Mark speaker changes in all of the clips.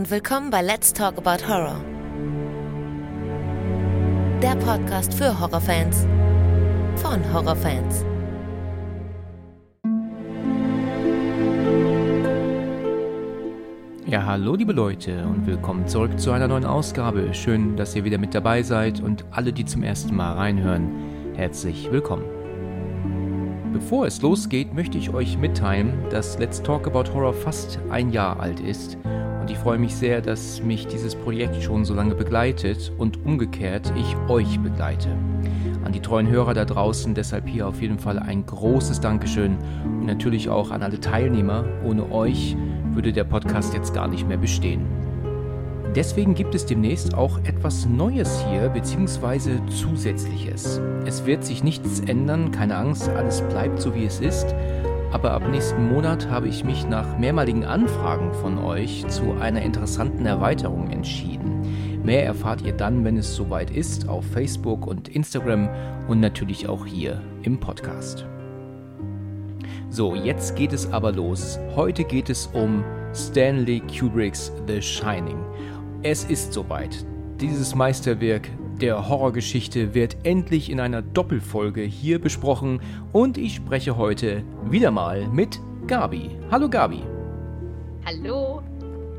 Speaker 1: und willkommen bei Let's Talk About Horror. Der Podcast für Horrorfans von Horrorfans.
Speaker 2: Ja, hallo liebe Leute und willkommen zurück zu einer neuen Ausgabe. Schön, dass ihr wieder mit dabei seid und alle, die zum ersten Mal reinhören, herzlich willkommen. Bevor es losgeht, möchte ich euch mitteilen, dass Let's Talk About Horror fast ein Jahr alt ist ich freue mich sehr, dass mich dieses Projekt schon so lange begleitet und umgekehrt ich euch begleite. An die treuen Hörer da draußen deshalb hier auf jeden Fall ein großes Dankeschön und natürlich auch an alle Teilnehmer. Ohne euch würde der Podcast jetzt gar nicht mehr bestehen. Deswegen gibt es demnächst auch etwas Neues hier, beziehungsweise Zusätzliches. Es wird sich nichts ändern, keine Angst, alles bleibt so wie es ist. Aber ab nächsten Monat habe ich mich nach mehrmaligen Anfragen von euch zu einer interessanten Erweiterung entschieden. Mehr erfahrt ihr dann, wenn es soweit ist, auf Facebook und Instagram und natürlich auch hier im Podcast. So, jetzt geht es aber los. Heute geht es um Stanley Kubricks The Shining. Es ist soweit. Dieses Meisterwerk der Horrorgeschichte wird endlich in einer Doppelfolge hier besprochen und ich spreche heute wieder mal mit Gabi. Hallo Gabi.
Speaker 3: Hallo.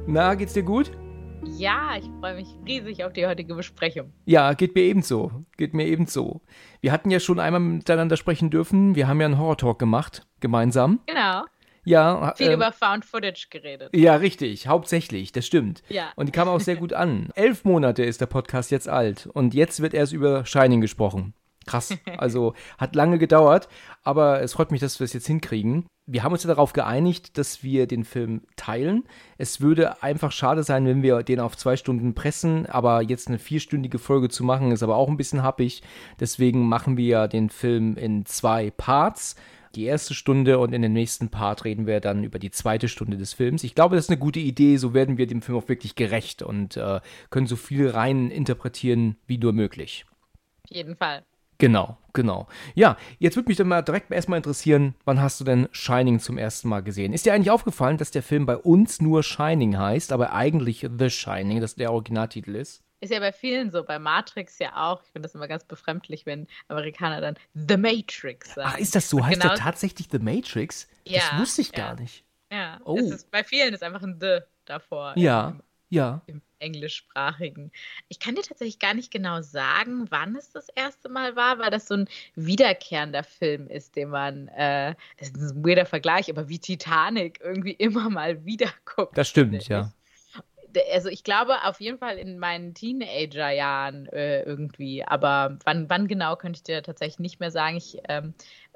Speaker 2: Na, geht's dir gut?
Speaker 3: Ja, ich freue mich riesig auf die heutige Besprechung.
Speaker 2: Ja, geht mir ebenso. Geht mir ebenso. Wir hatten ja schon einmal miteinander sprechen dürfen. Wir haben ja einen Horror-Talk gemacht, gemeinsam.
Speaker 3: Genau.
Speaker 2: Ja.
Speaker 3: Viel ähm, über Found Footage geredet.
Speaker 2: Ja, richtig. Hauptsächlich. Das stimmt.
Speaker 3: Ja.
Speaker 2: Und die kam auch sehr gut an. Elf Monate ist der Podcast jetzt alt. Und jetzt wird erst über Shining gesprochen. Krass. Also hat lange gedauert, aber es freut mich, dass wir es jetzt hinkriegen. Wir haben uns ja darauf geeinigt, dass wir den Film teilen. Es würde einfach schade sein, wenn wir den auf zwei Stunden pressen, aber jetzt eine vierstündige Folge zu machen, ist aber auch ein bisschen happig. Deswegen machen wir den Film in zwei Parts. Die erste Stunde und in dem nächsten Part reden wir dann über die zweite Stunde des Films. Ich glaube, das ist eine gute Idee. So werden wir dem Film auch wirklich gerecht und äh, können so viel rein interpretieren wie nur möglich.
Speaker 3: Auf jeden Fall.
Speaker 2: Genau, genau. Ja, jetzt würde mich dann mal direkt erstmal interessieren, wann hast du denn Shining zum ersten Mal gesehen? Ist dir eigentlich aufgefallen, dass der Film bei uns nur Shining heißt, aber eigentlich The Shining, dass der Originaltitel ist?
Speaker 3: Ist ja bei vielen so, bei Matrix ja auch. Ich finde das immer ganz befremdlich, wenn Amerikaner dann The Matrix sagen.
Speaker 2: Ach, ist das so? Und heißt genau, der tatsächlich The Matrix?
Speaker 3: Ja.
Speaker 2: Das wusste ich
Speaker 3: ja,
Speaker 2: gar nicht.
Speaker 3: Ja. Oh. Ist, bei vielen ist einfach ein The davor.
Speaker 2: Ja. Im, ja.
Speaker 3: Im englischsprachigen. Ich kann dir tatsächlich gar nicht genau sagen, wann es das erste Mal war, weil das so ein wiederkehrender Film ist, den man, äh, das ist ein weirder Vergleich, aber wie Titanic irgendwie immer mal wieder guckt.
Speaker 2: Das stimmt, ja.
Speaker 3: Also ich glaube auf jeden Fall in meinen Teenagerjahren äh, irgendwie, aber wann, wann genau könnte ich dir tatsächlich nicht mehr sagen. Ich ähm,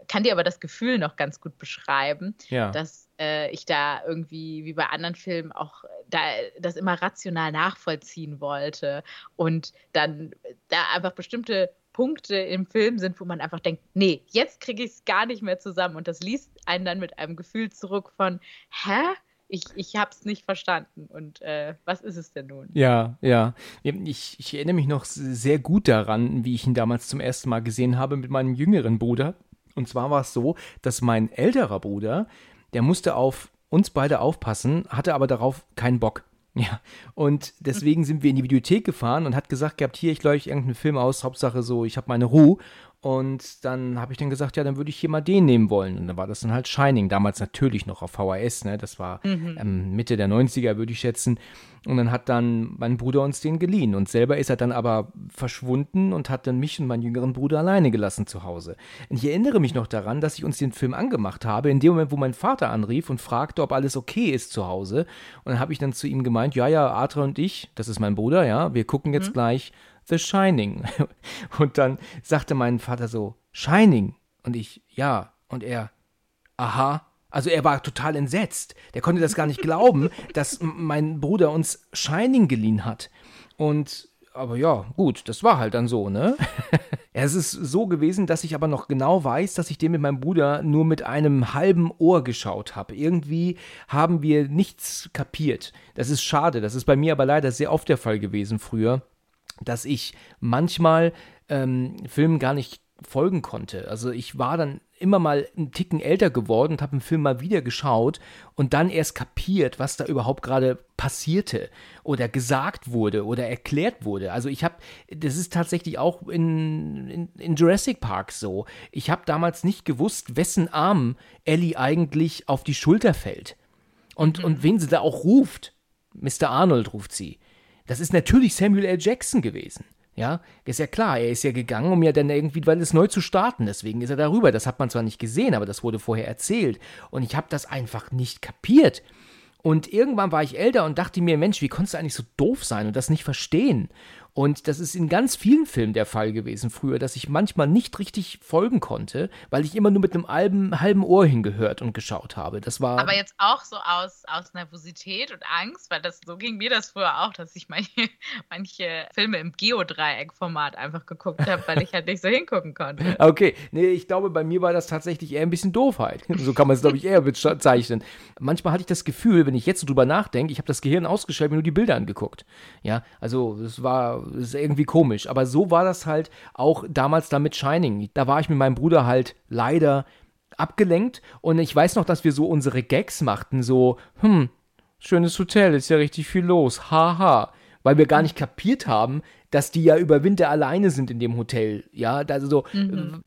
Speaker 3: kann dir aber das Gefühl noch ganz gut beschreiben,
Speaker 2: ja.
Speaker 3: dass äh, ich da irgendwie wie bei anderen Filmen auch da, das immer rational nachvollziehen wollte und dann da einfach bestimmte Punkte im Film sind, wo man einfach denkt, nee, jetzt kriege ich es gar nicht mehr zusammen und das liest einen dann mit einem Gefühl zurück von, hä? Ich, ich habe es nicht verstanden. Und äh, was ist es denn nun?
Speaker 2: Ja, ja. Ich, ich erinnere mich noch sehr gut daran, wie ich ihn damals zum ersten Mal gesehen habe mit meinem jüngeren Bruder. Und zwar war es so, dass mein älterer Bruder, der musste auf uns beide aufpassen, hatte aber darauf keinen Bock. Ja, und deswegen sind wir in die Videothek gefahren und hat gesagt gehabt, hier, ich leuchte irgendeinen Film aus, Hauptsache so, ich habe meine Ruhe. Und dann habe ich dann gesagt, ja, dann würde ich hier mal den nehmen wollen. Und dann war das dann halt Shining, damals natürlich noch auf VHS, ne? Das war mhm. ähm, Mitte der 90er, würde ich schätzen. Und dann hat dann mein Bruder uns den geliehen. Und selber ist er dann aber verschwunden und hat dann mich und meinen jüngeren Bruder alleine gelassen zu Hause. Und ich erinnere mich noch daran, dass ich uns den Film angemacht habe, in dem Moment, wo mein Vater anrief und fragte, ob alles okay ist zu Hause. Und dann habe ich dann zu ihm gemeint, ja, ja, Atra und ich, das ist mein Bruder, ja, wir gucken jetzt mhm. gleich The Shining. Und dann sagte mein Vater so, Shining. Und ich, ja. Und er, aha. Also er war total entsetzt. Der konnte das gar nicht glauben, dass mein Bruder uns Shining geliehen hat. Und aber ja, gut, das war halt dann so, ne? es ist so gewesen, dass ich aber noch genau weiß, dass ich den mit meinem Bruder nur mit einem halben Ohr geschaut habe. Irgendwie haben wir nichts kapiert. Das ist schade. Das ist bei mir aber leider sehr oft der Fall gewesen früher dass ich manchmal ähm, Filmen gar nicht folgen konnte. Also ich war dann immer mal einen Ticken älter geworden und habe einen Film mal wieder geschaut und dann erst kapiert, was da überhaupt gerade passierte oder gesagt wurde oder erklärt wurde. Also ich habe, das ist tatsächlich auch in, in, in Jurassic Park so. Ich habe damals nicht gewusst, wessen Arm Ellie eigentlich auf die Schulter fällt und, mhm. und wen sie da auch ruft. Mr. Arnold ruft sie. Das ist natürlich Samuel L. Jackson gewesen. Ja, ist ja klar, er ist ja gegangen, um ja dann irgendwie, weil es neu zu starten, deswegen ist er darüber. Das hat man zwar nicht gesehen, aber das wurde vorher erzählt. Und ich habe das einfach nicht kapiert. Und irgendwann war ich älter und dachte mir, Mensch, wie konntest du eigentlich so doof sein und das nicht verstehen? Und das ist in ganz vielen Filmen der Fall gewesen früher, dass ich manchmal nicht richtig folgen konnte, weil ich immer nur mit einem halben, halben Ohr hingehört und geschaut habe. Das war.
Speaker 3: Aber jetzt auch so aus, aus Nervosität und Angst, weil das so ging mir das früher auch, dass ich manche, manche Filme im Geodreieck-Format einfach geguckt habe, weil ich halt nicht so hingucken konnte.
Speaker 2: Okay, nee, ich glaube, bei mir war das tatsächlich eher ein bisschen Doofheit. So kann man es, glaube ich, eher bezeichnen. Manchmal hatte ich das Gefühl, wenn ich jetzt so drüber nachdenke, ich habe das Gehirn ausgeschaltet, mir nur die Bilder angeguckt. Ja, also es war ist irgendwie komisch. Aber so war das halt auch damals da mit Shining. Da war ich mit meinem Bruder halt leider abgelenkt und ich weiß noch, dass wir so unsere Gags machten, so, hm, schönes Hotel, ist ja richtig viel los, haha. Weil wir gar nicht kapiert haben, dass die ja über Winter alleine sind in dem Hotel. Ja, also so mhm.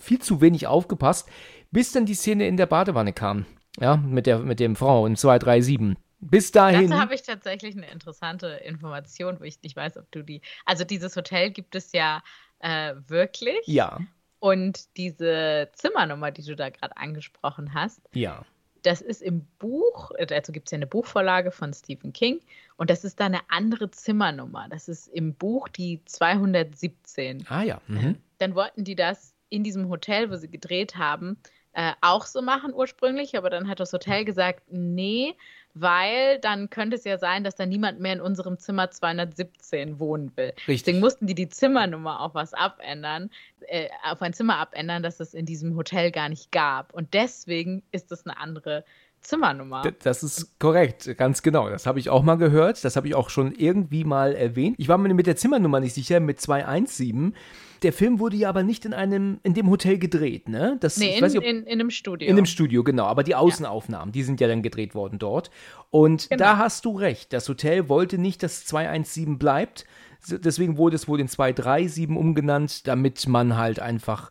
Speaker 2: Viel zu wenig aufgepasst, bis dann die Szene in der Badewanne kam. Ja, mit der, mit dem Frau in 237. Bis dahin.
Speaker 3: Dazu habe ich tatsächlich eine interessante Information, wo ich nicht weiß, ob du die. Also, dieses Hotel gibt es ja äh, wirklich.
Speaker 2: Ja.
Speaker 3: Und diese Zimmernummer, die du da gerade angesprochen hast.
Speaker 2: Ja.
Speaker 3: Das ist im Buch, dazu gibt es ja eine Buchvorlage von Stephen King und das ist da eine andere Zimmernummer. Das ist im Buch die 217.
Speaker 2: Ah ja. Mhm.
Speaker 3: Dann wollten die das in diesem Hotel, wo sie gedreht haben, äh, auch so machen ursprünglich, aber dann hat das Hotel gesagt, nee, weil dann könnte es ja sein, dass da niemand mehr in unserem Zimmer 217 wohnen will. Richtig. Deswegen mussten die die Zimmernummer auf was abändern, äh, auf ein Zimmer abändern, das es in diesem Hotel gar nicht gab. Und deswegen ist es eine andere Zimmernummer.
Speaker 2: Das ist korrekt, ganz genau. Das habe ich auch mal gehört. Das habe ich auch schon irgendwie mal erwähnt. Ich war mir mit der Zimmernummer nicht sicher, mit 217. Der Film wurde ja aber nicht in einem, in dem Hotel gedreht, ne?
Speaker 3: Das, nee, in, nicht, in, in, einem Studio.
Speaker 2: In einem Studio, genau. Aber die Außenaufnahmen, ja. die sind ja dann gedreht worden dort. Und genau. da hast du recht. Das Hotel wollte nicht, dass 217 bleibt. Deswegen wurde es wohl in 237 umgenannt, damit man halt einfach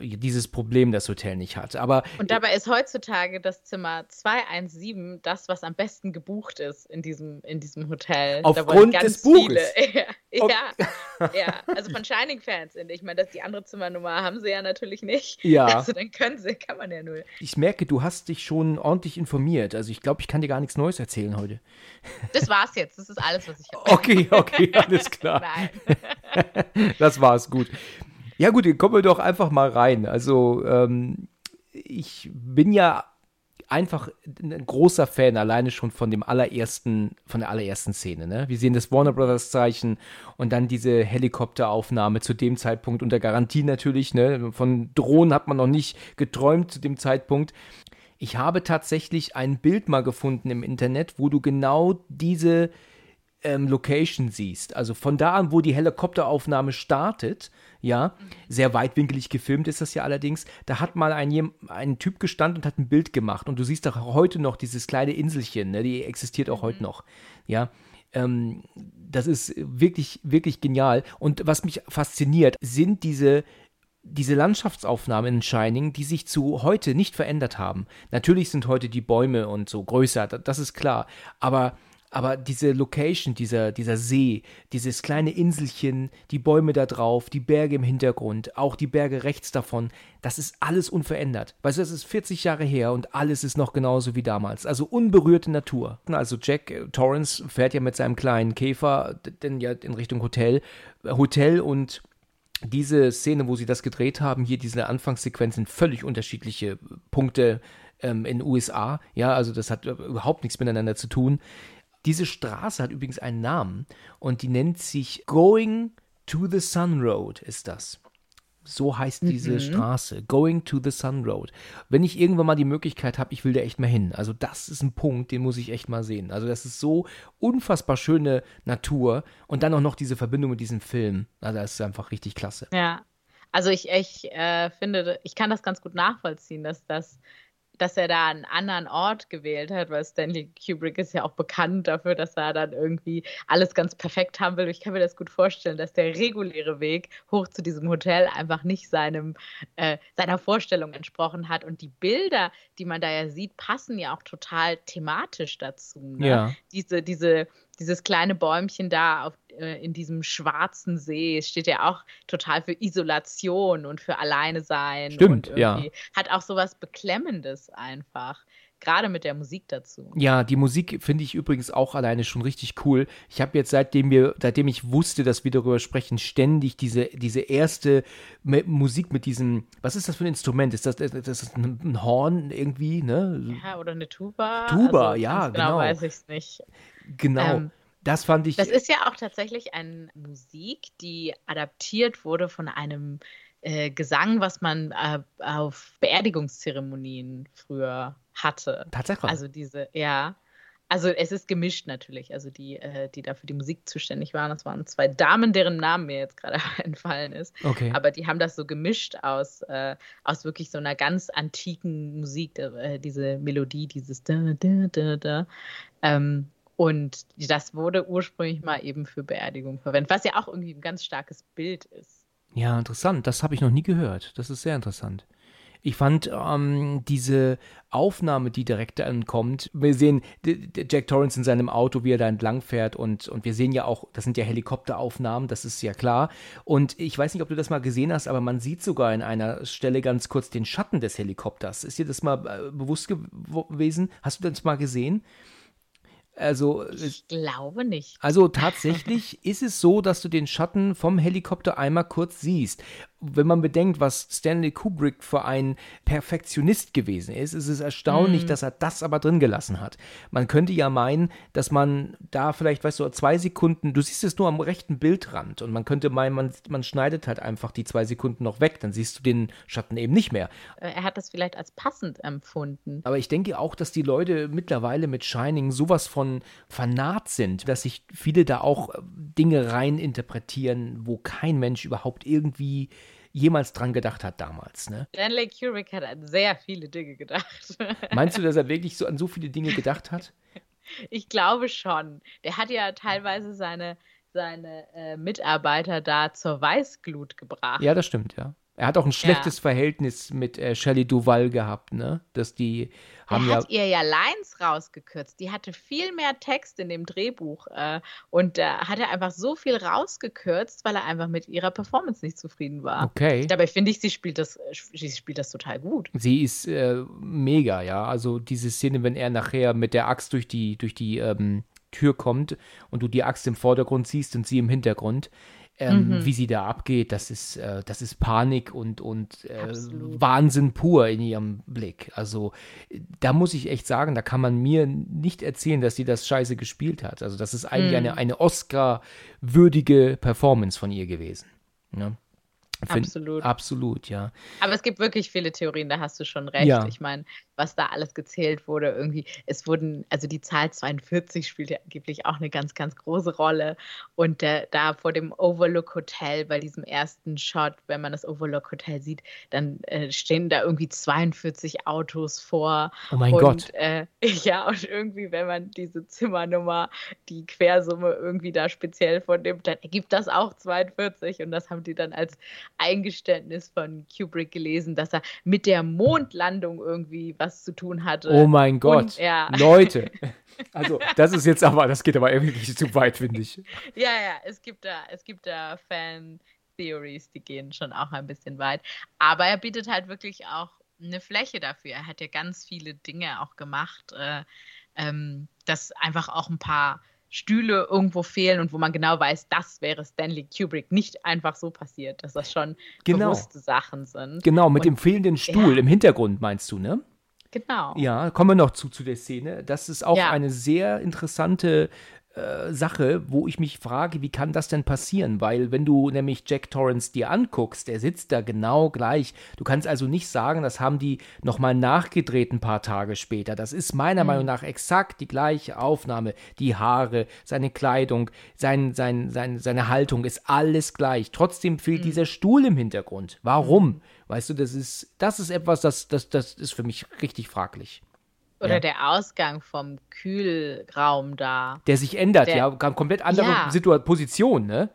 Speaker 2: dieses Problem das Hotel nicht hat. Aber
Speaker 3: und dabei ist heutzutage das Zimmer 217 das, was am besten gebucht ist in diesem, in diesem Hotel.
Speaker 2: Aufgrund des Buches.
Speaker 3: ja, ja, ja, also von Shining-Fans. Ich meine, die andere Zimmernummer haben sie ja natürlich nicht.
Speaker 2: Ja.
Speaker 3: Also dann können sie, kann man ja nur.
Speaker 2: Ich merke, du hast dich schon ordentlich informiert. Also ich glaube, ich kann dir gar nichts Neues erzählen heute.
Speaker 3: Das war's jetzt. Das ist alles, was ich
Speaker 2: habe. Okay, okay, alles klar. Nein. das war's, gut. Ja, gut, kommen wir doch einfach mal rein. Also, ähm, ich bin ja einfach ein großer Fan, alleine schon von dem allerersten, von der allerersten Szene. Ne? Wir sehen das Warner Brothers Zeichen und dann diese Helikopteraufnahme zu dem Zeitpunkt unter Garantie natürlich. Ne? Von Drohnen hat man noch nicht geträumt zu dem Zeitpunkt. Ich habe tatsächlich ein Bild mal gefunden im Internet, wo du genau diese ähm, Location siehst. Also von da an, wo die Helikopteraufnahme startet, ja, sehr weitwinkelig gefilmt ist das ja allerdings. Da hat mal ein, ein Typ gestanden und hat ein Bild gemacht. Und du siehst auch heute noch dieses kleine Inselchen, ne, die existiert auch mhm. heute noch. Ja, ähm, das ist wirklich, wirklich genial. Und was mich fasziniert, sind diese diese Landschaftsaufnahmen in Shining, die sich zu heute nicht verändert haben. Natürlich sind heute die Bäume und so größer, das ist klar. Aber aber diese Location, dieser, dieser See, dieses kleine Inselchen, die Bäume da drauf, die Berge im Hintergrund, auch die Berge rechts davon, das ist alles unverändert. Weißt du, das ist 40 Jahre her und alles ist noch genauso wie damals. Also unberührte Natur. Also Jack äh, Torrance fährt ja mit seinem kleinen Käfer denn ja in Richtung Hotel, äh, Hotel und diese Szene, wo sie das gedreht haben, hier diese Anfangssequenz sind völlig unterschiedliche Punkte ähm, in den USA. Ja, also das hat überhaupt nichts miteinander zu tun. Diese Straße hat übrigens einen Namen und die nennt sich Going to the Sun Road, ist das. So heißt diese mhm. Straße. Going to the Sun Road. Wenn ich irgendwann mal die Möglichkeit habe, ich will da echt mal hin. Also, das ist ein Punkt, den muss ich echt mal sehen. Also, das ist so unfassbar schöne Natur und dann auch noch diese Verbindung mit diesem Film. Also, das ist einfach richtig klasse.
Speaker 3: Ja. Also ich, ich äh, finde, ich kann das ganz gut nachvollziehen, dass das dass er da einen anderen Ort gewählt hat, weil Stanley Kubrick ist ja auch bekannt dafür, dass er dann irgendwie alles ganz perfekt haben will. Ich kann mir das gut vorstellen, dass der reguläre Weg hoch zu diesem Hotel einfach nicht seinem, äh, seiner Vorstellung entsprochen hat. Und die Bilder, die man da ja sieht, passen ja auch total thematisch dazu. Ne? Ja. Diese, diese, dieses kleine Bäumchen da auf, äh, in diesem schwarzen See steht ja auch total für Isolation und für Alleine sein.
Speaker 2: Stimmt, ja.
Speaker 3: Hat auch sowas Beklemmendes einfach. Gerade mit der Musik dazu.
Speaker 2: Ja, die Musik finde ich übrigens auch alleine schon richtig cool. Ich habe jetzt, seitdem wir, seitdem ich wusste, dass wir darüber sprechen, ständig diese, diese erste Musik mit diesem, was ist das für ein Instrument? Ist das, das ist ein Horn irgendwie, ne?
Speaker 3: Ja, oder eine Tuba.
Speaker 2: Tuba, also, ja, genau.
Speaker 3: Genau weiß ich es nicht.
Speaker 2: Genau. Ähm, das fand ich.
Speaker 3: Das ist ja auch tatsächlich eine Musik, die adaptiert wurde von einem äh, Gesang, was man äh, auf Beerdigungszeremonien früher hatte.
Speaker 2: Tatsächlich.
Speaker 3: Also diese, ja. Also es ist gemischt natürlich. Also die, äh, die da für die Musik zuständig waren, das waren zwei Damen, deren Namen mir jetzt gerade entfallen ist.
Speaker 2: Okay.
Speaker 3: Aber die haben das so gemischt aus, äh, aus wirklich so einer ganz antiken Musik, äh, diese Melodie, dieses da, da, da, da. Ähm, und das wurde ursprünglich mal eben für Beerdigung verwendet, was ja auch irgendwie ein ganz starkes Bild ist.
Speaker 2: Ja, interessant. Das habe ich noch nie gehört. Das ist sehr interessant. Ich fand ähm, diese Aufnahme, die direkt ankommt, wir sehen Jack Torrance in seinem Auto, wie er da entlang fährt und, und wir sehen ja auch, das sind ja Helikopteraufnahmen, das ist ja klar. Und ich weiß nicht, ob du das mal gesehen hast, aber man sieht sogar in einer Stelle ganz kurz den Schatten des Helikopters. Ist dir das mal äh, bewusst gewesen? Hast du das mal gesehen? Also,
Speaker 3: ich glaube nicht.
Speaker 2: Also tatsächlich ist es so, dass du den Schatten vom Helikopter einmal kurz siehst wenn man bedenkt, was Stanley Kubrick für ein Perfektionist gewesen ist, ist es erstaunlich, mm. dass er das aber drin gelassen hat. Man könnte ja meinen, dass man da vielleicht, weißt du, zwei Sekunden, du siehst es nur am rechten Bildrand und man könnte meinen, man, man schneidet halt einfach die zwei Sekunden noch weg, dann siehst du den Schatten eben nicht mehr.
Speaker 3: Äh, er hat das vielleicht als passend empfunden.
Speaker 2: Aber ich denke auch, dass die Leute mittlerweile mit Shining sowas von fanat sind, dass sich viele da auch Dinge rein interpretieren, wo kein Mensch überhaupt irgendwie jemals dran gedacht hat damals. Ne?
Speaker 3: Stanley Kubrick hat an sehr viele Dinge gedacht.
Speaker 2: Meinst du, dass er wirklich so an so viele Dinge gedacht hat?
Speaker 3: Ich glaube schon. Der hat ja teilweise seine, seine äh, Mitarbeiter da zur Weißglut gebracht.
Speaker 2: Ja, das stimmt, ja. Er hat auch ein schlechtes ja. Verhältnis mit äh, Shelley Duval gehabt, ne? Dass die haben
Speaker 3: er
Speaker 2: hat
Speaker 3: ihr ja Lines rausgekürzt. Die hatte viel mehr Text in dem Drehbuch äh, und da hat er einfach so viel rausgekürzt, weil er einfach mit ihrer Performance nicht zufrieden war.
Speaker 2: Okay.
Speaker 3: Dabei finde ich, sie spielt das, sie spielt das total gut.
Speaker 2: Sie ist äh, mega, ja. Also diese Szene, wenn er nachher mit der Axt durch die durch die ähm, Tür kommt und du die Axt im Vordergrund siehst und sie im Hintergrund ähm, mhm. wie sie da abgeht, das ist, äh, das ist Panik und, und äh, Wahnsinn pur in ihrem Blick. Also da muss ich echt sagen, da kann man mir nicht erzählen, dass sie das scheiße gespielt hat. Also das ist eigentlich mhm. eine, eine Oscar-würdige Performance von ihr gewesen. Ne?
Speaker 3: Find, absolut.
Speaker 2: Absolut, ja.
Speaker 3: Aber es gibt wirklich viele Theorien, da hast du schon recht. Ja. Ich meine, was da alles gezählt wurde, irgendwie, es wurden, also die Zahl 42 spielt ja angeblich auch eine ganz, ganz große Rolle. Und der, da vor dem Overlook Hotel, bei diesem ersten Shot, wenn man das Overlook Hotel sieht, dann äh, stehen da irgendwie 42 Autos vor.
Speaker 2: Oh mein
Speaker 3: und,
Speaker 2: Gott.
Speaker 3: Äh, ja, und irgendwie, wenn man diese Zimmernummer, die Quersumme irgendwie da speziell vornimmt, dann ergibt das auch 42. Und das haben die dann als Eingeständnis von Kubrick gelesen, dass er mit der Mondlandung irgendwie was zu tun hatte.
Speaker 2: Oh mein Gott, Und, ja. Leute. Also, das ist jetzt aber, das geht aber irgendwie zu weit, finde ich.
Speaker 3: Ja, ja, es gibt da, es gibt da Fan-Theories, die gehen schon auch ein bisschen weit. Aber er bietet halt wirklich auch eine Fläche dafür. Er hat ja ganz viele Dinge auch gemacht, äh, ähm, dass einfach auch ein paar Stühle irgendwo fehlen und wo man genau weiß, das wäre Stanley Kubrick nicht einfach so passiert, dass das schon genau. bewusste Sachen sind.
Speaker 2: Genau, mit und, dem fehlenden Stuhl ja. im Hintergrund meinst du, ne?
Speaker 3: Genau.
Speaker 2: Ja, kommen wir noch zu, zu der Szene. Das ist auch ja. eine sehr interessante äh, Sache, wo ich mich frage, wie kann das denn passieren? Weil wenn du nämlich Jack Torrance dir anguckst, der sitzt da genau gleich. Du kannst also nicht sagen, das haben die nochmal nachgedreht ein paar Tage später. Das ist meiner mhm. Meinung nach exakt die gleiche Aufnahme. Die Haare, seine Kleidung, sein, sein, sein, seine Haltung ist alles gleich. Trotzdem fehlt mhm. dieser Stuhl im Hintergrund. Warum? Mhm. Weißt du, das ist, das ist etwas, das, das, das ist für mich richtig fraglich.
Speaker 3: Oder ja. der Ausgang vom Kühlraum da.
Speaker 2: Der sich ändert, der, ja, komplett andere ja. Situation, Position, ne?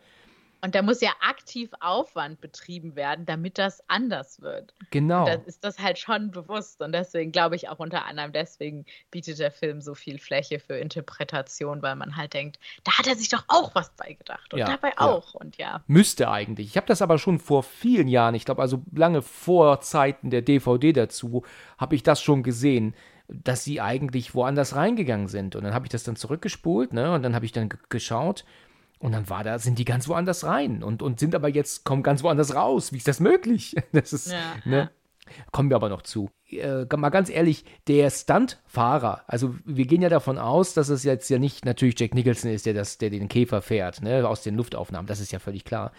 Speaker 3: Und da muss ja aktiv Aufwand betrieben werden, damit das anders wird.
Speaker 2: Genau.
Speaker 3: Da ist das halt schon bewusst. Und deswegen glaube ich auch unter anderem, deswegen bietet der Film so viel Fläche für Interpretation, weil man halt denkt, da hat er sich doch auch was beigedacht. Und ja, dabei auch. Ja. Und ja.
Speaker 2: Müsste eigentlich. Ich habe das aber schon vor vielen Jahren, ich glaube also lange vor Zeiten der DVD dazu, habe ich das schon gesehen dass sie eigentlich woanders reingegangen sind. Und dann habe ich das dann zurückgespult, ne? Und dann habe ich dann geschaut und dann war da, sind die ganz woanders rein und, und sind aber jetzt, kommen ganz woanders raus. Wie ist das möglich? Das ist, ja, ne? Ja. Kommen wir aber noch zu. Äh, mal ganz ehrlich, der Stuntfahrer, also wir gehen ja davon aus, dass es jetzt ja nicht natürlich Jack Nicholson ist, der, das, der den Käfer fährt, ne, aus den Luftaufnahmen, das ist ja völlig klar.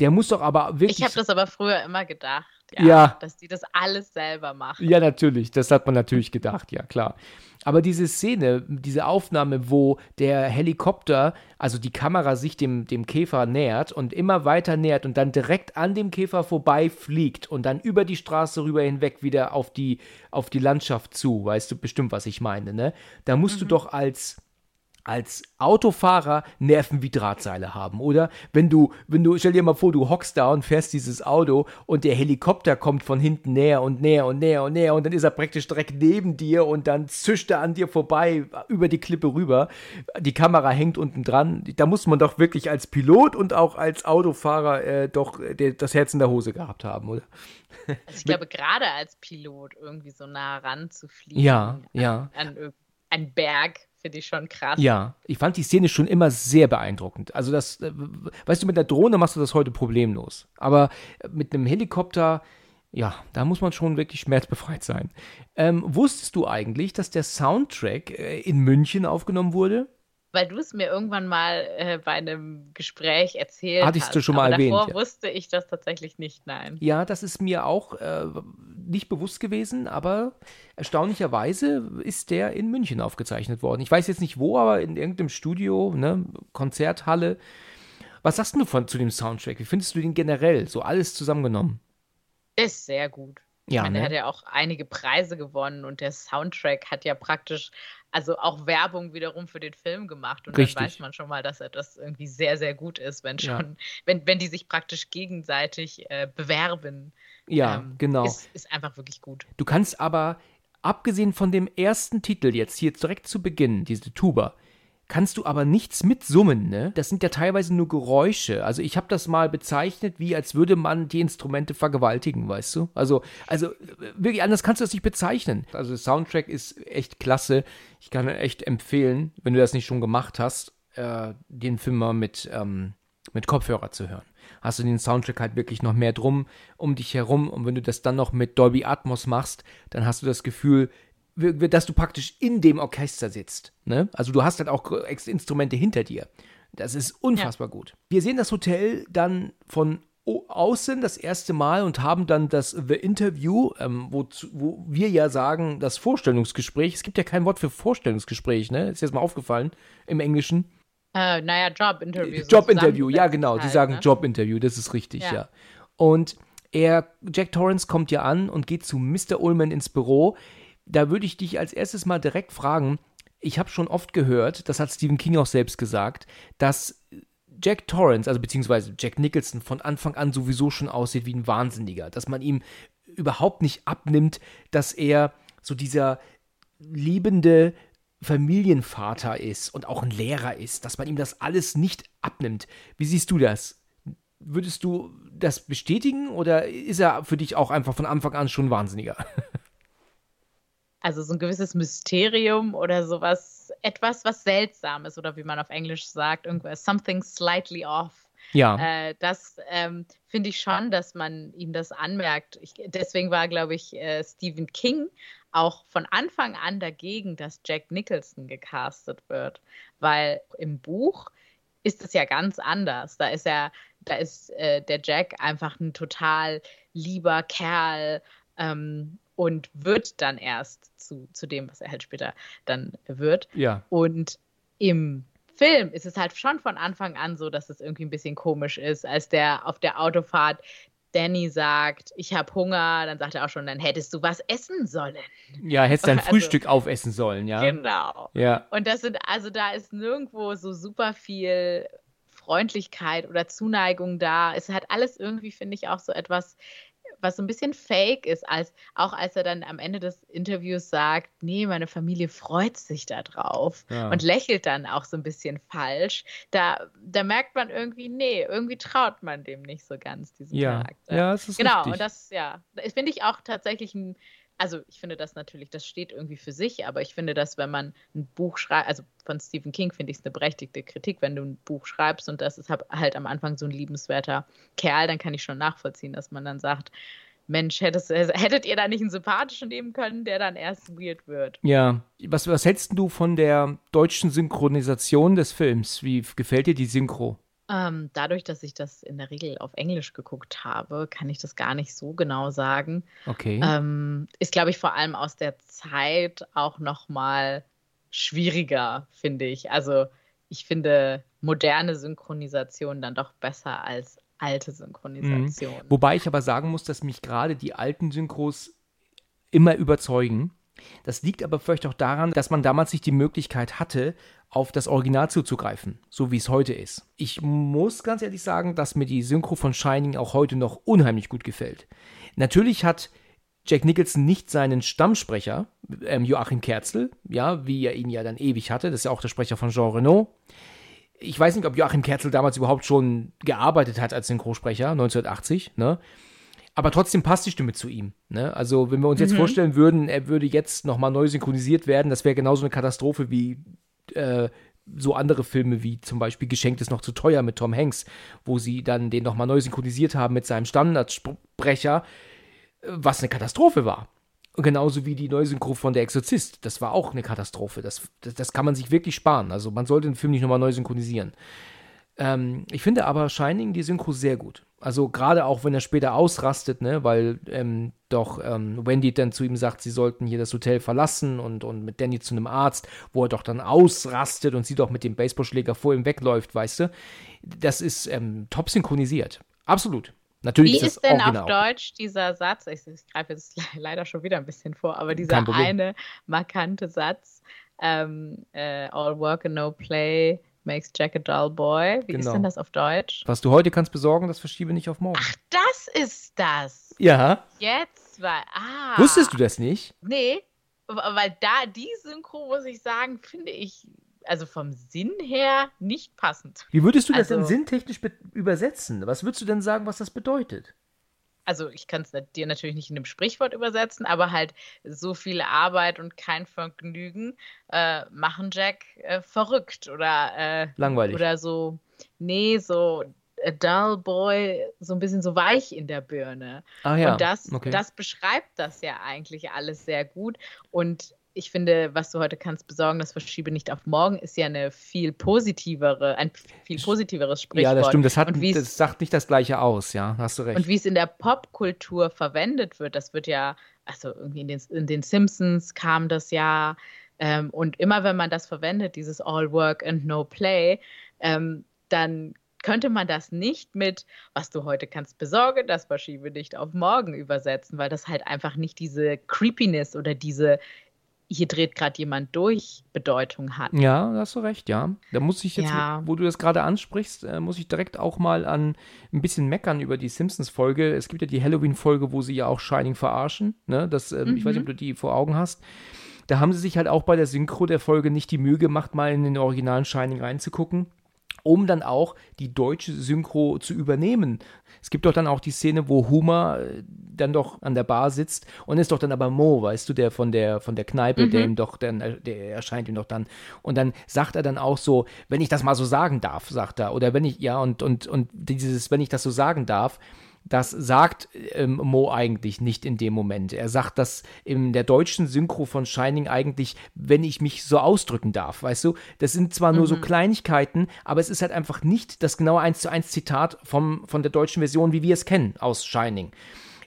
Speaker 2: Der muss doch aber wirklich.
Speaker 3: Ich habe das aber früher immer gedacht ja, ja. Dass die das alles selber machen.
Speaker 2: Ja, natürlich. Das hat man natürlich gedacht, ja, klar. Aber diese Szene, diese Aufnahme, wo der Helikopter, also die Kamera sich dem, dem Käfer nähert und immer weiter nähert und dann direkt an dem Käfer vorbei fliegt und dann über die Straße rüber hinweg wieder auf die, auf die Landschaft zu, weißt du bestimmt, was ich meine, ne? Da musst mhm. du doch als als Autofahrer Nerven wie Drahtseile haben, oder? Wenn du, wenn du, stell dir mal vor, du hockst da und fährst dieses Auto und der Helikopter kommt von hinten näher und näher und näher und näher und dann ist er praktisch direkt neben dir und dann zischt er an dir vorbei über die Klippe rüber. Die Kamera hängt unten dran. Da muss man doch wirklich als Pilot und auch als Autofahrer äh, doch äh, das Herz in der Hose gehabt haben, oder?
Speaker 3: Also ich glaube, gerade als Pilot irgendwie so nah ran zu fliegen.
Speaker 2: Ja, ja.
Speaker 3: An, an einen Berg Finde ich schon krass.
Speaker 2: Ja, ich fand die Szene schon immer sehr beeindruckend. Also das, äh, weißt du, mit der Drohne machst du das heute problemlos. Aber mit einem Helikopter, ja, da muss man schon wirklich schmerzbefreit sein. Ähm, wusstest du eigentlich, dass der Soundtrack äh, in München aufgenommen wurde?
Speaker 3: Weil du es mir irgendwann mal äh, bei einem Gespräch erzählt
Speaker 2: Hattest hast. du schon mal Aber erwähnt.
Speaker 3: Davor ja. wusste ich das tatsächlich nicht, nein.
Speaker 2: Ja, das ist mir auch äh, nicht bewusst gewesen, aber erstaunlicherweise ist der in München aufgezeichnet worden. Ich weiß jetzt nicht wo, aber in irgendeinem Studio, ne, Konzerthalle. Was sagst du von zu dem Soundtrack? Wie findest du den generell, so alles zusammengenommen?
Speaker 3: Ist sehr gut. Ja, ich meine, ne? er hat ja auch einige Preise gewonnen und der Soundtrack hat ja praktisch also auch Werbung wiederum für den Film gemacht. Und Richtig. dann weiß man schon mal, dass er das irgendwie sehr, sehr gut ist, wenn schon, ja. wenn, wenn die sich praktisch gegenseitig äh, bewerben.
Speaker 2: Ja, ähm, genau.
Speaker 3: Ist, ist einfach wirklich gut.
Speaker 2: Du kannst aber, abgesehen von dem ersten Titel jetzt hier direkt zu Beginn, diese Tuba, kannst du aber nichts mitsummen, ne? Das sind ja teilweise nur Geräusche. Also ich habe das mal bezeichnet, wie als würde man die Instrumente vergewaltigen, weißt du? Also, also wirklich anders kannst du das nicht bezeichnen. Also der Soundtrack ist echt klasse. Ich kann echt empfehlen, wenn du das nicht schon gemacht hast, äh, den Film mal mit, ähm, mit Kopfhörer zu hören. Hast du den Soundtrack halt wirklich noch mehr drum um dich herum und wenn du das dann noch mit Dolby Atmos machst, dann hast du das Gefühl, dass du praktisch in dem Orchester sitzt. Ne? Also du hast halt auch Instrumente hinter dir. Das ist unfassbar ja. gut. Wir sehen das Hotel dann von außen das erste Mal und haben dann das The Interview, ähm, wo, wo wir ja sagen, das Vorstellungsgespräch. Es gibt ja kein Wort für Vorstellungsgespräch, ne? Ist jetzt mal aufgefallen im Englischen.
Speaker 3: Äh, naja, Job-Interview.
Speaker 2: Job-Interview, ja, genau. Die sagen ne? Job-Interview, das ist richtig, ja. ja. Und er, Jack Torrance kommt ja an und geht zu Mr. Ullman ins Büro da würde ich dich als erstes mal direkt fragen, ich habe schon oft gehört, das hat Stephen King auch selbst gesagt, dass Jack Torrance, also beziehungsweise Jack Nicholson von Anfang an sowieso schon aussieht wie ein Wahnsinniger, dass man ihm überhaupt nicht abnimmt, dass er so dieser liebende Familienvater ist und auch ein Lehrer ist, dass man ihm das alles nicht abnimmt. Wie siehst du das? Würdest du das bestätigen oder ist er für dich auch einfach von Anfang an schon Wahnsinniger?
Speaker 3: Also so ein gewisses Mysterium oder sowas, etwas, was seltsam ist oder wie man auf Englisch sagt, irgendwas, something slightly off.
Speaker 2: Ja.
Speaker 3: Äh, das ähm, finde ich schon, dass man ihm das anmerkt. Ich, deswegen war, glaube ich, äh, Stephen King auch von Anfang an dagegen, dass Jack Nicholson gecastet wird, weil im Buch ist es ja ganz anders. Da ist er, da ist äh, der Jack einfach ein total lieber Kerl ähm, und wird dann erst zu, zu dem, was er halt später dann wird.
Speaker 2: Ja.
Speaker 3: Und im Film ist es halt schon von Anfang an so, dass es irgendwie ein bisschen komisch ist, als der auf der Autofahrt Danny sagt, ich habe Hunger, dann sagt er auch schon, dann hättest du was essen sollen.
Speaker 2: Ja, hättest dein also, Frühstück aufessen sollen, ja.
Speaker 3: Genau.
Speaker 2: Ja.
Speaker 3: Und das sind, also da ist nirgendwo so super viel Freundlichkeit oder Zuneigung da. Es hat alles irgendwie, finde ich, auch so etwas was so ein bisschen fake ist, als, auch als er dann am Ende des Interviews sagt, nee, meine Familie freut sich da drauf ja. und lächelt dann auch so ein bisschen falsch. Da, da merkt man irgendwie, nee, irgendwie traut man dem nicht so ganz, diesem
Speaker 2: ja.
Speaker 3: Charakter.
Speaker 2: Ja, es ist
Speaker 3: Genau,
Speaker 2: richtig.
Speaker 3: und das, ja, das finde ich auch tatsächlich ein also ich finde das natürlich, das steht irgendwie für sich, aber ich finde, dass wenn man ein Buch schreibt, also von Stephen King finde ich es eine berechtigte Kritik, wenn du ein Buch schreibst und das ist halt am Anfang so ein liebenswerter Kerl, dann kann ich schon nachvollziehen, dass man dann sagt, Mensch, hättest, hättet ihr da nicht einen sympathischen nehmen können, der dann erst weird wird.
Speaker 2: Ja, was, was hältst du von der deutschen Synchronisation des Films? Wie gefällt dir die Synchro?
Speaker 3: Ähm, dadurch, dass ich das in der Regel auf Englisch geguckt habe, kann ich das gar nicht so genau sagen.
Speaker 2: Okay.
Speaker 3: Ähm, ist, glaube ich, vor allem aus der Zeit auch noch mal schwieriger, finde ich. Also ich finde moderne Synchronisation dann doch besser als alte Synchronisation. Mhm.
Speaker 2: Wobei ich aber sagen muss, dass mich gerade die alten Synchros immer überzeugen. Das liegt aber vielleicht auch daran, dass man damals nicht die Möglichkeit hatte, auf das Original zuzugreifen, so wie es heute ist. Ich muss ganz ehrlich sagen, dass mir die Synchro von Shining auch heute noch unheimlich gut gefällt. Natürlich hat Jack Nicholson nicht seinen Stammsprecher, ähm, Joachim Kerzel, ja, wie er ihn ja dann ewig hatte, das ist ja auch der Sprecher von Jean Renault. Ich weiß nicht, ob Joachim Kerzel damals überhaupt schon gearbeitet hat als Synchrosprecher, 1980, ne? Aber trotzdem passt die Stimme zu ihm. Ne? Also, wenn wir uns jetzt mhm. vorstellen würden, er würde jetzt nochmal neu synchronisiert werden, das wäre genauso eine Katastrophe wie äh, so andere Filme wie zum Beispiel Geschenkt ist noch zu teuer mit Tom Hanks, wo sie dann den nochmal neu synchronisiert haben mit seinem Standardsprecher, was eine Katastrophe war. Genauso wie die Neusynchro von Der Exorzist. Das war auch eine Katastrophe. Das, das, das kann man sich wirklich sparen. Also man sollte den Film nicht nochmal neu synchronisieren. Ähm, ich finde aber Shining die Synchro sehr gut. Also gerade auch, wenn er später ausrastet, ne, weil ähm, doch ähm, Wendy dann zu ihm sagt, sie sollten hier das Hotel verlassen und, und mit Danny zu einem Arzt, wo er doch dann ausrastet und sie doch mit dem Baseballschläger vor ihm wegläuft, weißt du. Das ist ähm, top synchronisiert. Absolut. Natürlich
Speaker 3: Wie
Speaker 2: ist,
Speaker 3: ist denn
Speaker 2: original.
Speaker 3: auf Deutsch dieser Satz? Ich, ich greife jetzt leider schon wieder ein bisschen vor, aber dieser eine markante Satz: ähm, äh, All work and no play makes Jack a dull boy. Wie genau. ist denn das auf Deutsch?
Speaker 2: Was du heute kannst besorgen, das verschiebe nicht auf morgen.
Speaker 3: Ach, das ist das.
Speaker 2: Ja.
Speaker 3: Jetzt war. Ah.
Speaker 2: Wusstest du das nicht?
Speaker 3: Nee, weil da die Synchro, muss ich sagen, finde ich also vom Sinn her nicht passend.
Speaker 2: Wie würdest du das
Speaker 3: also,
Speaker 2: denn sinntechnisch übersetzen? Was würdest du denn sagen, was das bedeutet?
Speaker 3: Also ich kann es dir natürlich nicht in einem Sprichwort übersetzen, aber halt so viel Arbeit und kein Vergnügen äh, machen Jack äh, verrückt oder äh,
Speaker 2: langweilig
Speaker 3: oder so. Nee, so a dull boy, so ein bisschen so weich in der Birne.
Speaker 2: Ah, ja.
Speaker 3: Und das,
Speaker 2: okay.
Speaker 3: das beschreibt das ja eigentlich alles sehr gut. Und ich finde, was du heute kannst besorgen, das verschiebe nicht auf morgen, ist ja eine viel positivere, ein viel positiveres Sprichwort.
Speaker 2: Ja, das stimmt. Das, hat, das sagt nicht das Gleiche aus, ja, hast du recht.
Speaker 3: Und wie es in der Popkultur verwendet wird, das wird ja, also irgendwie in den, in den Simpsons kam das ja. Ähm, und immer wenn man das verwendet, dieses All Work and No Play, ähm, dann könnte man das nicht mit, was du heute kannst besorgen, das verschiebe nicht auf morgen übersetzen, weil das halt einfach nicht diese Creepiness oder diese hier dreht gerade jemand durch, Bedeutung hat.
Speaker 2: Ja, da hast du recht, ja. Da muss ich jetzt,
Speaker 3: ja.
Speaker 2: wo du das gerade ansprichst, äh, muss ich direkt auch mal an ein bisschen meckern über die Simpsons-Folge. Es gibt ja die Halloween-Folge, wo sie ja auch Shining verarschen. Ne? Das, mhm. Ich weiß nicht, ob du die vor Augen hast. Da haben sie sich halt auch bei der Synchro der Folge nicht die Mühe gemacht, mal in den originalen Shining reinzugucken um dann auch die deutsche Synchro zu übernehmen. Es gibt doch dann auch die Szene, wo Homer äh, dann doch an der Bar sitzt und ist doch dann aber Mo, weißt du, der von der von der Kneipe, mhm. der ihm doch dann äh, der erscheint ihm doch dann und dann sagt er dann auch so, wenn ich das mal so sagen darf, sagt er oder wenn ich ja und und und dieses wenn ich das so sagen darf, Das sagt ähm, Mo eigentlich nicht in dem Moment. Er sagt das in der deutschen Synchro von Shining eigentlich, wenn ich mich so ausdrücken darf, weißt du? Das sind zwar nur so Kleinigkeiten, aber es ist halt einfach nicht das genaue 1 zu 1 Zitat vom, von der deutschen Version, wie wir es kennen aus Shining.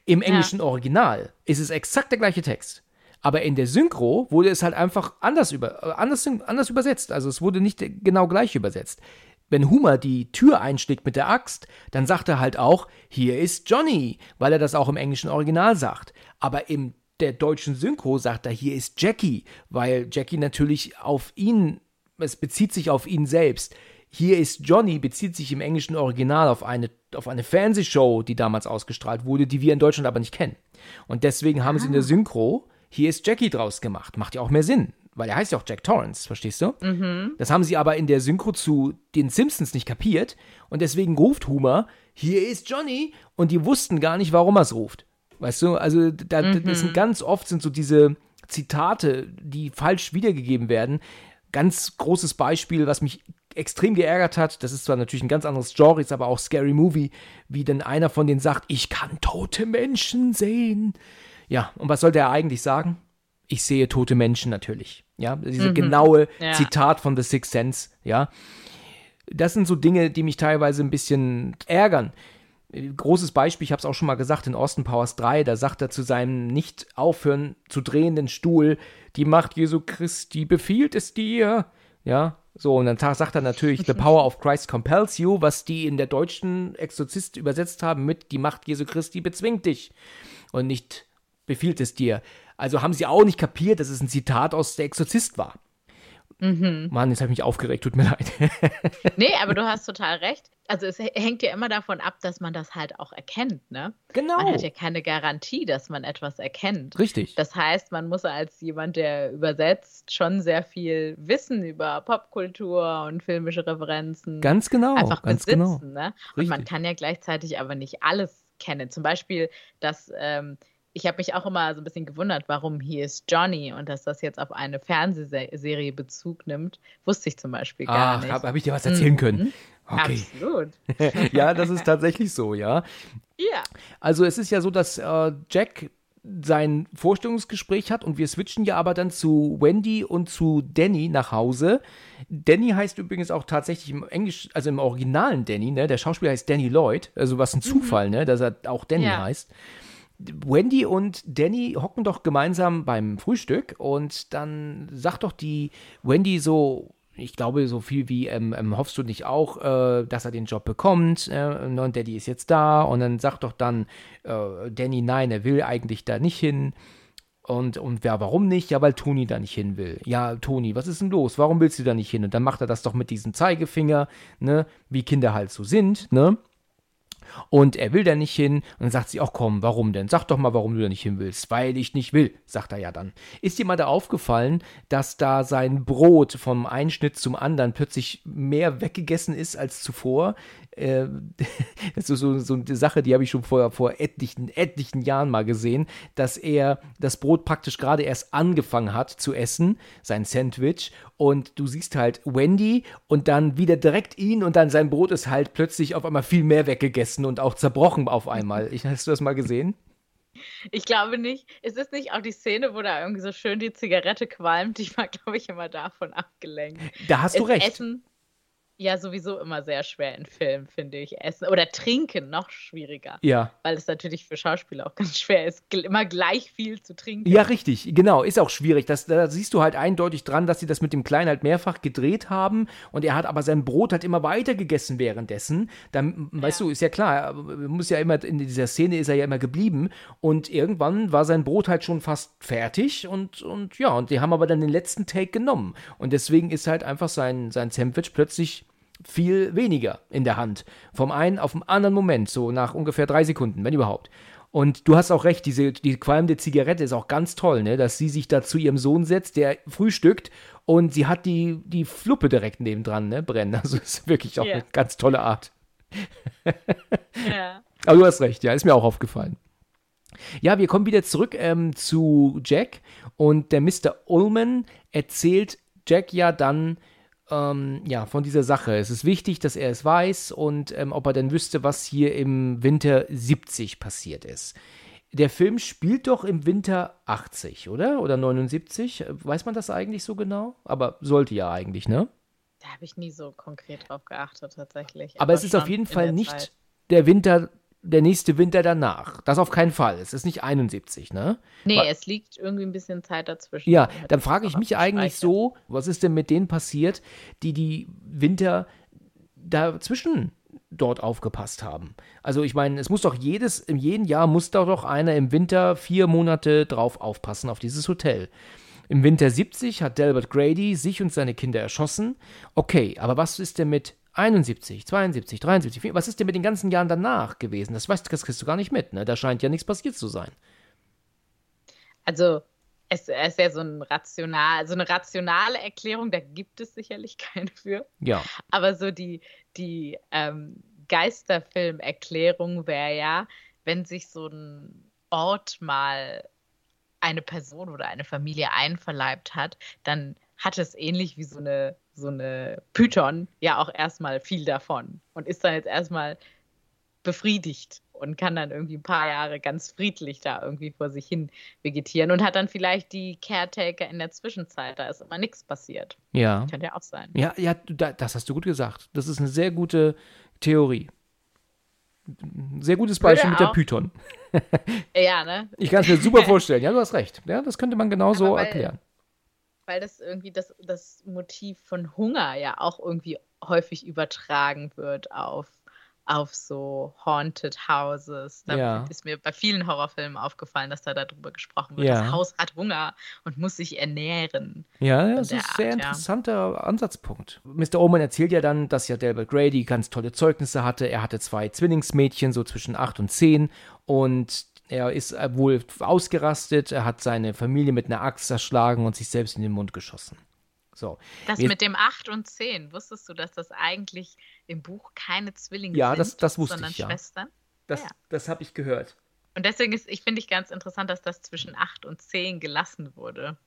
Speaker 2: Im englischen Original ist es exakt der gleiche Text. Aber in der Synchro wurde es halt einfach anders, über, äh, anders, anders übersetzt. Also es wurde nicht genau gleich übersetzt. Wenn Homer die Tür einschlägt mit der Axt, dann sagt er halt auch, hier ist Johnny, weil er das auch im englischen Original sagt. Aber im der deutschen Synchro sagt er, hier ist Jackie, weil Jackie natürlich auf ihn, es bezieht sich auf ihn selbst. Hier ist Johnny bezieht sich im englischen Original auf eine, auf eine Fernsehshow, die damals ausgestrahlt wurde, die wir in Deutschland aber nicht kennen. Und deswegen haben sie in der Synchro hier ist Jackie draus gemacht. Macht ja auch mehr Sinn, weil er heißt ja auch Jack Torrance, verstehst du? Das haben sie aber in der Synchro zu den Simpsons nicht kapiert und deswegen ruft Homer, hier ist Johnny und die wussten gar nicht, warum er es ruft. Weißt du, also da, das sind ganz oft sind so diese Zitate, die falsch wiedergegeben werden. Ganz großes Beispiel, was mich extrem geärgert hat, das ist zwar natürlich ein ganz anderes Genre, ist aber auch Scary Movie, wie denn einer von denen sagt, ich kann tote Menschen sehen. Ja, und was sollte er eigentlich sagen? Ich sehe tote Menschen natürlich. Ja, diese genaue
Speaker 3: Ja.
Speaker 2: Zitat von The Sixth Sense, ja. Das sind so Dinge, die mich teilweise ein bisschen ärgern. Großes Beispiel, ich habe es auch schon mal gesagt, in Austin Powers 3, da sagt er zu seinem nicht aufhören zu drehenden Stuhl, die Macht Jesu Christi befiehlt es dir. Ja, so, und dann sagt er natürlich, The power of Christ compels you, was die in der deutschen Exorzist übersetzt haben mit, die Macht Jesu Christi bezwingt dich. Und nicht befiehlt es dir. Also haben sie auch nicht kapiert, dass es ein Zitat aus der Exorzist war. Mann, jetzt habe ich mich aufgeregt, tut mir leid.
Speaker 3: Nee, aber du hast total recht. Also es hängt ja immer davon ab, dass man das halt auch erkennt, ne?
Speaker 2: genau.
Speaker 3: Man hat ja keine Garantie, dass man etwas erkennt.
Speaker 2: Richtig.
Speaker 3: Das heißt, man muss als jemand, der übersetzt, schon sehr viel Wissen über Popkultur und filmische Referenzen
Speaker 2: Ganz genau.
Speaker 3: einfach
Speaker 2: ganz
Speaker 3: besitzen.
Speaker 2: genau.
Speaker 3: Ne? Und man
Speaker 2: Richtig.
Speaker 3: kann ja gleichzeitig aber nicht alles kennen. Zum Beispiel, dass ähm, ich habe mich auch immer so ein bisschen gewundert, warum hier ist Johnny und dass das jetzt auf eine Fernsehserie Bezug nimmt, wusste ich zum Beispiel gar
Speaker 2: Ach,
Speaker 3: nicht.
Speaker 2: habe hab ich dir was erzählen können? Okay.
Speaker 3: Absolut.
Speaker 2: ja, das ist tatsächlich so, ja.
Speaker 3: Ja.
Speaker 2: Also es ist ja so, dass äh, Jack sein Vorstellungsgespräch hat und wir switchen ja aber dann zu Wendy und zu Danny nach Hause. Danny heißt übrigens auch tatsächlich im Englisch, also im originalen Danny, ne? Der Schauspieler heißt Danny Lloyd, also was ein Zufall, ne? Dass er auch Danny
Speaker 3: Ja.
Speaker 2: heißt. Wendy und Danny hocken doch gemeinsam beim Frühstück und dann sagt doch die Wendy so, ich glaube so viel wie, ähm, ähm, hoffst du nicht auch, äh, dass er den Job bekommt äh, und Daddy ist jetzt da und dann sagt doch dann äh, Danny, nein, er will eigentlich da nicht hin. Und, und ja, warum nicht? Ja, weil Toni da nicht hin will. Ja, Toni, was ist denn los? Warum willst du da nicht hin? Und dann macht er das doch mit diesem Zeigefinger, ne? Wie Kinder halt so sind, ne? Und er will da nicht hin. Und dann sagt sie, ach komm, warum denn? Sag doch mal, warum du da nicht hin willst. Weil ich nicht will, sagt er ja dann. Ist dir mal da aufgefallen, dass da sein Brot vom einen Schnitt zum anderen plötzlich mehr weggegessen ist als zuvor? Äh, das ist so, so eine Sache, die habe ich schon vor, vor etlichen, etlichen Jahren mal gesehen, dass er das Brot praktisch gerade erst angefangen hat zu essen, sein Sandwich. Und du siehst halt Wendy und dann wieder direkt ihn und dann sein Brot ist halt plötzlich auf einmal viel mehr weggegessen und auch zerbrochen auf einmal. Ich, hast du das mal gesehen?
Speaker 3: Ich glaube nicht. Ist es nicht auch die Szene, wo da irgendwie so schön die Zigarette qualmt? Ich war, glaube ich, immer davon abgelenkt.
Speaker 2: Da hast du
Speaker 3: Ist
Speaker 2: recht.
Speaker 3: Essen ja sowieso immer sehr schwer in Filmen, finde ich. Essen oder trinken noch schwieriger.
Speaker 2: Ja.
Speaker 3: Weil es natürlich für Schauspieler auch ganz schwer ist, immer gleich viel zu trinken.
Speaker 2: Ja, richtig, genau, ist auch schwierig. Das, da siehst du halt eindeutig dran, dass sie das mit dem Kleinen halt mehrfach gedreht haben und er hat aber sein Brot halt immer weiter gegessen währenddessen. Dann, weißt du, ist ja klar, er muss ja immer, in dieser Szene ist er ja immer geblieben und irgendwann war sein Brot halt schon fast fertig und, und ja, und die haben aber dann den letzten Take genommen und deswegen ist halt einfach sein, sein Sandwich plötzlich viel weniger in der Hand. Vom einen auf den anderen Moment, so nach ungefähr drei Sekunden, wenn überhaupt. Und du hast auch recht, diese die qualmende Zigarette ist auch ganz toll, ne? dass sie sich da zu ihrem Sohn setzt, der frühstückt und sie hat die, die Fluppe direkt nebendran, ne, brennen. Also ist wirklich auch
Speaker 3: Ja.
Speaker 2: eine ganz tolle Art.
Speaker 3: Ja.
Speaker 2: Aber du hast recht, ja, ist mir auch aufgefallen. Ja, wir kommen wieder zurück ähm, zu Jack und der Mr. Ullman erzählt Jack ja dann ähm, ja, von dieser Sache. Es ist wichtig, dass er es weiß und ähm, ob er denn wüsste, was hier im Winter 70 passiert ist. Der Film spielt doch im Winter 80, oder? Oder 79? Weiß man das eigentlich so genau? Aber sollte ja eigentlich, ne?
Speaker 3: Da habe ich nie so konkret drauf geachtet, tatsächlich.
Speaker 2: Aber, Aber es ist auf jeden Fall nicht Zeit. der Winter, der nächste Winter danach. Das auf keinen Fall. Es ist nicht 71, ne?
Speaker 3: Nee, Weil, es liegt irgendwie ein bisschen Zeit dazwischen.
Speaker 2: Ja, dann frage ich mich eigentlich so, was ist denn mit denen passiert, die die Winter dazwischen dort aufgepasst haben. Also ich meine, es muss doch jedes, in jedem Jahr muss da doch einer im Winter vier Monate drauf aufpassen auf dieses Hotel. Im Winter 70 hat Delbert Grady sich und seine Kinder erschossen. Okay, aber was ist denn mit 71, 72, 73, was ist denn mit den ganzen Jahren danach gewesen? Das weißt du, das kriegst du gar nicht mit, ne? Da scheint ja nichts passiert zu sein.
Speaker 3: Also, es, es ist ja so, ein rational, so eine rationale Erklärung, da gibt es sicherlich keine für.
Speaker 2: Ja.
Speaker 3: Aber so die, die ähm, Geisterfilm-Erklärung wäre ja, wenn sich so ein Ort mal eine Person oder eine Familie einverleibt hat, dann hat es ähnlich wie so eine, so eine Python ja auch erstmal viel davon und ist dann jetzt erstmal befriedigt und kann dann irgendwie ein paar Jahre ganz friedlich da irgendwie vor sich hin vegetieren und hat dann vielleicht die Caretaker in der Zwischenzeit. Da ist immer nichts passiert.
Speaker 2: Ja.
Speaker 3: Könnte ja auch sein.
Speaker 2: Ja, ja, das hast du gut gesagt. Das ist eine sehr gute Theorie. Sehr gutes Beispiel mit der Python.
Speaker 3: ja, ne?
Speaker 2: Ich kann es mir super vorstellen. Ja, du hast recht. Ja, das könnte man genauso erklären.
Speaker 3: Weil das irgendwie das, das Motiv von Hunger ja auch irgendwie häufig übertragen wird auf auf so Haunted Houses. Da ja. ist mir bei vielen Horrorfilmen aufgefallen, dass da darüber gesprochen wird. Ja. Das Haus hat Hunger und muss sich ernähren.
Speaker 2: Ja, das ist ein sehr interessanter ja. Ansatzpunkt. Mr. Oman erzählt ja dann, dass ja Delbert Grady ganz tolle Zeugnisse hatte. Er hatte zwei Zwillingsmädchen, so zwischen acht und zehn. Und er ist wohl ausgerastet. Er hat seine Familie mit einer Axt zerschlagen und sich selbst in den Mund geschossen. So.
Speaker 3: Das Wir, mit dem 8 und 10, wusstest du, dass das eigentlich im Buch keine Zwillinge
Speaker 2: ja,
Speaker 3: sind,
Speaker 2: das, das wusste
Speaker 3: sondern
Speaker 2: ich, ja.
Speaker 3: Schwestern?
Speaker 2: Das, ja. das habe ich gehört.
Speaker 3: Und deswegen ist, ich finde ich ganz interessant, dass das zwischen 8 und 10 gelassen wurde.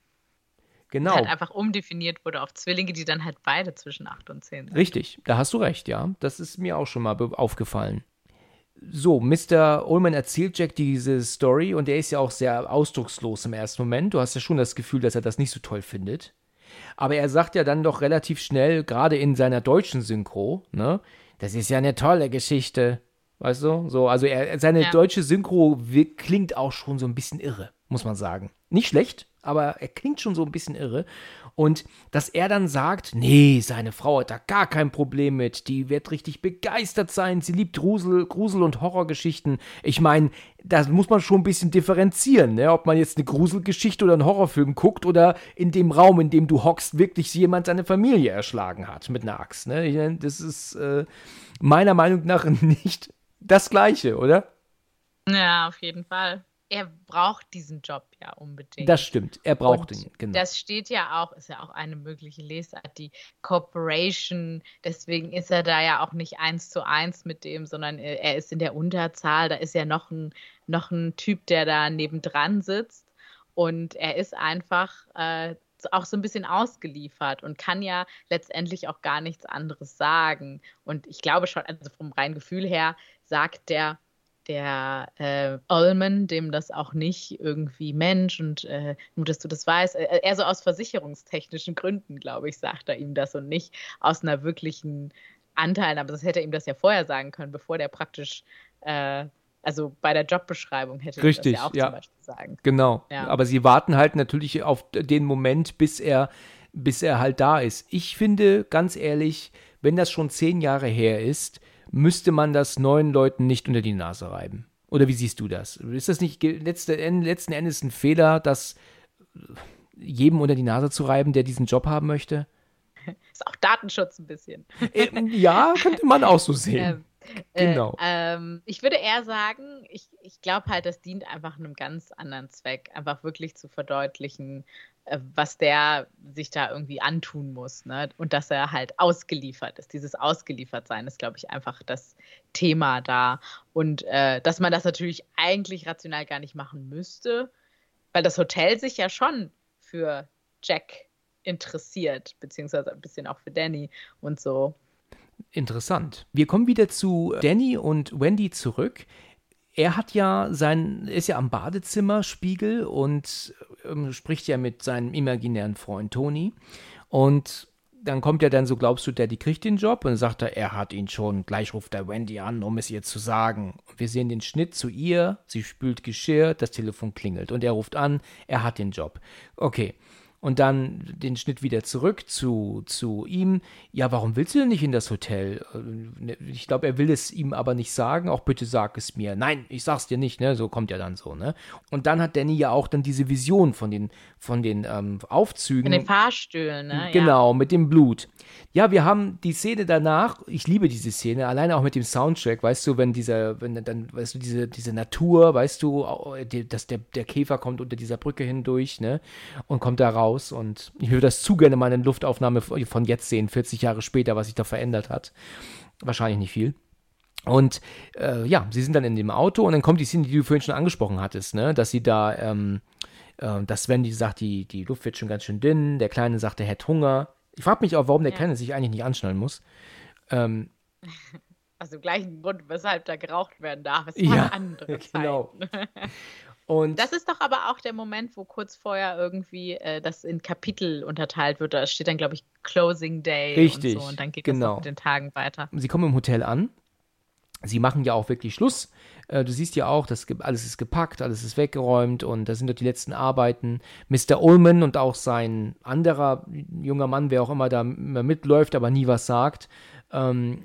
Speaker 2: Genau.
Speaker 3: Halt einfach umdefiniert wurde auf Zwillinge, die dann halt beide zwischen 8 und 10 sind.
Speaker 2: Richtig, da hast du recht, ja. Das ist mir auch schon mal aufgefallen. So, Mr. Ullman erzählt Jack diese Story und er ist ja auch sehr ausdruckslos im ersten Moment. Du hast ja schon das Gefühl, dass er das nicht so toll findet. Aber er sagt ja dann doch relativ schnell, gerade in seiner deutschen Synchro, ne, das ist ja eine tolle Geschichte. Weißt du? So, also er, seine ja. deutsche Synchro klingt auch schon so ein bisschen irre, muss man sagen. Nicht schlecht, aber er klingt schon so ein bisschen irre. Und dass er dann sagt, nee, seine Frau hat da gar kein Problem mit, die wird richtig begeistert sein, sie liebt Grusel, Grusel und Horrorgeschichten. Ich meine, das muss man schon ein bisschen differenzieren, ne? ob man jetzt eine Gruselgeschichte oder einen Horrorfilm guckt oder in dem Raum, in dem du hockst, wirklich jemand seine Familie erschlagen hat mit einer Axt. Ne? Das ist äh, meiner Meinung nach nicht das Gleiche, oder?
Speaker 3: Ja, auf jeden Fall er braucht diesen Job ja unbedingt.
Speaker 2: Das stimmt, er braucht und ihn,
Speaker 3: genau. Das steht ja auch, ist ja auch eine mögliche Lesart, die Corporation. Deswegen ist er da ja auch nicht eins zu eins mit dem, sondern er ist in der Unterzahl. Da ist ja noch ein, noch ein Typ, der da nebendran sitzt. Und er ist einfach äh, auch so ein bisschen ausgeliefert und kann ja letztendlich auch gar nichts anderes sagen. Und ich glaube schon, also vom reinen Gefühl her sagt der der äh, Ullman, dem das auch nicht irgendwie Mensch und äh, nur, dass du das weißt, äh, eher so aus versicherungstechnischen Gründen, glaube ich, sagt er ihm das und nicht aus einer wirklichen Anteil. Aber das hätte er ihm das ja vorher sagen können, bevor der praktisch, äh, also bei der Jobbeschreibung hätte
Speaker 2: Richtig,
Speaker 3: das ja auch
Speaker 2: ja.
Speaker 3: zum Beispiel sagen.
Speaker 2: Genau. Ja. Aber sie warten halt natürlich auf den Moment, bis er, bis er halt da ist. Ich finde, ganz ehrlich, wenn das schon zehn Jahre her ist, müsste man das neuen Leuten nicht unter die Nase reiben. Oder wie siehst du das? Ist das nicht letzte, letzten Endes ein Fehler, das jedem unter die Nase zu reiben, der diesen Job haben möchte?
Speaker 3: Ist auch Datenschutz ein bisschen.
Speaker 2: Ähm, ja, könnte man auch so sehen.
Speaker 3: Ähm, genau. Äh, ähm, ich würde eher sagen, ich, ich glaube halt, das dient einfach einem ganz anderen Zweck. Einfach wirklich zu verdeutlichen, äh, was der sich da irgendwie antun muss. Ne? Und dass er halt ausgeliefert ist. Dieses Ausgeliefertsein ist, glaube ich, einfach das Thema da. Und äh, dass man das natürlich eigentlich rational gar nicht machen müsste, weil das Hotel sich ja schon für Jack interessiert, beziehungsweise ein bisschen auch für Danny und so.
Speaker 2: Interessant. Wir kommen wieder zu Danny und Wendy zurück. Er hat ja sein, ist ja am Badezimmerspiegel und ähm, spricht ja mit seinem imaginären Freund Tony. Und dann kommt ja dann so, glaubst du, Daddy kriegt den Job? Und dann sagt er, er hat ihn schon. Gleich ruft er Wendy an, um es ihr zu sagen. Wir sehen den Schnitt zu ihr, sie spült Geschirr, das Telefon klingelt und er ruft an, er hat den Job. Okay und dann den Schnitt wieder zurück zu, zu ihm. Ja, warum willst du denn nicht in das Hotel? Äh, ich glaube, er will es ihm aber nicht sagen. Auch bitte sag es mir. Nein, ich sag's dir nicht, ne? So kommt ja dann so, ne? Und dann hat Danny ja auch dann diese Vision von den, von den ähm, Aufzügen.
Speaker 3: In den Fahrstühlen, ne?
Speaker 2: Genau, ja. mit dem Blut. Ja, wir haben die Szene danach, ich liebe diese Szene, alleine auch mit dem Soundtrack, weißt du, wenn dieser, wenn dann, weißt du, diese, diese Natur, weißt du, dass der, der Käfer kommt unter dieser Brücke hindurch, ne? Und kommt da raus und ich würde das zu gerne mal in Luftaufnahme von jetzt sehen, 40 Jahre später, was sich da verändert hat. Wahrscheinlich nicht viel. Und äh, ja, sie sind dann in dem Auto und dann kommt die Szene, die du vorhin schon angesprochen hattest, ne? dass sie da, ähm, äh, dass die sagt, die, die Luft wird schon ganz schön dünn, der Kleine sagt, er hätte Hunger. Ich frage mich auch, warum der ja. Kleine sich eigentlich nicht anschnallen muss. Ähm,
Speaker 3: also gleichen Grund, weshalb da geraucht werden darf. Es ja, andere genau. Und das ist doch aber auch der Moment, wo kurz vorher irgendwie äh, das in Kapitel unterteilt wird. Da steht dann, glaube ich, Closing Day
Speaker 2: richtig,
Speaker 3: und so. Und dann geht
Speaker 2: genau.
Speaker 3: das mit den Tagen weiter.
Speaker 2: Sie kommen im Hotel an. Sie machen ja auch wirklich Schluss. Äh, du siehst ja auch, dass alles ist gepackt, alles ist weggeräumt und da sind doch die letzten Arbeiten. Mr. Ullman und auch sein anderer junger Mann, wer auch immer da mitläuft, aber nie was sagt, ähm,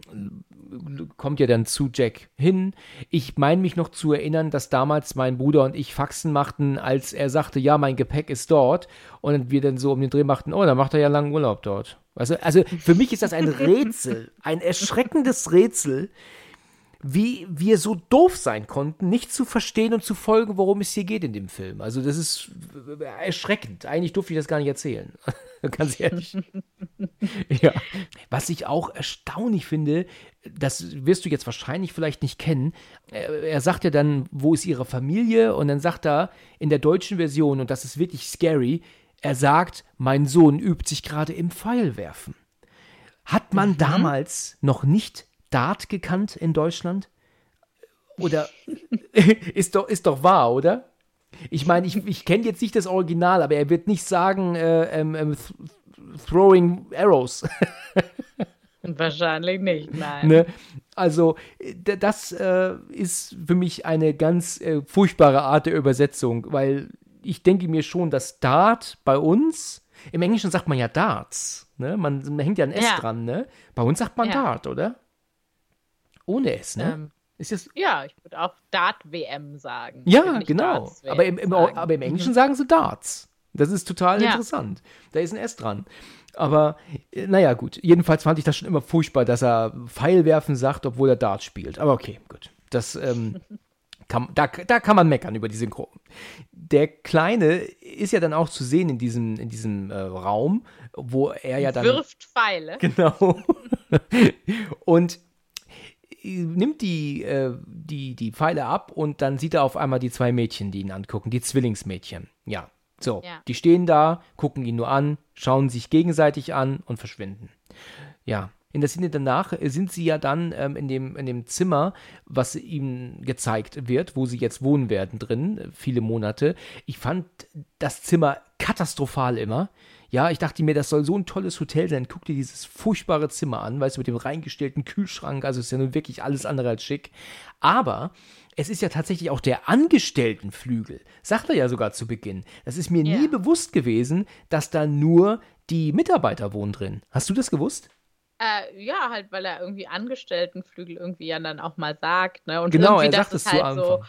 Speaker 2: kommt ja dann zu Jack hin. Ich meine mich noch zu erinnern, dass damals mein Bruder und ich Faxen machten, als er sagte, ja, mein Gepäck ist dort. Und wir dann so um den Dreh machten, oh, dann macht er ja langen Urlaub dort. Also, also für mich ist das ein Rätsel, ein erschreckendes Rätsel, wie wir so doof sein konnten, nicht zu verstehen und zu folgen, worum es hier geht in dem Film. Also das ist erschreckend. Eigentlich durfte ich das gar nicht erzählen. Ganz ehrlich. ja. Was ich auch erstaunlich finde, das wirst du jetzt wahrscheinlich vielleicht nicht kennen. Er sagt ja dann, wo ist ihre Familie? Und dann sagt er in der deutschen Version, und das ist wirklich scary, er sagt, mein Sohn übt sich gerade im Pfeilwerfen. Hat man mhm. damals noch nicht Dart gekannt in Deutschland? Oder ist doch, ist doch wahr, oder? Ich meine, ich, ich kenne jetzt nicht das Original, aber er wird nicht sagen, äh, ähm, ähm, th throwing arrows.
Speaker 3: Wahrscheinlich nicht, nein.
Speaker 2: Ne? Also, das äh, ist für mich eine ganz äh, furchtbare Art der Übersetzung, weil ich denke mir schon, dass Dart bei uns, im Englischen sagt man ja Darts, ne? Man, man hängt ja ein S ja. dran, ne? Bei uns sagt man ja. Dart, oder? Ohne S, ne? Ähm,
Speaker 3: ist das ja, ich würde auch Dart-WM sagen.
Speaker 2: Ja, genau. Aber im, im, aber im, Englischen mhm. sagen sie Darts. Das ist total ja. interessant. Da ist ein S dran. Aber äh, naja, gut. Jedenfalls fand ich das schon immer furchtbar, dass er Pfeilwerfen sagt, obwohl er Dart spielt. Aber okay, gut. Das, ähm, kann, da, da kann man meckern über die Synchro. Der Kleine ist ja dann auch zu sehen in diesem, in diesem äh, Raum, wo er ja dann.
Speaker 3: Wirft Pfeile.
Speaker 2: Genau. Und nimmt die, äh, die, die Pfeile ab und dann sieht er auf einmal die zwei Mädchen, die ihn angucken, die Zwillingsmädchen. Ja, so. Ja. Die stehen da, gucken ihn nur an, schauen sich gegenseitig an und verschwinden. Ja. In der Szene danach sind sie ja dann ähm, in, dem, in dem Zimmer, was ihm gezeigt wird, wo sie jetzt wohnen werden drin, viele Monate. Ich fand das Zimmer katastrophal immer. Ja, ich dachte mir, das soll so ein tolles Hotel sein. Guck dir dieses furchtbare Zimmer an, weißt du, mit dem reingestellten Kühlschrank. Also ist ja nun wirklich alles andere als schick. Aber es ist ja tatsächlich auch der Angestelltenflügel. Sagt er ja sogar zu Beginn. Das ist mir yeah. nie bewusst gewesen, dass da nur die Mitarbeiter wohnen drin. Hast du das gewusst?
Speaker 3: Äh, ja, halt, weil er irgendwie Angestelltenflügel irgendwie ja dann auch mal sagt. Ne? Und
Speaker 2: genau, er sagt es halt zu Anfang. So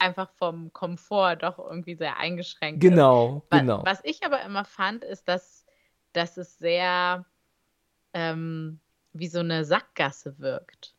Speaker 3: einfach vom Komfort doch irgendwie sehr eingeschränkt
Speaker 2: genau,
Speaker 3: ist.
Speaker 2: Genau,
Speaker 3: Was ich aber immer fand, ist, dass, dass es sehr ähm, wie so eine Sackgasse wirkt.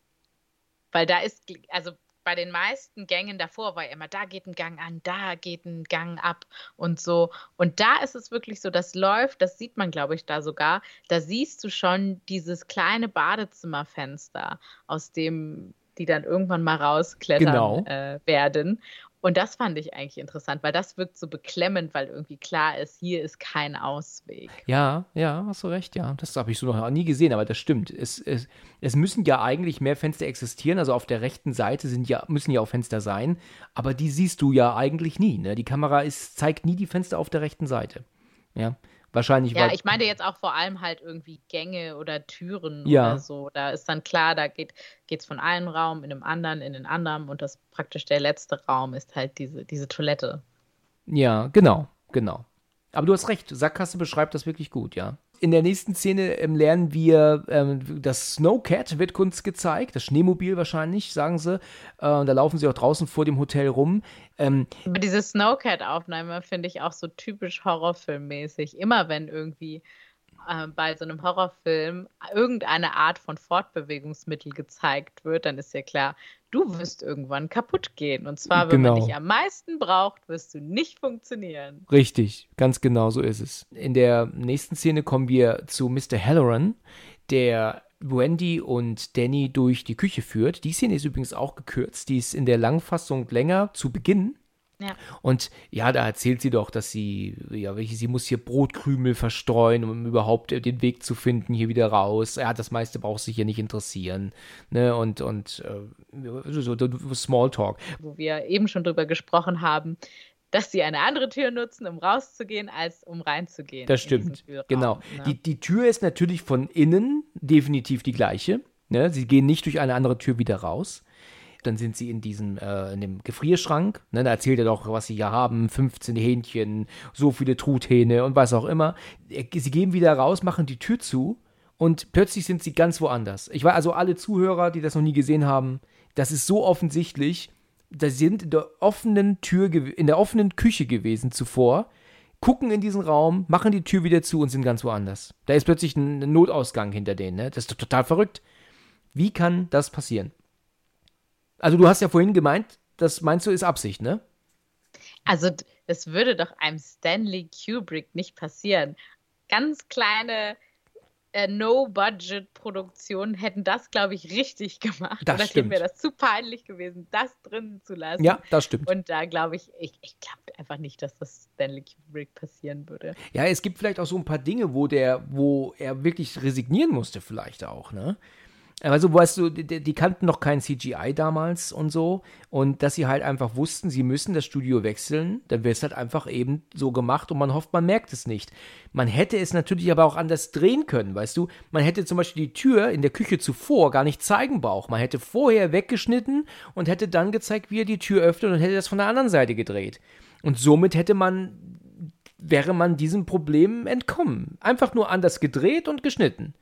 Speaker 3: Weil da ist, also bei den meisten Gängen davor war immer, da geht ein Gang an, da geht ein Gang ab und so. Und da ist es wirklich so, das läuft, das sieht man, glaube ich, da sogar. Da siehst du schon dieses kleine Badezimmerfenster, aus dem die dann irgendwann mal rausklettern
Speaker 2: genau.
Speaker 3: äh, werden. Und das fand ich eigentlich interessant, weil das wirkt so beklemmend, weil irgendwie klar ist, hier ist kein Ausweg.
Speaker 2: Ja, ja, hast du recht, ja. Das habe ich so noch nie gesehen, aber das stimmt. Es, es, es müssen ja eigentlich mehr Fenster existieren. Also auf der rechten Seite sind ja, müssen ja auch Fenster sein, aber die siehst du ja eigentlich nie. Ne? Die Kamera ist, zeigt nie die Fenster auf der rechten Seite. Ja. Wahrscheinlich.
Speaker 3: Ja, ich meine jetzt auch vor allem halt irgendwie Gänge oder Türen
Speaker 2: Ja.
Speaker 3: oder so. Da ist dann klar, da geht es von einem Raum in einem anderen, in den anderen und das praktisch der letzte Raum ist halt diese, diese Toilette.
Speaker 2: Ja, genau, genau. Aber du hast recht, Sackgasse beschreibt das wirklich gut, ja. In der nächsten Szene ähm, lernen wir, ähm, das Snowcat wird uns gezeigt, das Schneemobil wahrscheinlich, sagen sie. Äh, da laufen sie auch draußen vor dem Hotel rum. Ähm,
Speaker 3: Aber diese Snowcat-Aufnahme finde ich auch so typisch Horrorfilmmäßig. Immer wenn irgendwie äh, bei so einem Horrorfilm irgendeine Art von Fortbewegungsmittel gezeigt wird, dann ist ja klar, du wirst irgendwann kaputt gehen. Und zwar, wenn man
Speaker 2: Genau.
Speaker 3: dich am meisten braucht, wirst du nicht funktionieren.
Speaker 2: Richtig, ganz genau so ist es. In der nächsten Szene kommen wir zu Mr. Halloran, der Wendy und Danny durch die Küche führt. Die Szene ist übrigens auch gekürzt. Die ist in der Langfassung länger zu Beginn.
Speaker 3: Ja.
Speaker 2: Und ja, da erzählt sie doch, dass sie, ja, welche, sie muss hier Brotkrümel verstreuen, um überhaupt den Weg zu finden, hier wieder raus. Ja, das meiste braucht sich hier nicht interessieren. Ne? Und, und äh, so, so Smalltalk.
Speaker 3: wo wir eben schon drüber gesprochen haben, dass sie eine andere Tür nutzen, um rauszugehen, als um reinzugehen.
Speaker 2: Das stimmt, genau.
Speaker 3: ne?
Speaker 2: Die, die Tür ist natürlich von innen definitiv die gleiche. Ne? Sie gehen nicht durch eine andere Tür wieder raus. Dann sind sie in diesem, äh, in dem Gefrierschrank. Ne? Da erzählt er doch, was sie hier haben. 15 Hähnchen, so viele Truthähne und was auch immer. Sie gehen wieder raus, machen die Tür zu und plötzlich sind sie ganz woanders. Ich weiß also alle Zuhörer, die das noch nie gesehen haben, das ist so offensichtlich. Da sind in der offenen Tür, in der offenen Küche gewesen zuvor gucken in diesen Raum, machen die Tür wieder zu und sind ganz woanders. Da ist plötzlich ein ein Notausgang hinter denen. Ne? Das ist doch total verrückt. Wie kann das passieren? Also du hast ja vorhin gemeint, das meinst du ist Absicht, ne?
Speaker 3: Also, es würde doch einem Stanley Kubrick nicht passieren. Ganz kleine äh, No-Budget-Produktionen hätten das, glaube ich, richtig gemacht.
Speaker 2: Das
Speaker 3: Oder
Speaker 2: stimmt.
Speaker 3: wäre das zu peinlich gewesen, das drinnen zu lassen.
Speaker 2: Ja, das stimmt.
Speaker 3: Und da glaube ich, ich, ich glaube einfach nicht, dass das Stanley Kubrick passieren würde.
Speaker 2: Ja, es gibt vielleicht auch so ein paar Dinge, wo der, wo er wirklich resignieren musste, vielleicht auch, ne? Also, weißt du, die, die kannten noch kein CGI damals und so. Und dass sie halt einfach wussten, sie müssen das Studio wechseln, dann wird es halt einfach eben so gemacht und man hofft, man merkt es nicht. Man hätte es natürlich aber auch anders drehen können, weißt du? Man hätte zum Beispiel die Tür in der Küche zuvor gar nicht zeigen braucht. Man hätte vorher weggeschnitten und hätte dann gezeigt, wie er die Tür öffnet und hätte das von der anderen Seite gedreht. Und somit hätte man wäre man diesem Problem entkommen. Einfach nur anders gedreht und geschnitten.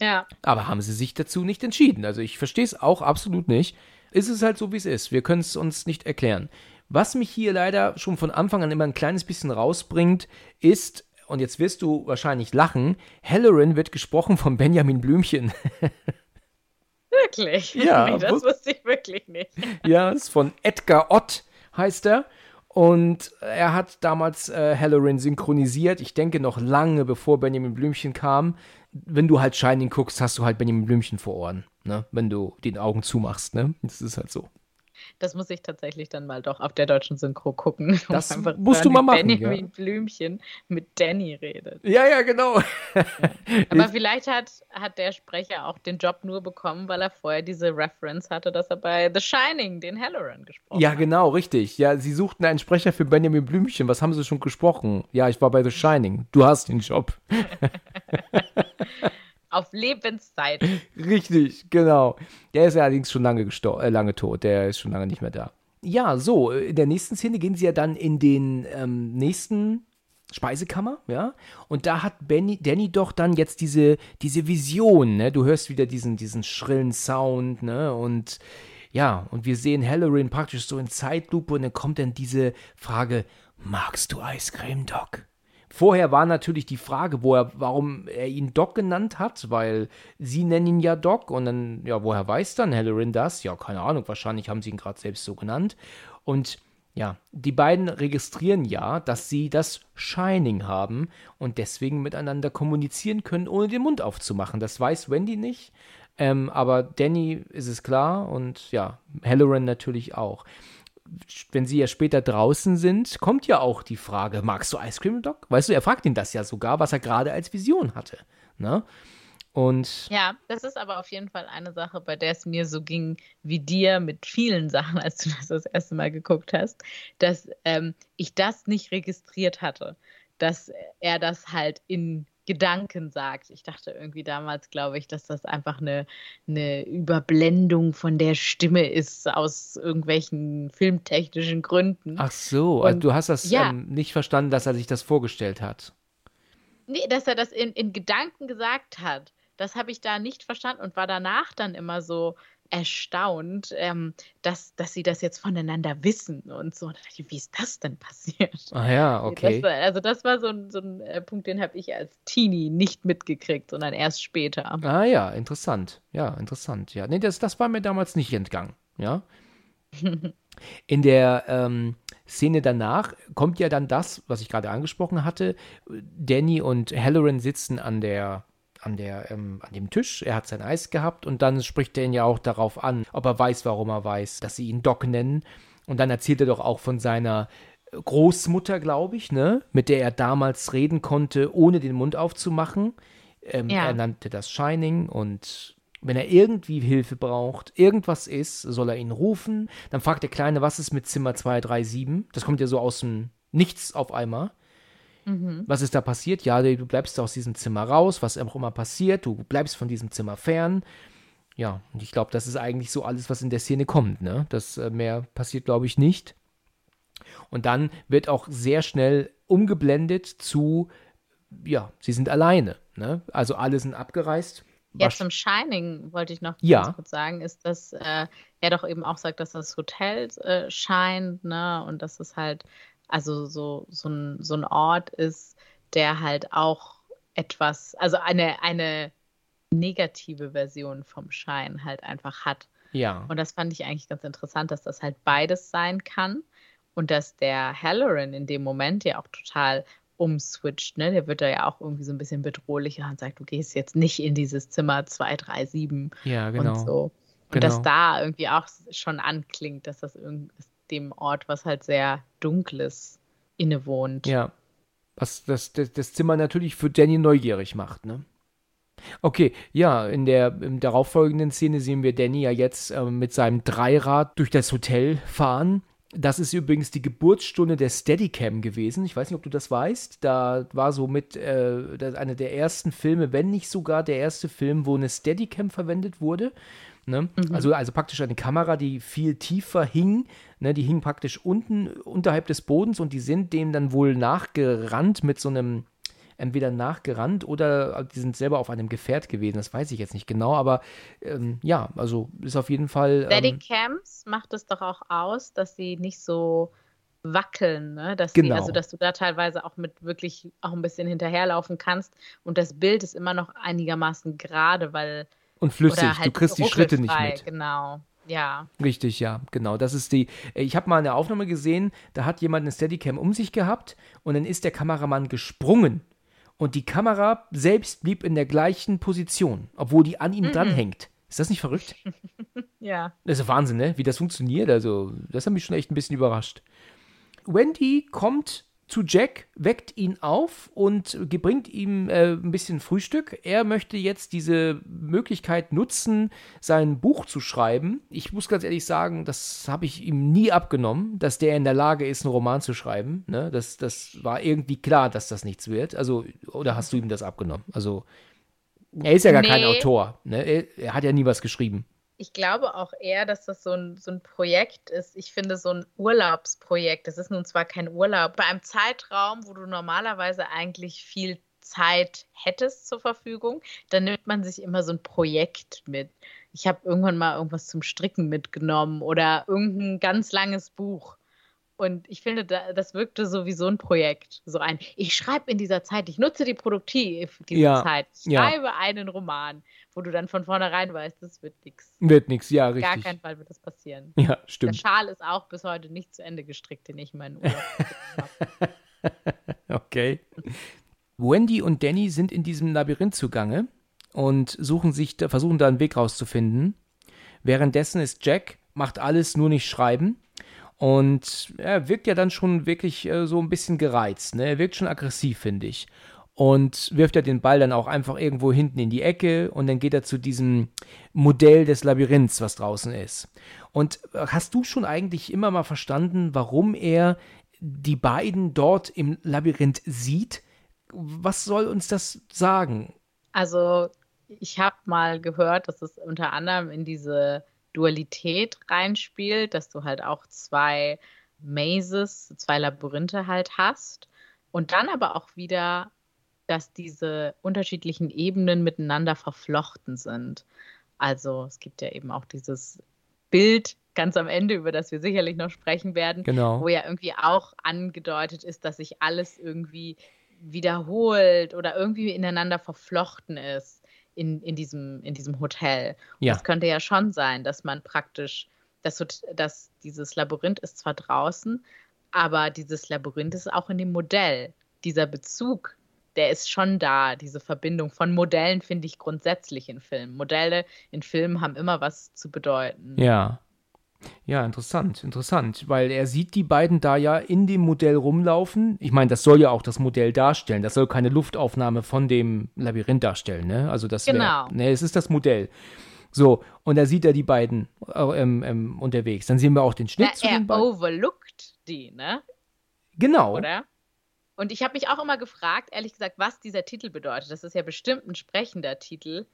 Speaker 3: Ja.
Speaker 2: Aber haben sie sich dazu nicht entschieden. Also ich verstehe es auch absolut nicht. Ist es halt so, wie es ist. Wir können es uns nicht erklären. Was mich hier leider schon von Anfang an immer ein kleines bisschen rausbringt, ist, und jetzt wirst du wahrscheinlich lachen, Halloran wird gesprochen von Benjamin Blümchen.
Speaker 3: Wirklich?
Speaker 2: Ja,
Speaker 3: nee, das
Speaker 2: wus-
Speaker 3: wusste ich wirklich nicht.
Speaker 2: ja, ist von Edgar Ott, heißt er. Und er hat damals äh, Halloran synchronisiert. Ich denke noch lange bevor Benjamin Blümchen kam. Wenn du halt Shining guckst, hast du halt Benjamin Blümchen vor Ohren, ne? Wenn du den Augen zumachst, ne? Das ist halt so.
Speaker 3: Das muss ich tatsächlich dann mal doch auf der deutschen Synchro gucken.
Speaker 2: Das musst du mal machen,
Speaker 3: Benjamin Blümchen mit Danny redet.
Speaker 2: Ja, ja, genau.
Speaker 3: Aber vielleicht hat, hat der Sprecher auch den Job nur bekommen, weil er vorher diese Reference hatte, dass er bei The Shining den Halloran gesprochen
Speaker 2: Ja,
Speaker 3: hat.
Speaker 2: genau, richtig. Ja, sie suchten einen Sprecher für Benjamin Blümchen. Was haben sie schon gesprochen? Ja, ich war bei The Shining. Du hast den Job.
Speaker 3: Auf Lebenszeit.
Speaker 2: Richtig, genau. Der ist allerdings schon lange, äh, lange tot. Der ist schon lange nicht mehr da. Ja, so, äh, in der nächsten Szene gehen sie ja dann in den ähm, nächsten Speisekammer, ja. Und da hat Benny, Danny doch dann jetzt diese, diese Vision, ne? Du hörst wieder diesen, diesen schrillen Sound, ne? Und ja, und wir sehen Halloran praktisch so in Zeitlupe und dann kommt dann diese Frage, magst du Eiscreme, Doc? Vorher war natürlich die Frage, wo er, warum er ihn Doc genannt hat, weil sie nennen ihn ja Doc und dann, ja, woher weiß dann Halloran das? Ja, keine Ahnung, wahrscheinlich haben sie ihn gerade selbst so genannt. Und ja, die beiden registrieren ja, dass sie das Shining haben und deswegen miteinander kommunizieren können, ohne den Mund aufzumachen. Das weiß Wendy nicht, ähm, aber Danny ist es klar und ja, Halloran natürlich auch. Wenn sie ja später draußen sind, kommt ja auch die Frage, magst du Ice Cream Dog? Weißt du, er fragt ihn das ja sogar, was er gerade als Vision hatte. Ne? Und
Speaker 3: ja, das ist aber auf jeden Fall eine Sache, bei der es mir so ging wie dir mit vielen Sachen, als du das das erste Mal geguckt hast, dass ähm, ich das nicht registriert hatte, dass er das halt in Gedanken sagt. Ich dachte irgendwie damals, glaube ich, dass das einfach eine, eine Überblendung von der Stimme ist aus irgendwelchen filmtechnischen Gründen.
Speaker 2: Ach so, also Und, du hast das ja. ähm, nicht verstanden, dass er sich das vorgestellt hat.
Speaker 3: Nee, dass er das in, in Gedanken gesagt hat. Das habe ich da nicht verstanden und war danach dann immer so, erstaunt, ähm, dass, dass sie das jetzt voneinander wissen und so. Und ich, wie ist das denn passiert?
Speaker 2: Ah ja, okay.
Speaker 3: Das also das war so ein, so ein äh, Punkt, den habe ich als Teenie nicht mitgekriegt, sondern erst später.
Speaker 2: Ah ja, interessant. Ja, interessant. Ja, nee, das, das war mir damals nicht entgangen. Ja. In der ähm, Szene danach kommt ja dann das, was ich gerade angesprochen hatte. Danny und Halloran sitzen an der an, der, ähm, an dem Tisch. Er hat sein Eis gehabt und dann spricht er ihn ja auch darauf an, ob er weiß, warum er weiß, dass sie ihn Doc nennen. Und dann erzählt er doch auch von seiner Großmutter, glaube ich, ne, mit der er damals reden konnte, ohne den Mund aufzumachen. Ähm, ja. Er nannte das Shining und wenn er irgendwie Hilfe braucht, irgendwas ist, soll er ihn rufen. Dann fragt der Kleine, was ist mit Zimmer 237? Das kommt ja so aus dem Nichts auf einmal. Mhm. Was ist da passiert? Ja, du bleibst aus diesem Zimmer raus, was auch immer passiert, du bleibst von diesem Zimmer fern. Ja, und ich glaube, das ist eigentlich so alles, was in der Szene kommt. Ne? Das äh, mehr passiert, glaube ich, nicht. Und dann wird auch sehr schnell umgeblendet zu, ja, sie sind alleine. Ne? Also alle sind abgereist.
Speaker 3: Ja, zum Shining wollte ich noch
Speaker 2: ja.
Speaker 3: kurz sagen, ist, dass äh, er doch eben auch sagt, dass das Hotel äh, scheint, ne? Und dass es halt also so, so, ein, so ein Ort ist, der halt auch etwas, also eine, eine negative Version vom Schein halt einfach hat.
Speaker 2: Ja.
Speaker 3: Und das fand ich eigentlich ganz interessant, dass das halt beides sein kann und dass der Halloran in dem Moment ja auch total umswitcht, ne? Der wird da ja auch irgendwie so ein bisschen bedrohlicher und sagt, du gehst jetzt nicht in dieses Zimmer 237
Speaker 2: ja, genau.
Speaker 3: und so. Und genau. dass da irgendwie auch schon anklingt, dass das irgendwie dem Ort, was halt sehr dunkles innewohnt.
Speaker 2: Ja. Was das, das, das Zimmer natürlich für Danny neugierig macht, ne? Okay, ja, in der im darauffolgenden Szene sehen wir Danny ja jetzt äh, mit seinem Dreirad durch das Hotel fahren. Das ist übrigens die Geburtsstunde der Steadicam gewesen. Ich weiß nicht, ob du das weißt. Da war so mit äh, einer der ersten Filme, wenn nicht sogar der erste Film, wo eine Steadicam verwendet wurde. Ne? Mhm. Also, also praktisch eine Kamera, die viel tiefer hing. Ne? Die hing praktisch unten unterhalb des Bodens und die sind dem dann wohl nachgerannt mit so einem, entweder nachgerannt oder die sind selber auf einem Gefährt gewesen. Das weiß ich jetzt nicht genau, aber ähm, ja, also ist auf jeden Fall.
Speaker 3: Ähm, Cams macht es doch auch aus, dass sie nicht so wackeln, ne? dass
Speaker 2: genau.
Speaker 3: Die, also dass du da teilweise auch mit wirklich auch ein bisschen hinterherlaufen kannst und das Bild ist immer noch einigermaßen gerade, weil
Speaker 2: und flüssig. Halt du kriegst die Schritte nicht mit.
Speaker 3: Genau. Ja.
Speaker 2: Richtig, ja, genau. Das ist die. Ich habe mal eine Aufnahme gesehen, da hat jemand eine Steadicam um sich gehabt und dann ist der Kameramann gesprungen. Und die Kamera selbst blieb in der gleichen Position, obwohl die an ihm mhm. dranhängt. Ist das nicht verrückt?
Speaker 3: ja.
Speaker 2: Das ist Wahnsinn, ne? Wie das funktioniert. Also, das hat mich schon echt ein bisschen überrascht. Wendy kommt zu Jack, weckt ihn auf und bringt ihm äh, ein bisschen Frühstück. Er möchte jetzt diese Möglichkeit nutzen, sein Buch zu schreiben. Ich muss ganz ehrlich sagen, das habe ich ihm nie abgenommen, dass der in der Lage ist, einen Roman zu schreiben. Ne? Das, das war irgendwie klar, dass das nichts wird. Also, oder hast du ihm das abgenommen? Also, er ist ja gar nee. kein Autor. Ne? Er, er hat ja nie was geschrieben
Speaker 3: ich glaube auch eher, dass das so ein, so ein Projekt ist. Ich finde so ein Urlaubsprojekt. Das ist nun zwar kein Urlaub, bei einem Zeitraum, wo du normalerweise eigentlich viel Zeit hättest zur Verfügung, dann nimmt man sich immer so ein Projekt mit. Ich habe irgendwann mal irgendwas zum Stricken mitgenommen oder irgendein ganz langes Buch. Und ich finde, das wirkte so wie so ein Projekt. So ein, ich schreibe in dieser Zeit, ich nutze die produktiv, diese ja, Zeit, ich schreibe ja. einen Roman, wo du dann von vornherein weißt, das wird nichts.
Speaker 2: Wird nichts, ja, richtig.
Speaker 3: Gar keinen Fall wird das passieren.
Speaker 2: Ja, stimmt.
Speaker 3: Der Schal ist auch bis heute nicht zu Ende gestrickt, den ich in meinen Urlaub
Speaker 2: okay. Wendy und Danny sind in diesem Labyrinth zugange und suchen sich, versuchen da einen Weg rauszufinden. Währenddessen ist Jack, macht alles nur nicht schreiben Und er wirkt ja dann schon wirklich äh, so ein bisschen gereizt. Ne? Er wirkt schon aggressiv, finde ich. Und wirft ja den Ball dann auch einfach irgendwo hinten in die Ecke und dann geht er zu diesem Modell des Labyrinths, was draußen ist. Und äh, hast du schon eigentlich immer mal verstanden, warum er die beiden dort im Labyrinth sieht? Was soll uns das sagen?
Speaker 3: Also, ich habe mal gehört, dass es unter anderem in diese Dualität reinspielt, dass du halt auch zwei Mazes, zwei Labyrinthe halt hast. Und dann aber auch wieder, dass diese unterschiedlichen Ebenen miteinander verflochten sind. Also es gibt ja eben auch dieses Bild ganz am Ende, über das wir sicherlich noch sprechen werden,
Speaker 2: genau.
Speaker 3: wo ja irgendwie auch angedeutet ist, dass sich alles irgendwie wiederholt oder irgendwie ineinander verflochten ist in, in, diesem, in diesem Hotel. Und
Speaker 2: Ja.
Speaker 3: Das könnte ja schon sein, dass man praktisch, dass, dass dieses Labyrinth ist zwar draußen, aber dieses Labyrinth ist auch in dem Modell. Dieser Bezug, der ist schon da. Diese Verbindung von Modellen finde ich grundsätzlich in Filmen. Modelle in Filmen haben immer was zu bedeuten.
Speaker 2: Ja. Ja, interessant, interessant, weil er sieht die beiden da ja in dem Modell rumlaufen. Ich meine, das soll ja auch das Modell darstellen. Das soll keine Luftaufnahme von dem Labyrinth darstellen, ne? Also das wär,
Speaker 3: Genau.
Speaker 2: Ne, es ist das Modell. So, und da sieht er die beiden äh, ähm, ähm, unterwegs. Dann sehen wir auch den Schnitt
Speaker 3: Na,
Speaker 2: zu
Speaker 3: er
Speaker 2: den beiden.
Speaker 3: overlookt die, ne?
Speaker 2: Genau.
Speaker 3: oder? Und ich habe mich auch immer gefragt, ehrlich gesagt, was dieser Titel bedeutet. Das ist ja bestimmt ein sprechender Titel,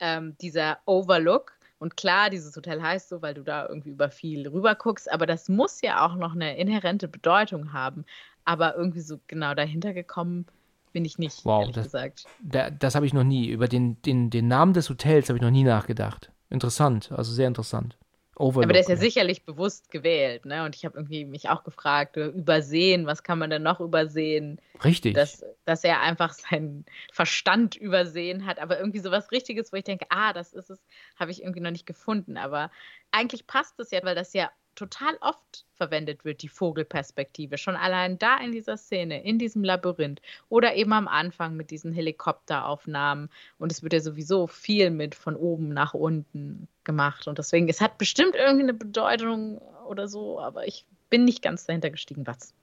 Speaker 3: ähm, dieser Overlook. Und klar, dieses Hotel heißt so, weil du da irgendwie über viel rüber guckst, aber das muss ja auch noch eine inhärente Bedeutung haben. Aber irgendwie so genau dahinter gekommen bin ich nicht,
Speaker 2: Wow,
Speaker 3: ehrlich
Speaker 2: das-
Speaker 3: gesagt.
Speaker 2: Da, das habe ich noch nie. Über den, den, den Namen des Hotels habe ich noch nie nachgedacht. Interessant, also sehr interessant. Overlook.
Speaker 3: Aber der ist ja
Speaker 2: ne?
Speaker 3: sicherlich bewusst gewählt, ne? Und ich habe irgendwie mich auch gefragt, äh, übersehen, was kann man denn noch übersehen?
Speaker 2: Richtig.
Speaker 3: dass, dass er einfach seinen Verstand übersehen hat, aber irgendwie sowas Richtiges, wo ich denke, ah, das ist es, habe ich irgendwie noch nicht gefunden. Aber eigentlich passt es ja, weil das ja total oft verwendet wird, die Vogelperspektive. Schon allein da in dieser Szene, in diesem Labyrinth oder eben am Anfang mit diesen Helikopteraufnahmen. Und es wird ja sowieso viel mit von oben nach unten gemacht. Und deswegen, es hat bestimmt irgendwie eine Bedeutung oder so, aber ich bin nicht ganz dahinter gestiegen, was.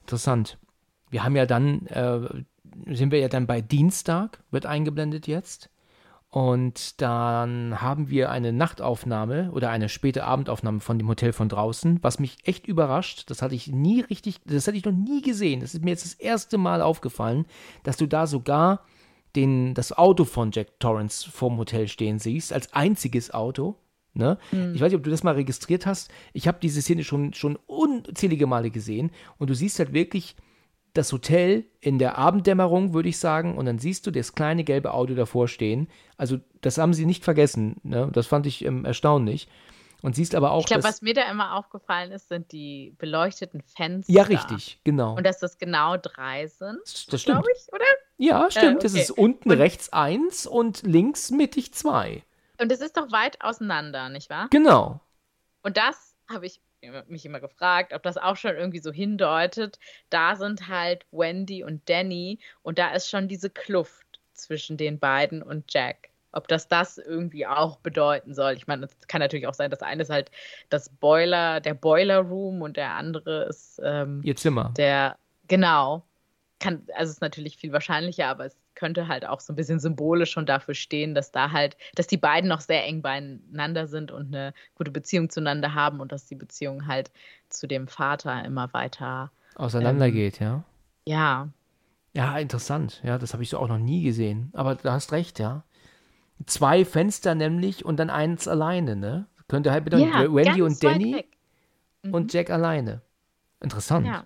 Speaker 2: Interessant. Wir haben ja dann, äh, sind wir ja dann bei Dienstag, wird eingeblendet jetzt. Und dann haben wir eine Nachtaufnahme oder eine späte Abendaufnahme von dem Hotel von draußen, was mich echt überrascht. Das hatte ich nie richtig, das hatte ich noch nie gesehen. Das ist mir jetzt das erste Mal aufgefallen, dass du da sogar den, das Auto von Jack Torrance vorm Hotel stehen siehst, als einziges Auto. Ne? Ich weiß nicht, ob du das mal registriert hast. Ich habe diese Szene schon, schon unzählige Male gesehen und du siehst halt wirklich das Hotel in der Abenddämmerung, würde ich sagen, und dann siehst du das kleine gelbe Auto davor stehen. Also, das haben sie nicht vergessen. Ne? Das fand ich ähm, erstaunlich. Und siehst aber auch,
Speaker 3: Ich glaube, was mir da immer aufgefallen ist, sind die beleuchteten Fenster.
Speaker 2: ja, richtig, genau.
Speaker 3: Und dass das genau drei sind,
Speaker 2: das stimmt.
Speaker 3: glaube ich, oder?
Speaker 2: Ja, stimmt. Es
Speaker 3: okay.
Speaker 2: ist unten
Speaker 3: Und-
Speaker 2: rechts eins und links mittig zwei.
Speaker 3: Und es ist doch weit auseinander, nicht wahr?
Speaker 2: Genau.
Speaker 3: Und das habe ich mich immer gefragt, ob das auch schon irgendwie so hindeutet. Da sind halt Wendy und Danny und da ist schon diese Kluft zwischen den beiden und Jack. Ob das das irgendwie auch bedeuten soll. Ich meine, es kann natürlich auch sein, das eine ist halt das Boiler, der Boiler Room und der andere ist ähm,
Speaker 2: Ihr Zimmer.
Speaker 3: der, genau, kann, also es ist natürlich viel wahrscheinlicher, aber es könnte halt auch so ein bisschen symbolisch schon dafür stehen, dass da halt, dass die beiden noch sehr eng beieinander sind und eine gute Beziehung zueinander haben und dass die Beziehung halt zu dem Vater immer weiter,
Speaker 2: Auseinandergeht, ja.
Speaker 3: ja,
Speaker 2: Ja, interessant. Ja, das habe ich so auch noch nie gesehen. Aber du hast recht, ja. Zwei Fenster nämlich und dann eins alleine, ne? Könnte halt bedeuten,
Speaker 3: ja
Speaker 2: Wendy
Speaker 3: ganz
Speaker 2: und Danny.
Speaker 3: Mhm.
Speaker 2: und Jack alleine. Interessant.
Speaker 3: Ja.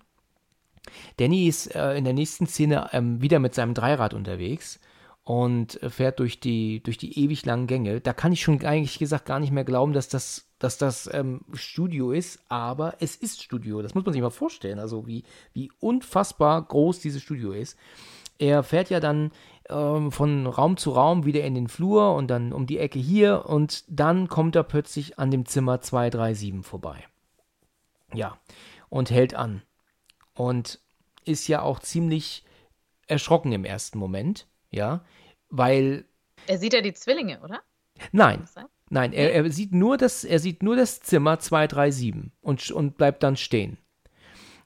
Speaker 2: Danny ist äh, in der nächsten Szene ähm, wieder mit seinem Dreirad unterwegs und äh, fährt durch die, durch die ewig langen Gänge. Da kann ich schon eigentlich gesagt gar nicht mehr glauben, dass das, dass das ähm, Studio ist, aber es ist Studio. Das muss man sich mal vorstellen, also wie, wie unfassbar groß dieses Studio ist. Er fährt ja dann ähm, von Raum zu Raum wieder in den Flur und dann um die Ecke hier und dann kommt er plötzlich an dem Zimmer 237 vorbei. Ja, und hält an. Und ist ja auch ziemlich erschrocken im ersten Moment, ja, weil,
Speaker 3: Er sieht ja die Zwillinge, oder?
Speaker 2: nein? Nein, er, er, sieht nur das, er sieht nur das Zimmer 237 und, und bleibt dann stehen.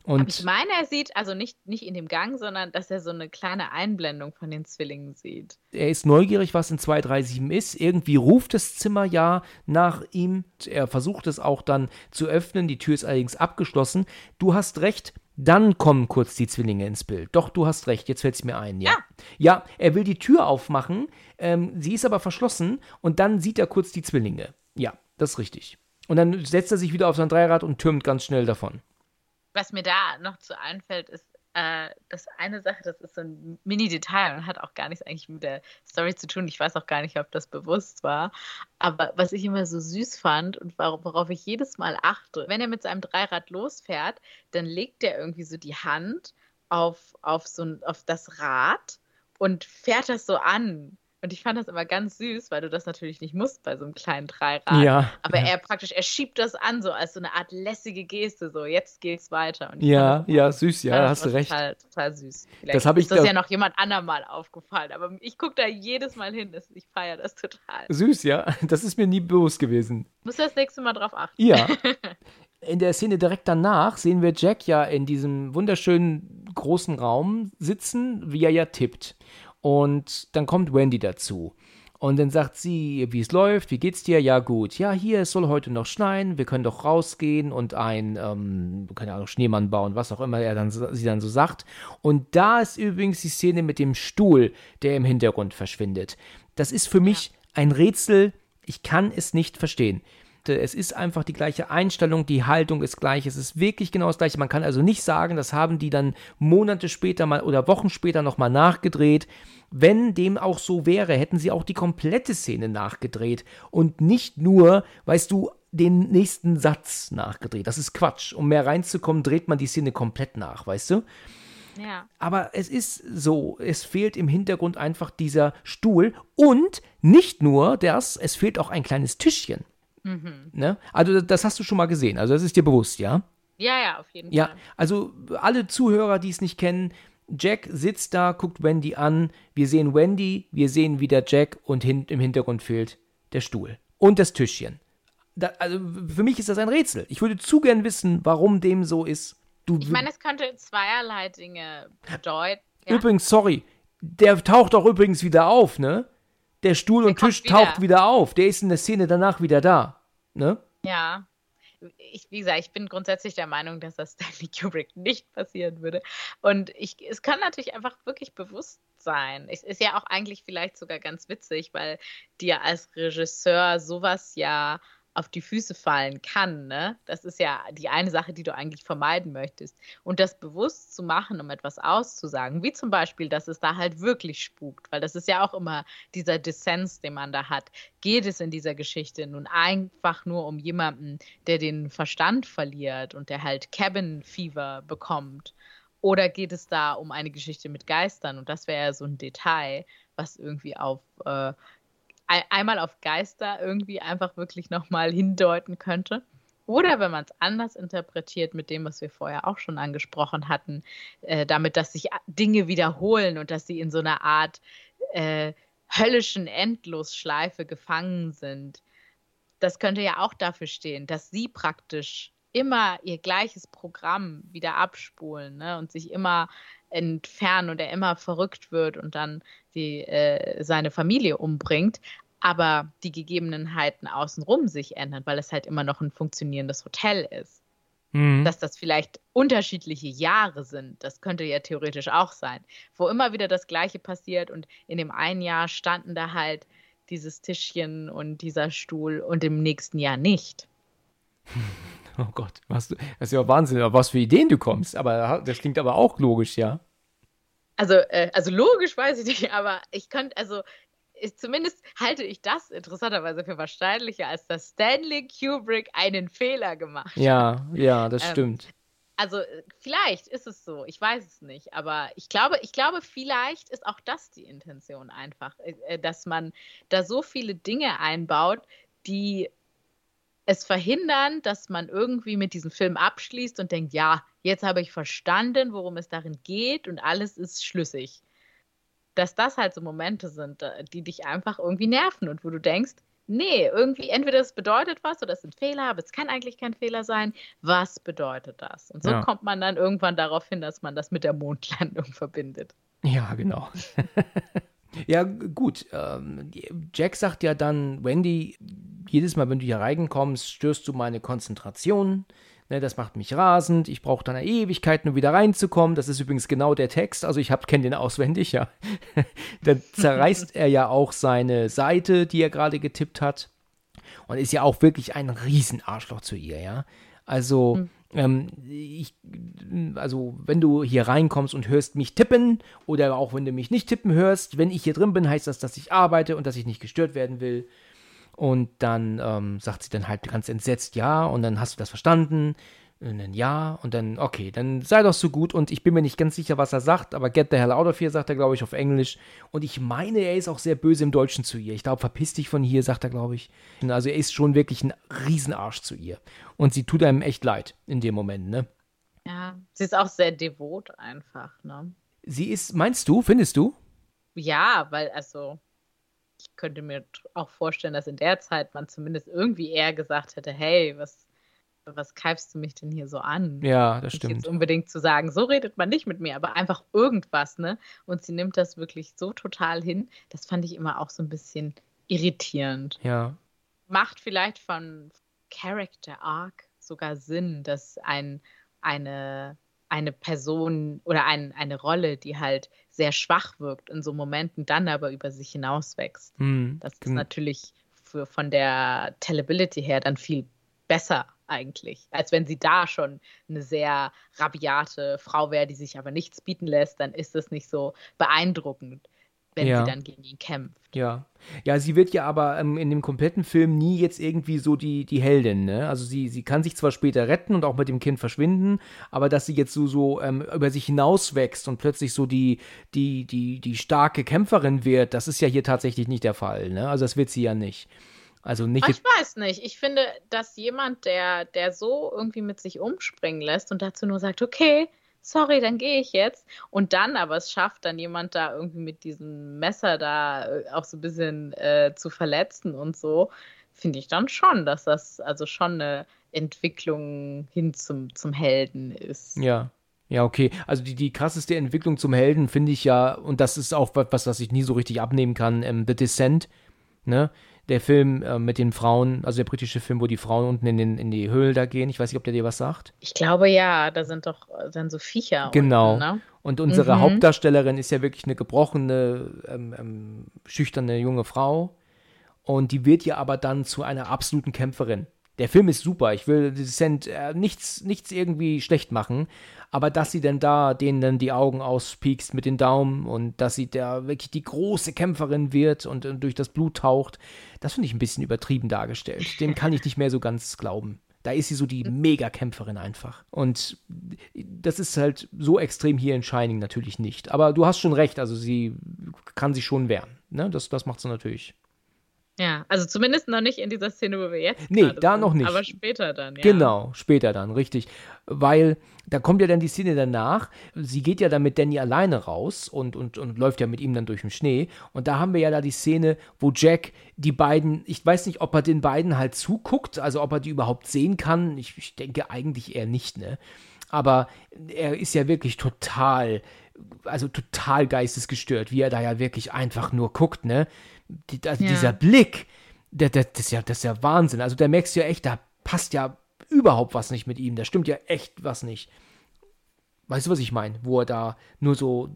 Speaker 3: Und ich meine, er sieht, also nicht, nicht in dem Gang, sondern dass er so eine kleine Einblendung von den Zwillingen sieht.
Speaker 2: Er ist neugierig, was in 237 ist. Irgendwie ruft das Zimmer ja nach ihm. Er versucht es auch dann zu öffnen. Die Tür ist allerdings abgeschlossen. Du hast recht, dann kommen kurz die Zwillinge ins Bild. Doch, du hast recht, jetzt fällt es mir ein, ja. ja. Ja, er will die Tür aufmachen, ähm, sie ist aber verschlossen und dann sieht er kurz die Zwillinge. Ja, das ist richtig. Und dann setzt er sich wieder auf sein Dreirad und türmt ganz schnell davon.
Speaker 3: Was mir da noch zu einfällt, ist, äh, das eine Sache, das ist so ein Mini-Detail und hat auch gar nichts eigentlich mit der Story zu tun. Ich weiß auch gar nicht, ob das bewusst war. Aber was ich immer so süß fand und worauf ich jedes Mal achte, wenn er mit seinem Dreirad losfährt, dann legt er irgendwie so die Hand auf, auf, so auf das Rad und fährt das so an. Und ich fand das immer ganz süß, weil du das natürlich nicht musst bei so einem kleinen Dreirad.
Speaker 2: Ja.
Speaker 3: Aber
Speaker 2: ja.
Speaker 3: er praktisch, er schiebt das an, so als so eine Art lässige Geste, so jetzt geht's weiter.
Speaker 2: ja, ja, süß, ja, hast du recht.
Speaker 3: Total, total süß. Vielleicht
Speaker 2: das habe ich
Speaker 3: ist das ja noch jemand anderem mal aufgefallen, aber ich gucke da jedes Mal hin, ich feiere das total.
Speaker 2: Süß, ja, das ist mir nie bewusst gewesen.
Speaker 3: Muss das nächste Mal drauf achten.
Speaker 2: Ja. In der Szene direkt danach sehen wir Jack ja in diesem wunderschönen großen Raum sitzen, wie er ja tippt. Und dann kommt Wendy dazu. Und dann sagt sie, wie es läuft, wie geht's dir? Ja, gut. Ja, hier, es soll heute noch schneien, wir können doch rausgehen und ein, ähm, keine Ahnung, Schneemann bauen, was auch immer er dann, sie dann so sagt. Und da ist übrigens die Szene mit dem Stuhl, der im Hintergrund verschwindet. Das ist für mich ein Rätsel, ich kann es nicht verstehen. Es ist einfach die gleiche Einstellung, die Haltung ist gleich, es ist wirklich genau das gleiche. Man kann also nicht sagen, das haben die dann Monate später mal oder Wochen später nochmal nachgedreht. Wenn dem auch so wäre, hätten sie auch die komplette Szene nachgedreht und nicht nur, weißt du, den nächsten Satz nachgedreht. Das ist Quatsch. Um mehr reinzukommen, dreht man die Szene komplett nach, weißt du?
Speaker 3: Ja.
Speaker 2: Aber es ist so, es fehlt im Hintergrund einfach dieser Stuhl und nicht nur das, es fehlt auch ein kleines Tischchen. Mhm. Ne? Also das hast du schon mal gesehen, also das ist dir bewusst, ja?
Speaker 3: Ja, ja, auf jeden
Speaker 2: ja,
Speaker 3: Fall.
Speaker 2: Ja, also alle Zuhörer, die es nicht kennen, Jack sitzt da, guckt Wendy an, wir sehen Wendy, wir sehen wieder Jack und hin, im Hintergrund fehlt der Stuhl und das Tischchen. Da, also für mich ist das ein Rätsel. Ich würde zu gern wissen, warum dem so ist.
Speaker 3: Du, ich meine, es könnte zweierlei Dinge bedeuten.
Speaker 2: Ja? Übrigens, sorry, der taucht auch übrigens wieder auf, ne? Der Stuhl der und Tisch wieder. taucht wieder auf. Der ist in der Szene danach wieder da. Ne?
Speaker 3: Ja. Ich, wie gesagt, ich bin grundsätzlich der Meinung, dass das Stanley Kubrick nicht passieren würde. Und ich, es kann natürlich einfach wirklich bewusst sein. Es ist ja auch eigentlich vielleicht sogar ganz witzig, weil dir als Regisseur sowas ja auf die Füße fallen kann. Ne? Das ist ja die eine Sache, die du eigentlich vermeiden möchtest. Und das bewusst zu machen, um etwas auszusagen, wie zum Beispiel, dass es da halt wirklich spukt, weil das ist ja auch immer dieser Dissens, den man da hat. Geht es in dieser Geschichte nun einfach nur um jemanden, der den Verstand verliert und der halt Cabin Fever bekommt? Oder geht es da um eine Geschichte mit Geistern? Und das wäre ja so ein Detail, was irgendwie auf äh, einmal auf Geister irgendwie einfach wirklich nochmal hindeuten könnte. Oder wenn man es anders interpretiert mit dem, was wir vorher auch schon angesprochen hatten, äh, damit, dass sich Dinge wiederholen und dass sie in so einer Art äh, höllischen Endlosschleife gefangen sind. Das könnte ja auch dafür stehen, dass sie praktisch immer ihr gleiches Programm wieder abspulen ne, und sich immer entfernen und er immer verrückt wird und dann die, äh, seine Familie umbringt, aber die Gegebenheiten außenrum sich ändern, weil es halt immer noch ein funktionierendes Hotel ist. Mhm. Dass das vielleicht unterschiedliche Jahre sind, das könnte ja theoretisch auch sein, wo immer wieder das Gleiche passiert und in dem einen Jahr standen da halt dieses Tischchen und dieser Stuhl und im nächsten Jahr nicht.
Speaker 2: Oh Gott, was, das ist ja Wahnsinn, auf was für Ideen du kommst. Aber das klingt aber auch logisch, ja.
Speaker 3: Also, äh, also logisch weiß ich nicht, aber ich könnte, also ich, zumindest halte ich das interessanterweise für wahrscheinlicher, als dass Stanley Kubrick einen Fehler gemacht hat.
Speaker 2: Ja, ja, das ähm, stimmt.
Speaker 3: Also vielleicht ist es so, ich weiß es nicht, aber ich glaube, ich glaube, vielleicht ist auch das die Intention einfach, äh, dass man da so viele Dinge einbaut, die es verhindern, dass man irgendwie mit diesem Film abschließt und denkt, ja, jetzt habe ich verstanden, worum es darin geht und alles ist schlüssig. Dass das halt so Momente sind, äh, die dich einfach irgendwie nerven und wo du denkst, nee, irgendwie entweder es bedeutet was oder es sind Fehler, aber es kann eigentlich kein Fehler sein. Was bedeutet das? Und so
Speaker 2: Ja.
Speaker 3: kommt man dann irgendwann darauf hin, dass man das mit der Mondlandung verbindet.
Speaker 2: Ja, genau. ja, gut. Ähm, Jack sagt ja dann, Wendy, jedes Mal, wenn du hier reinkommst, störst du meine Konzentration. Ne, das macht mich rasend. Ich brauche dann eine Ewigkeit, um wieder reinzukommen. Das ist übrigens genau der Text. Also ich kenne den auswendig, ja. dann zerreißt er ja auch seine Seite, die er gerade getippt hat. Und ist ja auch wirklich ein Riesenarschloch zu ihr, ja. Also, ähm, ich, also, wenn du hier reinkommst und hörst mich tippen, oder auch wenn du mich nicht tippen hörst, wenn ich hier drin bin, heißt das, dass ich arbeite und dass ich nicht gestört werden will. Und dann ähm, sagt sie dann halt ganz entsetzt ja, und dann hast du das verstanden. Und dann ja, und dann, okay, dann sei doch so gut. Und ich bin mir nicht ganz sicher, was er sagt, aber get the hell out of here, sagt er, glaube ich, auf Englisch. Und ich meine, er ist auch sehr böse im Deutschen zu ihr. Ich glaube, verpiss dich von hier, sagt er, glaube ich. Also er ist schon wirklich ein Riesenarsch zu ihr. Und sie tut einem echt leid in dem Moment, ne?
Speaker 3: Ja, sie ist auch sehr devot einfach, ne?
Speaker 2: Sie ist, meinst du, findest du?
Speaker 3: Ja, weil, also, ich könnte mir auch vorstellen, dass in der Zeit man zumindest irgendwie eher gesagt hätte, hey, was, was keifst du mich denn hier so an?
Speaker 2: Ja, das
Speaker 3: Nicht
Speaker 2: stimmt.
Speaker 3: jetzt unbedingt zu sagen, so redet man nicht mit mir, aber einfach irgendwas, ne? Und sie nimmt das wirklich so total hin. Das fand ich immer auch so ein bisschen irritierend.
Speaker 2: Ja,
Speaker 3: Macht vielleicht von Character Arc sogar Sinn, dass ein, eine, eine Person oder ein, eine Rolle, die halt sehr schwach wirkt in so Momenten, dann aber über sich hinauswächst.
Speaker 2: hm,
Speaker 3: Das ist
Speaker 2: gen-
Speaker 3: natürlich für, von der Tellability her dann viel besser eigentlich, als wenn sie da schon eine sehr rabiate Frau wäre, die sich aber nichts bieten lässt, dann ist es nicht so beeindruckend, wenn
Speaker 2: Ja.
Speaker 3: sie dann gegen ihn kämpft.
Speaker 2: Ja. Ja, sie wird ja aber ähm, in dem kompletten Film nie jetzt irgendwie so die, die Heldin, ne? Also sie, sie kann sich zwar später retten und auch mit dem Kind verschwinden, aber dass sie jetzt so, so ähm, über sich hinauswächst und plötzlich so die, die, die, die starke Kämpferin wird, das ist ja hier tatsächlich nicht der Fall, ne? Also das wird sie ja nicht. Also nicht
Speaker 3: Aber ich weiß nicht. Ich finde, dass jemand, der, der so irgendwie mit sich umspringen lässt und dazu nur sagt, okay, sorry, dann gehe ich jetzt. Und dann aber es schafft, dann jemand da irgendwie mit diesem Messer da äh, auch so ein bisschen äh, zu verletzen und so, finde ich dann schon, dass das also schon eine Entwicklung hin zum, zum Helden ist.
Speaker 2: Ja. Ja, okay. Also die, die krasseste Entwicklung zum Helden finde ich ja, und das ist auch was, was ich nie so richtig abnehmen kann, ähm, The Descent, ne? Der Film äh, mit den Frauen, also der britische Film, wo die Frauen unten in, den, in die Höhle da gehen. Ich weiß nicht, ob der dir was sagt.
Speaker 3: Ich glaube ja, da sind doch dann so Viecher.
Speaker 2: Genau.
Speaker 3: Unten, ne?
Speaker 2: Und unsere
Speaker 3: Mhm.
Speaker 2: Hauptdarstellerin ist ja wirklich eine gebrochene, ähm, ähm, schüchterne junge Frau. Und die wird ja aber dann zu einer absoluten Kämpferin. Der Film ist super. Ich will Descent äh, nichts, nichts irgendwie schlecht machen. Aber dass sie denn da denen dann die Augen auspiekst mit den Daumen und dass sie da wirklich die große Kämpferin wird und, äh, durch das Blut taucht, das finde ich ein bisschen übertrieben dargestellt. Dem kann ich nicht mehr so ganz glauben. Da ist sie so die Mega-Kämpferin einfach. Und das ist halt so extrem hier in Shining natürlich nicht. Aber du hast schon recht, also sie kann sich schon wehren. Ne? Das, das macht sie natürlich.
Speaker 3: Ja, also zumindest noch nicht in dieser Szene, wo wir jetzt
Speaker 2: Nee, da
Speaker 3: sind,
Speaker 2: noch nicht.
Speaker 3: Aber später dann, ja.
Speaker 2: Genau, später dann, richtig. Weil da kommt ja dann die Szene danach. Sie geht ja dann mit Danny alleine raus und, und, und läuft ja mit ihm dann durch den Schnee. Und da haben wir ja da die Szene, wo Jack die beiden, ich weiß nicht, ob er den beiden halt zuguckt, also ob er die überhaupt sehen kann. Ich, ich denke eigentlich eher nicht, ne? Aber er ist ja wirklich total, also total geistesgestört, wie er da ja wirklich einfach nur guckt, ne? Die, also
Speaker 3: Ja.
Speaker 2: Dieser Blick, der, der, das, ist ja, das ist ja Wahnsinn. Also da merkst du ja echt, da passt ja überhaupt was nicht mit ihm. Da stimmt ja echt was nicht. Weißt du, was ich meine? Wo er da nur so,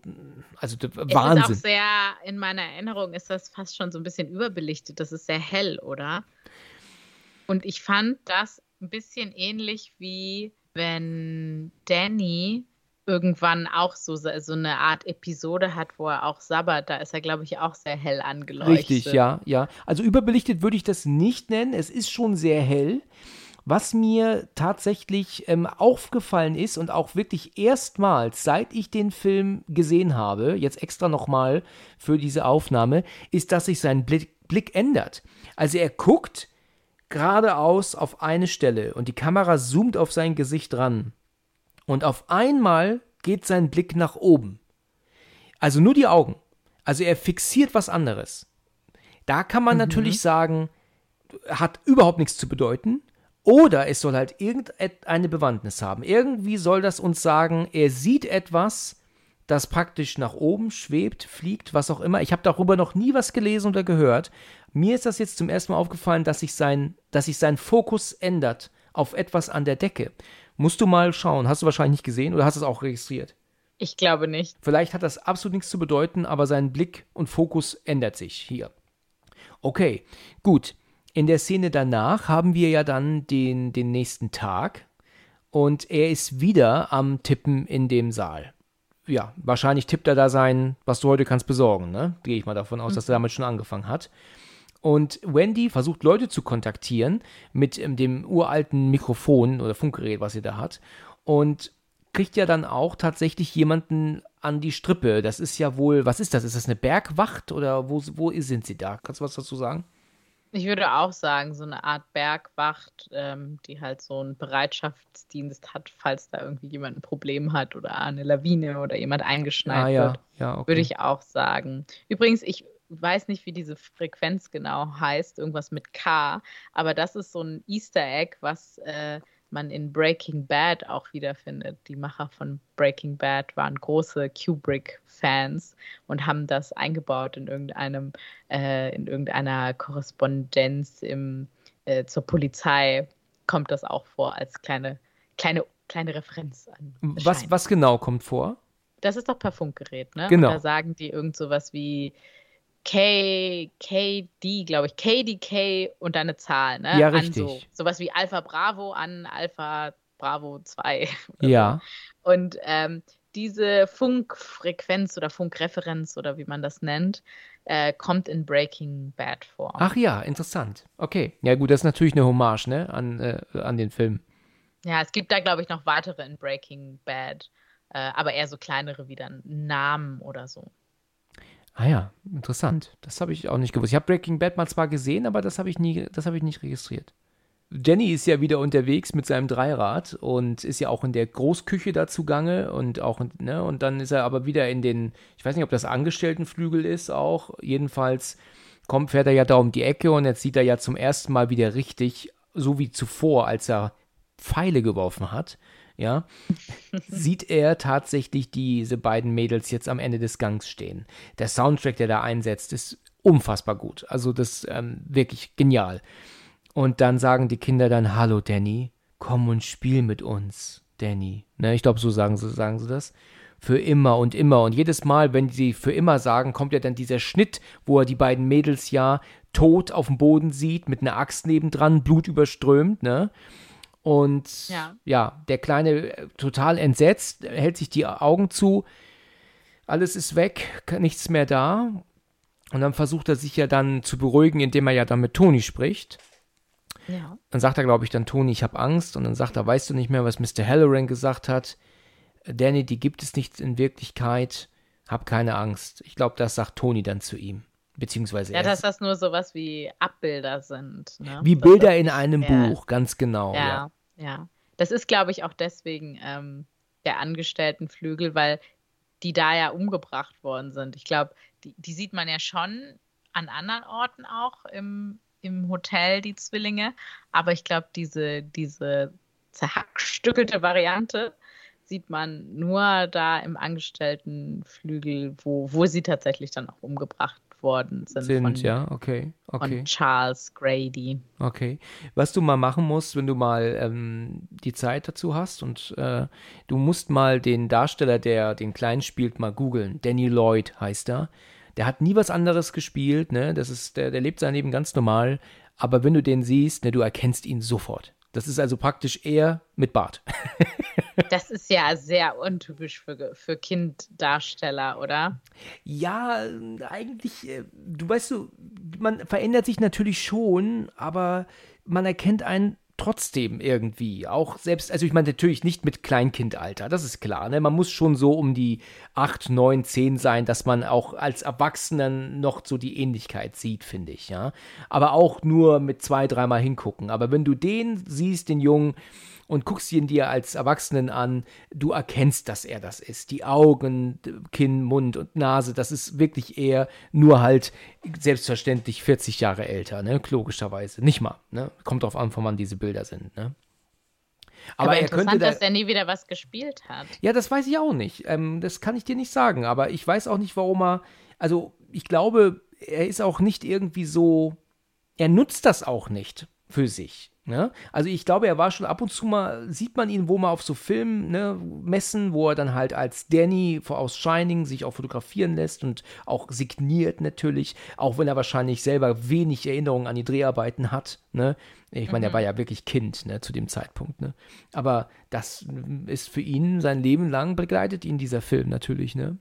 Speaker 2: also
Speaker 3: Es ist auch
Speaker 2: Wahnsinn.
Speaker 3: sehr, in meiner Erinnerung ist das fast schon so ein bisschen überbelichtet. Das ist sehr hell, oder? Und ich fand das ein bisschen ähnlich wie wenn Danny irgendwann auch so, so eine Art Episode hat, wo er auch sabbert. Da ist er, glaube ich, auch sehr hell angeleuchtet.
Speaker 2: Richtig, ja, ja. Also überbelichtet würde ich das nicht nennen. Es ist schon sehr hell. Was mir tatsächlich ähm, aufgefallen ist und auch wirklich erstmals, seit ich den Film gesehen habe, jetzt extra nochmal für diese Aufnahme, ist, dass sich sein Blick, Blick ändert. Also er guckt geradeaus auf eine Stelle und die Kamera zoomt auf sein Gesicht ran. Und auf einmal geht sein Blick nach oben. Also nur die Augen. Also er fixiert was anderes. Da kann man natürlich sagen, hat überhaupt nichts zu bedeuten. Oder es soll halt irgendeine Bewandtnis haben. Irgendwie soll das uns sagen, er sieht etwas, das praktisch nach oben schwebt, fliegt, was auch immer. Ich habe darüber noch nie was gelesen oder gehört. Mir ist das jetzt zum ersten Mal aufgefallen, dass sich sein, dass sich sein Fokus ändert auf etwas an der Decke. Musst du mal schauen. Hast du wahrscheinlich nicht gesehen oder hast du es auch registriert?
Speaker 3: Ich glaube nicht.
Speaker 2: Vielleicht hat das absolut nichts zu bedeuten, aber sein Blick und Fokus ändert sich hier. Okay, gut. In der Szene danach haben wir ja dann den, den nächsten Tag und er ist wieder am Tippen in dem Saal. Ja, wahrscheinlich tippt er da sein, was du heute kannst besorgen, ne? Gehe ich mal davon aus, mhm. dass er damit schon angefangen hat. Und Wendy versucht Leute zu kontaktieren mit ähm, dem uralten Mikrofon oder Funkgerät, was sie da hat. Und kriegt ja dann auch tatsächlich jemanden an die Strippe. Das ist ja wohl, was ist das? Ist das eine Bergwacht oder wo, wo sind sie da? Kannst du was dazu sagen?
Speaker 3: Ich würde auch sagen, so eine Art Bergwacht, ähm, die halt so einen Bereitschaftsdienst hat, falls da irgendwie jemand ein Problem hat oder eine Lawine oder jemand eingeschneit ah, ja. wird. Ja, okay. Würde ich auch sagen. Übrigens, ich weiß nicht, wie diese Frequenz genau heißt, irgendwas mit K, aber das ist so ein Easter Egg, was äh, man in Breaking Bad auch wiederfindet. Die Macher von Breaking Bad waren große Kubrick-Fans und haben das eingebaut in irgendeinem, äh, in irgendeiner Korrespondenz im, äh, zur Polizei. Kommt das auch vor als kleine, kleine, kleine Referenz an.
Speaker 2: Was, was genau kommt vor?
Speaker 3: Das ist doch per Funkgerät, ne?
Speaker 2: Genau.
Speaker 3: Und da sagen die irgend sowas wie K, KD, glaube ich, KDK und deine Zahl, ne?
Speaker 2: Ja, richtig.
Speaker 3: An so, sowas wie Alpha Bravo an Alpha Bravo 2.
Speaker 2: Ja.
Speaker 3: So. Und ähm, diese Funkfrequenz oder Funkreferenz oder wie man das nennt, äh, kommt in Breaking Bad vor.
Speaker 2: Ach ja, interessant. Okay. Ja, gut, das ist natürlich eine Hommage, ne, an, äh, an den Film.
Speaker 3: Ja, es gibt da, glaube ich, noch weitere in Breaking Bad, äh, aber eher so kleinere wie dann Namen oder so.
Speaker 2: Ah ja, interessant. Das habe ich auch nicht gewusst. Ich habe Breaking Bad mal zwar gesehen, aber das habe ich nie, das habe ich nicht registriert. Jenny ist ja wieder unterwegs mit seinem Dreirad und ist ja auch in der Großküche da zugange und auch, ne, und dann ist er aber wieder in den, ich weiß nicht, ob das Angestelltenflügel ist auch, jedenfalls kommt, fährt er ja da um die Ecke und jetzt sieht er ja zum ersten Mal wieder richtig, so wie zuvor, als er Pfeile geworfen hat, ja, sieht er tatsächlich diese beiden Mädels jetzt am Ende des Gangs stehen. Der Soundtrack, der da einsetzt, ist unfassbar gut. Also das ähm, wirklich genial. Und dann sagen die Kinder dann, hallo Danny, komm und spiel mit uns, Danny. Ne, ich glaube, so sagen sie, sagen sie das. Für immer und immer. Und jedes Mal, wenn sie für immer sagen, kommt ja dann dieser Schnitt, wo er die beiden Mädels ja tot auf dem Boden sieht, mit einer Axt nebendran, Blut überströmt, ne? Und ja. ja, der Kleine äh, total entsetzt, hält sich die Augen zu, alles ist weg, nichts mehr da. Und dann versucht er sich ja dann zu beruhigen, indem er ja dann mit Toni spricht. Ja. Dann sagt er, glaube ich, dann Toni, ich habe Angst. Und dann sagt er, weißt du nicht mehr, was Mr. Halloran gesagt hat? Danny, die gibt es nicht in Wirklichkeit. Hab keine Angst. Ich glaube, das sagt Toni dann zu ihm. Beziehungsweise
Speaker 3: ja, dass das nur sowas wie Abbilder sind. Ne?
Speaker 2: Wie Bilder in einem Buch, ganz genau.
Speaker 3: Ja, ja. Ja. Das ist, glaube ich, auch deswegen ähm, der Angestelltenflügel, weil die da ja umgebracht worden sind. Ich glaube, die, die, sieht man ja schon an anderen Orten auch im, im Hotel, die Zwillinge. Aber ich glaube, diese, diese zerhackstückelte Variante sieht man nur da im Angestelltenflügel, wo, wo sie tatsächlich dann auch umgebracht worden sind.
Speaker 2: Sind, von, ja, okay. okay.
Speaker 3: Von Charles Grady.
Speaker 2: Okay. Was du mal machen musst, wenn du mal ähm, die Zeit dazu hast und äh, du musst mal den Darsteller, der den Kleinen spielt, mal googeln. Danny Lloyd heißt er. Der hat nie was anderes gespielt, ne? Das ist, der, der lebt sein Leben ganz normal. Aber wenn du den siehst, ne, du erkennst ihn sofort. Das ist also praktisch er mit Bart.
Speaker 3: das ist ja sehr untypisch für, für Kinddarsteller, oder?
Speaker 2: Ja, eigentlich, äh, du weißt du, man verändert sich natürlich schon, aber man erkennt einen trotzdem irgendwie. Auch selbst, also ich meine natürlich nicht mit Kleinkindalter, das ist klar. Ne? Man muss schon so um die 8, 9, 10 sein, dass man auch als Erwachsener noch so die Ähnlichkeit sieht, finde ich, ja. Aber auch nur mit zwei, dreimal hingucken. Aber wenn du den siehst, den Jungen, und guckst ihn dir als Erwachsenen an, du erkennst, dass er das ist. Die Augen, Kinn, Mund und Nase, das ist wirklich er, nur halt selbstverständlich 40 Jahre älter, ne? Logischerweise. Nicht mal, ne? Kommt drauf an, von wann diese Bilder sind, ne?
Speaker 3: Aber, aber er könnte da, dass er nie wieder was gespielt hat.
Speaker 2: Ja, das weiß ich auch nicht. Ähm, das kann ich dir nicht sagen. Aber ich weiß auch nicht, warum er. Also, ich glaube, er ist auch nicht irgendwie so. Er nutzt das auch nicht für sich. Ne? Also ich glaube, er war schon ab und zu mal, sieht man ihn wo mal auf so Filmen, ne, Messen, wo er dann halt als Danny aus Shining sich auch fotografieren lässt und auch signiert natürlich, auch wenn er wahrscheinlich selber wenig Erinnerungen an die Dreharbeiten hat. Ne? Ich meine, mhm. er war ja wirklich Kind ne, zu dem Zeitpunkt. Ne? Aber das ist für ihn sein Leben lang begleitet ihn dieser Film natürlich. Ne?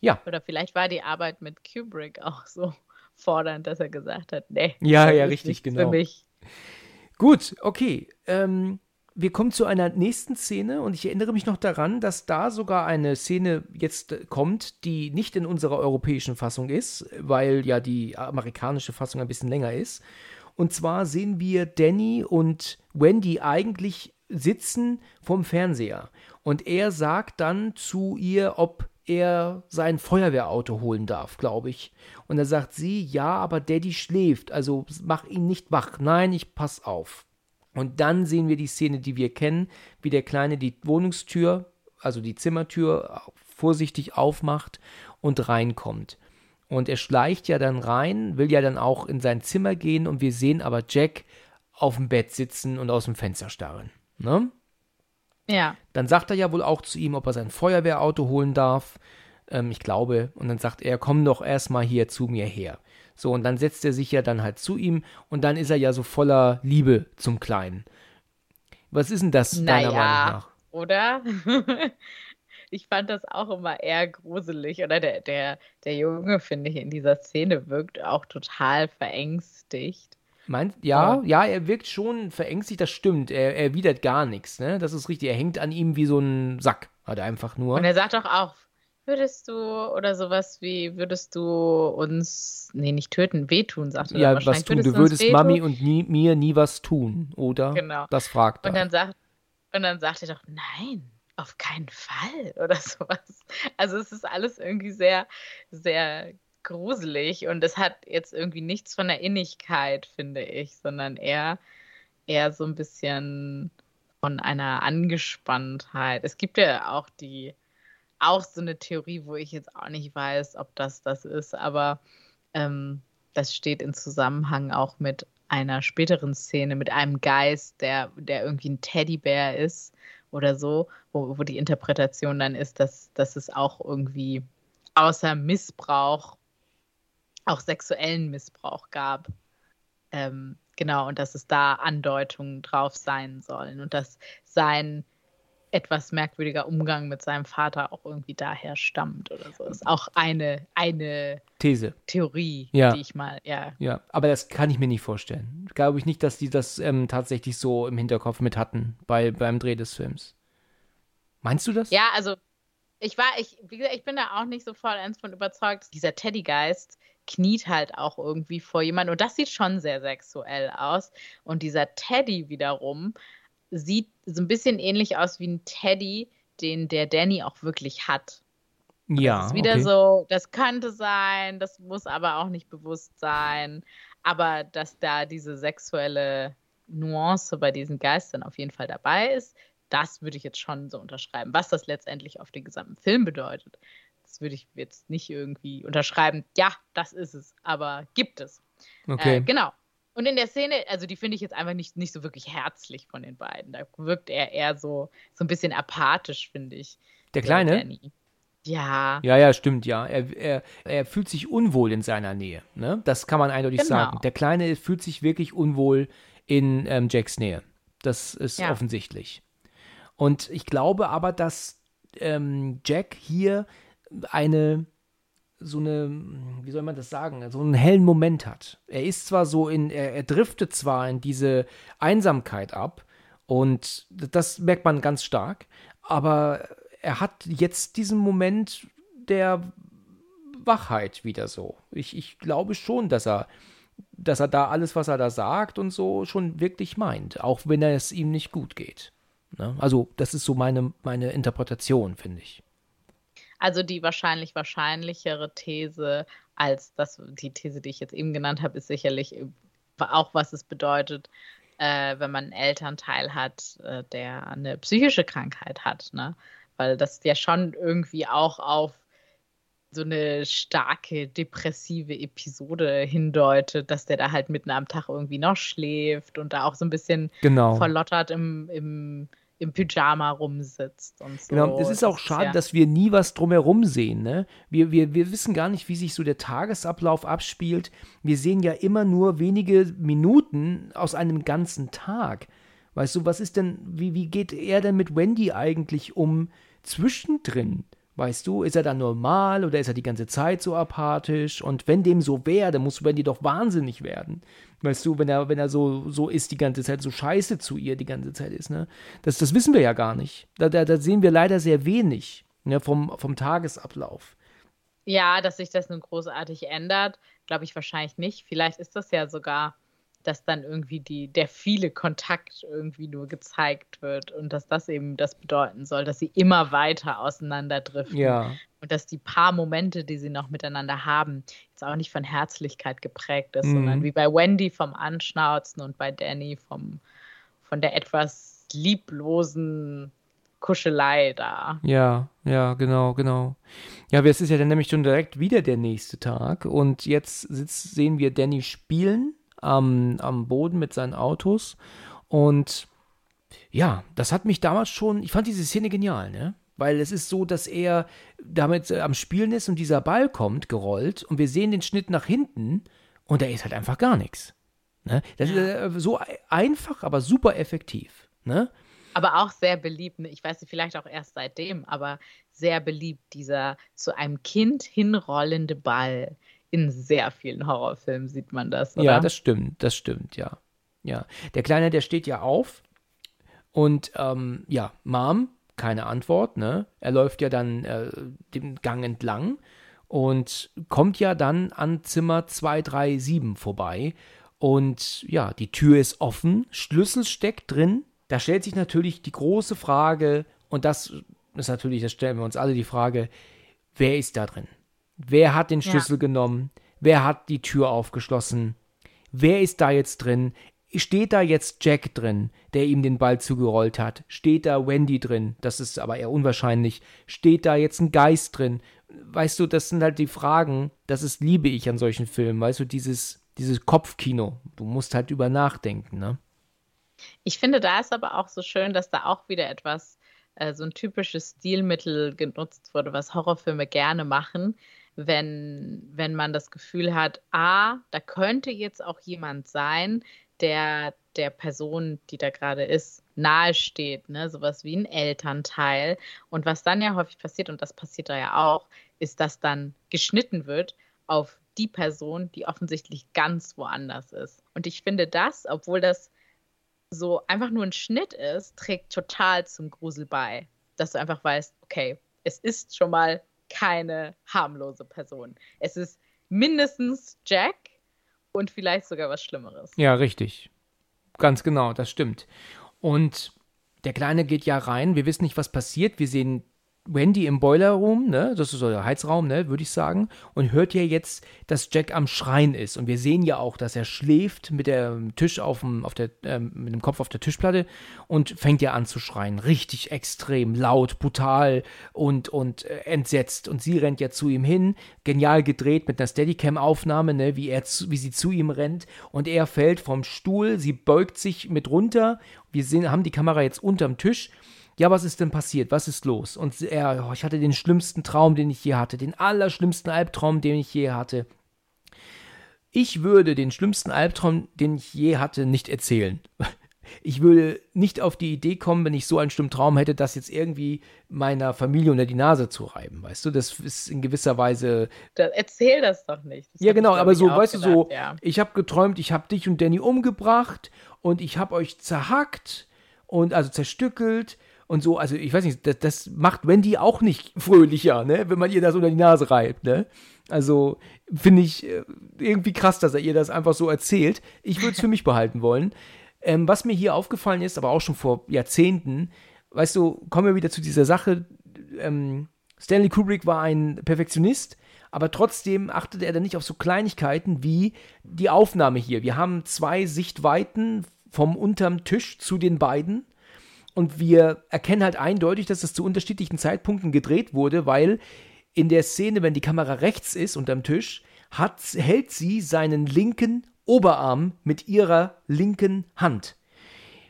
Speaker 3: Ja. Oder vielleicht war die Arbeit mit Kubrick auch so fordernd, dass er gesagt hat, nee.
Speaker 2: Ja, ja, richtig, genau. Für mich. Gut, okay. Ähm, wir kommen zu einer nächsten Szene und ich erinnere mich noch daran, dass da sogar eine Szene jetzt kommt, die nicht in unserer europäischen Fassung ist, weil ja die amerikanische Fassung ein bisschen länger ist. Und zwar sehen wir Danny und Wendy eigentlich sitzen vom Fernseher. Und er sagt dann zu ihr, ob er sein Feuerwehrauto holen darf, glaube ich. Und da sagt sie, ja, aber Daddy schläft, also mach ihn nicht wach. Nein, ich pass auf. Und dann sehen wir die Szene, die wir kennen, wie der Kleine die Wohnungstür, also die Zimmertür, vorsichtig aufmacht und reinkommt. Und er schleicht ja dann rein, will ja dann auch in sein Zimmer gehen und wir sehen aber Jack auf dem Bett sitzen und aus dem Fenster starren. Ne?
Speaker 3: Ja.
Speaker 2: Dann sagt er ja wohl auch zu ihm, ob er sein Feuerwehrauto holen darf. Ähm, ich glaube. Und dann sagt er, komm doch erstmal hier zu mir her. So, und dann setzt er sich ja dann halt zu ihm und dann ist er ja so voller Liebe zum Kleinen. Was ist denn das naja, deiner Meinung nach?
Speaker 3: Oder? ich fand das auch immer eher gruselig. Oder der, der, der Junge, finde ich, in dieser Szene wirkt auch total verängstigt.
Speaker 2: Meinst, ja, ja, er wirkt schon verängstigt, das stimmt. Er, er erwidert gar nichts, ne? Das ist richtig. Er hängt an ihm wie so ein Sack, hat er einfach nur.
Speaker 3: Und er sagt doch auch, würdest du oder sowas wie, würdest du uns, nee, nicht töten, wehtun, sagt er.
Speaker 2: Ja, was tun. Würdest du würdest Mami und nie, mir nie was tun, oder?
Speaker 3: Genau.
Speaker 2: Das fragt er.
Speaker 3: Und dann sagt, und dann sagt er doch, nein, auf keinen Fall oder sowas. Also es ist alles irgendwie sehr, sehr gruselig und es hat jetzt irgendwie nichts von der Innigkeit, finde ich, sondern eher, eher so ein bisschen von einer Angespanntheit. Es gibt ja auch die, auch so eine Theorie, wo ich jetzt auch nicht weiß, ob das das ist, aber ähm, das steht in Zusammenhang auch mit einer späteren Szene, mit einem Geist, der, der irgendwie ein Teddybär ist oder so, wo, wo die Interpretation dann ist, dass, dass es auch irgendwie außer Missbrauch auch sexuellen Missbrauch gab. Ähm, genau, und dass es da Andeutungen drauf sein sollen und dass sein etwas merkwürdiger Umgang mit seinem Vater auch irgendwie daher stammt oder so. Das ist auch eine, eine
Speaker 2: These.
Speaker 3: Theorie,
Speaker 2: ja.
Speaker 3: die ich mal, ja.
Speaker 2: Ja, aber das kann ich mir nicht vorstellen. Glaube ich nicht, dass die das ähm, tatsächlich so im Hinterkopf mit hatten bei, beim Dreh des Films. Meinst du das?
Speaker 3: Ja, also ich war, ich, wie gesagt, ich bin da auch nicht so vollends von überzeugt. Dieser Teddygeist kniet halt auch irgendwie vor jemandem. Und das sieht schon sehr sexuell aus. Und dieser Teddy wiederum sieht so ein bisschen ähnlich aus wie ein Teddy, den der Danny auch wirklich hat.
Speaker 2: Ja.
Speaker 3: Das ist wieder
Speaker 2: okay.
Speaker 3: so, das könnte sein, das muss aber auch nicht bewusst sein. Aber dass da diese sexuelle Nuance bei diesen Geistern auf jeden Fall dabei ist, das würde ich jetzt schon so unterschreiben. Was das letztendlich auf den gesamten Film bedeutet, das würde ich jetzt nicht irgendwie unterschreiben. Ja, das ist es, aber gibt es.
Speaker 2: Okay.
Speaker 3: Äh, genau. Und in der Szene, also die finde ich jetzt einfach nicht, nicht so wirklich herzlich von den beiden. Da wirkt er eher so, so ein bisschen apathisch, finde ich.
Speaker 2: Der Kleine? Der
Speaker 3: ja.
Speaker 2: Ja, ja, stimmt, ja. Er, er, er fühlt sich unwohl in seiner Nähe. Ne? Das kann man eindeutig genau. sagen. Der Kleine fühlt sich wirklich unwohl in ähm, Jacks Nähe. Das ist ja. offensichtlich. Und ich glaube aber, dass ähm, Jack hier eine so eine, wie soll man das sagen, so einen hellen Moment hat. Er ist zwar so in, er, er driftet zwar in diese Einsamkeit ab und das merkt man ganz stark, aber er hat jetzt diesen Moment der Wachheit wieder so. Ich, ich glaube schon, dass er dass er da alles, was er da sagt und so, schon wirklich meint, auch wenn es ihm nicht gut geht. Ne? Also, das ist so meine, meine Interpretation, finde ich.
Speaker 3: Also die wahrscheinlich wahrscheinlichere These als das, die These, die ich jetzt eben genannt habe, ist sicherlich auch, was es bedeutet, äh, wenn man einen Elternteil hat, äh, der eine psychische Krankheit hat. Ne? Weil das ja schon irgendwie auch auf so eine starke depressive Episode hindeutet, dass der da halt mitten am Tag irgendwie noch schläft und da auch so ein bisschen
Speaker 2: genau.
Speaker 3: verlottert im, im im Pyjama rumsitzt und so.
Speaker 2: Genau, es ist auch schade, ja. dass wir nie was drumherum sehen. Ne? Wir, wir, wir wissen gar nicht, wie sich so der Tagesablauf abspielt. Wir sehen ja immer nur wenige Minuten aus einem ganzen Tag. Weißt du, was ist denn, wie, wie geht er denn mit Wendy eigentlich um zwischendrin? Weißt du, ist er dann normal oder ist er die ganze Zeit so apathisch? Und wenn dem so wäre, dann muss Wendy doch wahnsinnig werden. Weißt du, wenn er, wenn er so, so ist die ganze Zeit, so scheiße zu ihr die ganze Zeit ist, ne? Das, das wissen wir ja gar nicht. Da, da, da sehen wir leider sehr wenig ne, vom, vom Tagesablauf.
Speaker 3: Ja, dass sich das nun großartig ändert, glaube ich wahrscheinlich nicht. Vielleicht ist das ja sogar dass dann irgendwie die, der viele Kontakt irgendwie nur gezeigt wird und dass das eben das bedeuten soll, dass sie immer weiter auseinanderdriften.
Speaker 2: Ja.
Speaker 3: Und dass die paar Momente, die sie noch miteinander haben, jetzt auch nicht von Herzlichkeit geprägt ist, mhm. sondern wie bei Wendy vom Anschnauzen und bei Danny vom, von der etwas lieblosen Kuschelei da.
Speaker 2: Ja, ja, genau, genau. Ja, es ist ja dann nämlich schon direkt wieder der nächste Tag und jetzt sitzt, sehen wir Danny spielen am, am Boden mit seinen Autos. Und ja, das hat mich damals schon, ich fand diese Szene genial, ne? Weil es ist so, dass er damit äh, am Spielen ist und dieser Ball kommt, gerollt, und wir sehen den Schnitt nach hinten und da ist halt einfach gar nichts. Ne? Das ja. ist äh, so einfach, aber super effektiv. Ne?
Speaker 3: Aber auch sehr beliebt, ne? ich weiß nicht, vielleicht auch erst seitdem, aber sehr beliebt, dieser zu einem Kind hinrollende Ball, in sehr vielen Horrorfilmen sieht man das, oder?
Speaker 2: Ja, das stimmt, das stimmt, ja. Ja. Der Kleine, der steht ja auf und ähm, ja, Mom, keine Antwort, ne? Er läuft ja dann äh, den Gang entlang und kommt ja dann an Zimmer 237 vorbei. Und ja, die Tür ist offen, Schlüssel steckt drin. Da stellt sich natürlich die große Frage, und das ist natürlich, das stellen wir uns alle die Frage, wer ist da drin? Wer hat den Schlüssel ja. genommen? Wer hat die Tür aufgeschlossen? Wer ist da jetzt drin? Steht da jetzt Jack drin, der ihm den Ball zugerollt hat? Steht da Wendy drin? Das ist aber eher unwahrscheinlich. Steht da jetzt ein Geist drin? Weißt du, das sind halt die Fragen, das ist, liebe ich an solchen Filmen, weißt du, dieses, dieses Kopfkino. Du musst halt über nachdenken, ne?
Speaker 3: Ich finde, da ist aber auch so schön, dass da auch wieder etwas, äh, so ein typisches Stilmittel genutzt wurde, was Horrorfilme gerne machen, wenn, wenn man das Gefühl hat, ah, da könnte jetzt auch jemand sein, der der Person, die da gerade ist, nahesteht, ne? sowas wie ein Elternteil. Und was dann ja häufig passiert, und das passiert da ja auch, ist, dass dann geschnitten wird auf die Person, die offensichtlich ganz woanders ist. Und ich finde das, obwohl das so einfach nur ein Schnitt ist, trägt total zum Grusel bei. Dass du einfach weißt, okay, es ist schon mal keine harmlose Person. Es ist mindestens Jack und vielleicht sogar was Schlimmeres.
Speaker 2: Ja, richtig. Ganz genau, das stimmt. Und der Kleine geht ja rein. Wir wissen nicht, was passiert. Wir sehen Wendy im Boiler Room, ne, das ist so der Heizraum, ne, würde ich sagen, und hört ja jetzt, dass Jack am Schreien ist. Und wir sehen ja auch, dass er schläft mit dem Tisch auf dem, auf der, äh, mit dem Kopf auf der Tischplatte und fängt ja an zu schreien. Richtig extrem, laut, brutal und, und äh, entsetzt. Und sie rennt ja zu ihm hin, genial gedreht mit einer Steadicam-Aufnahme, ne, wie, er zu, wie sie zu ihm rennt. Und er fällt vom Stuhl, sie beugt sich mit runter. Wir sehen, haben die Kamera jetzt unterm Tisch ja, was ist denn passiert? Was ist los? Und er, oh, ich hatte den schlimmsten Traum, den ich je hatte, den allerschlimmsten Albtraum, den ich je hatte. Ich würde den schlimmsten Albtraum, den ich je hatte, nicht erzählen. Ich würde nicht auf die Idee kommen, wenn ich so einen schlimmen Traum hätte, das jetzt irgendwie meiner Familie unter die Nase zu reiben. Weißt du, das ist in gewisser Weise.
Speaker 3: Das, erzähl das doch nicht. Das
Speaker 2: ja, genau, aber so, weißt du, so, ja. ich habe geträumt, ich habe dich und Danny umgebracht und ich habe euch zerhackt und also zerstückelt und so. Also ich weiß nicht, das, das macht Wendy auch nicht fröhlicher, ne? wenn man ihr das unter die Nase reibt. Ne? Also finde ich äh, irgendwie krass, dass er ihr das einfach so erzählt. Ich würde es für mich behalten wollen. Ähm, was mir hier aufgefallen ist, aber auch schon vor Jahrzehnten, weißt du, kommen wir wieder zu dieser Sache. Ähm, Stanley Kubrick war ein Perfektionist, aber trotzdem achtete er dann nicht auf so Kleinigkeiten wie die Aufnahme hier. Wir haben zwei Sichtweiten vom unterm Tisch zu den beiden. Und wir erkennen halt eindeutig, dass das zu unterschiedlichen Zeitpunkten gedreht wurde, weil in der Szene, wenn die Kamera rechts ist unterm Tisch, hat, hält sie seinen linken Oberarm mit ihrer linken Hand.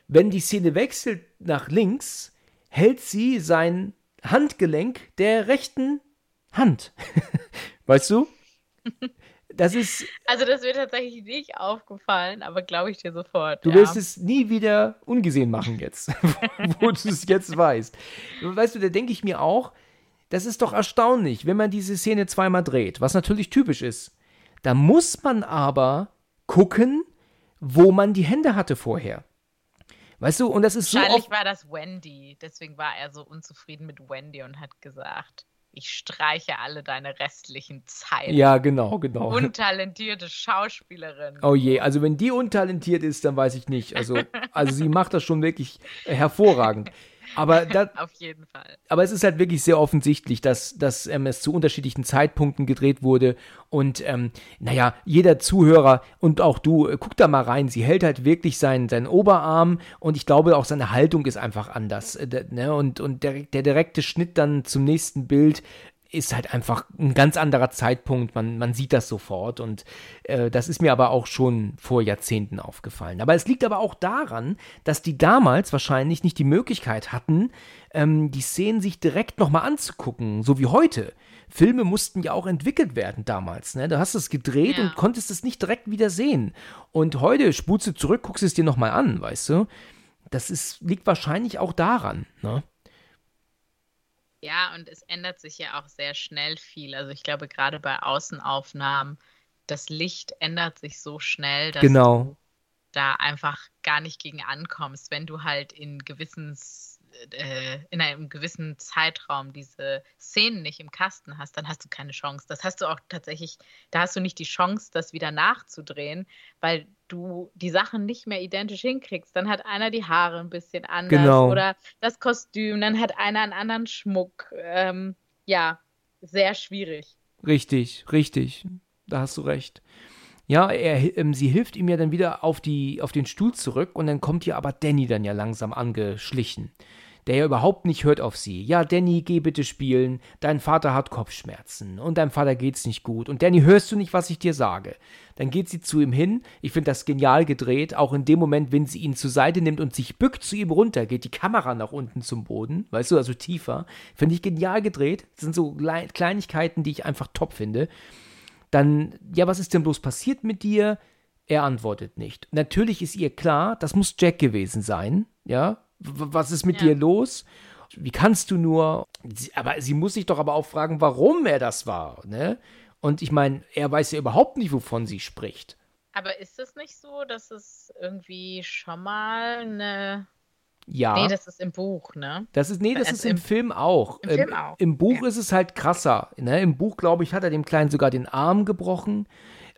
Speaker 2: Wenn die Szene wechselt nach links, hält sie sein Handgelenk der rechten Hand. weißt du? Das ist.
Speaker 3: Also, das wird tatsächlich nicht aufgefallen, aber glaube ich dir sofort.
Speaker 2: Du ja. wirst es nie wieder ungesehen machen jetzt, wo du es jetzt weißt. Weißt du, da denke ich mir auch, das ist doch erstaunlich, wenn man diese Szene zweimal dreht, was natürlich typisch ist. Da muss man aber gucken, wo man die Hände hatte vorher. Weißt du, und das ist
Speaker 3: so. Wahrscheinlich
Speaker 2: war
Speaker 3: das Wendy. Deswegen war er so unzufrieden mit Wendy und hat gesagt: Ich streiche alle deine restlichen Zeiten.
Speaker 2: Ja, genau, genau.
Speaker 3: Untalentierte Schauspielerin.
Speaker 2: Oh je, also wenn die untalentiert ist, dann weiß ich nicht. Also, also sie macht das schon wirklich hervorragend. Aber das,
Speaker 3: Auf jeden Fall.
Speaker 2: Aber es ist halt wirklich sehr offensichtlich, dass, dass ähm, es zu unterschiedlichen Zeitpunkten gedreht wurde. Und ähm, naja, jeder Zuhörer und auch du, äh, guck da mal rein. Sie hält halt wirklich seinen, seinen Oberarm und ich glaube auch seine Haltung ist einfach anders. Äh, ne? Und, und der, der direkte Schnitt dann zum nächsten Bild ist halt einfach ein ganz anderer Zeitpunkt. Man, man sieht das sofort und äh, das ist mir aber auch schon vor Jahrzehnten aufgefallen. Aber es liegt aber auch daran, dass die damals wahrscheinlich nicht die Möglichkeit hatten, ähm, die Szenen sich direkt nochmal anzugucken, so wie heute. Filme mussten ja auch entwickelt werden damals. Ne? Du hast es gedreht ja. und konntest es nicht direkt wieder sehen. Und heute spulst du zurück, guckst es dir nochmal an, weißt du? Das ist, liegt wahrscheinlich auch daran. Ne?
Speaker 3: Ja, und es ändert sich ja auch sehr schnell viel. Also ich glaube, gerade bei Außenaufnahmen, das Licht ändert sich so schnell, dass
Speaker 2: genau.
Speaker 3: du da einfach gar nicht gegen ankommst, wenn du halt in gewissen äh, in einem gewissen Zeitraum diese Szenen nicht im Kasten hast, dann hast du keine Chance. Das hast du auch tatsächlich, da hast du nicht die Chance, das wieder nachzudrehen, weil du die Sachen nicht mehr identisch hinkriegst. Dann hat einer die Haare ein bisschen anders
Speaker 2: genau.
Speaker 3: oder das Kostüm, dann hat einer einen anderen Schmuck. Ähm, ja, sehr schwierig.
Speaker 2: Richtig, richtig. Da hast du recht. Ja, er, ähm, sie hilft ihm ja dann wieder auf, die, auf den Stuhl zurück und dann kommt ja aber Danny dann ja langsam angeschlichen der ja überhaupt nicht hört auf sie. Ja, Danny, geh bitte spielen. Dein Vater hat Kopfschmerzen und deinem Vater geht's nicht gut. Und Danny, hörst du nicht, was ich dir sage? Dann geht sie zu ihm hin. Ich finde das genial gedreht. Auch in dem Moment, wenn sie ihn zur Seite nimmt und sich bückt zu ihm runter, geht die Kamera nach unten zum Boden. Weißt du, also tiefer. Finde ich genial gedreht. Das sind so Kleinigkeiten, die ich einfach top finde. Dann, ja, was ist denn bloß passiert mit dir? Er antwortet nicht. Natürlich ist ihr klar, das muss Jack gewesen sein. Ja, was ist mit ja. dir los? Wie kannst du nur? Aber sie muss sich doch aber auch fragen, warum er das war, ne? Und ich meine, er weiß ja überhaupt nicht, wovon sie spricht.
Speaker 3: Aber ist es nicht so, dass es irgendwie schon mal eine
Speaker 2: ja.
Speaker 3: Nee, das ist im Buch, ne?
Speaker 2: Das ist, nee, das also ist im, im, Film auch.
Speaker 3: Im, Film auch.
Speaker 2: Im Buch ja. ist es halt krasser. Ne? Im Buch, glaube ich, hat er dem Kleinen sogar den Arm gebrochen.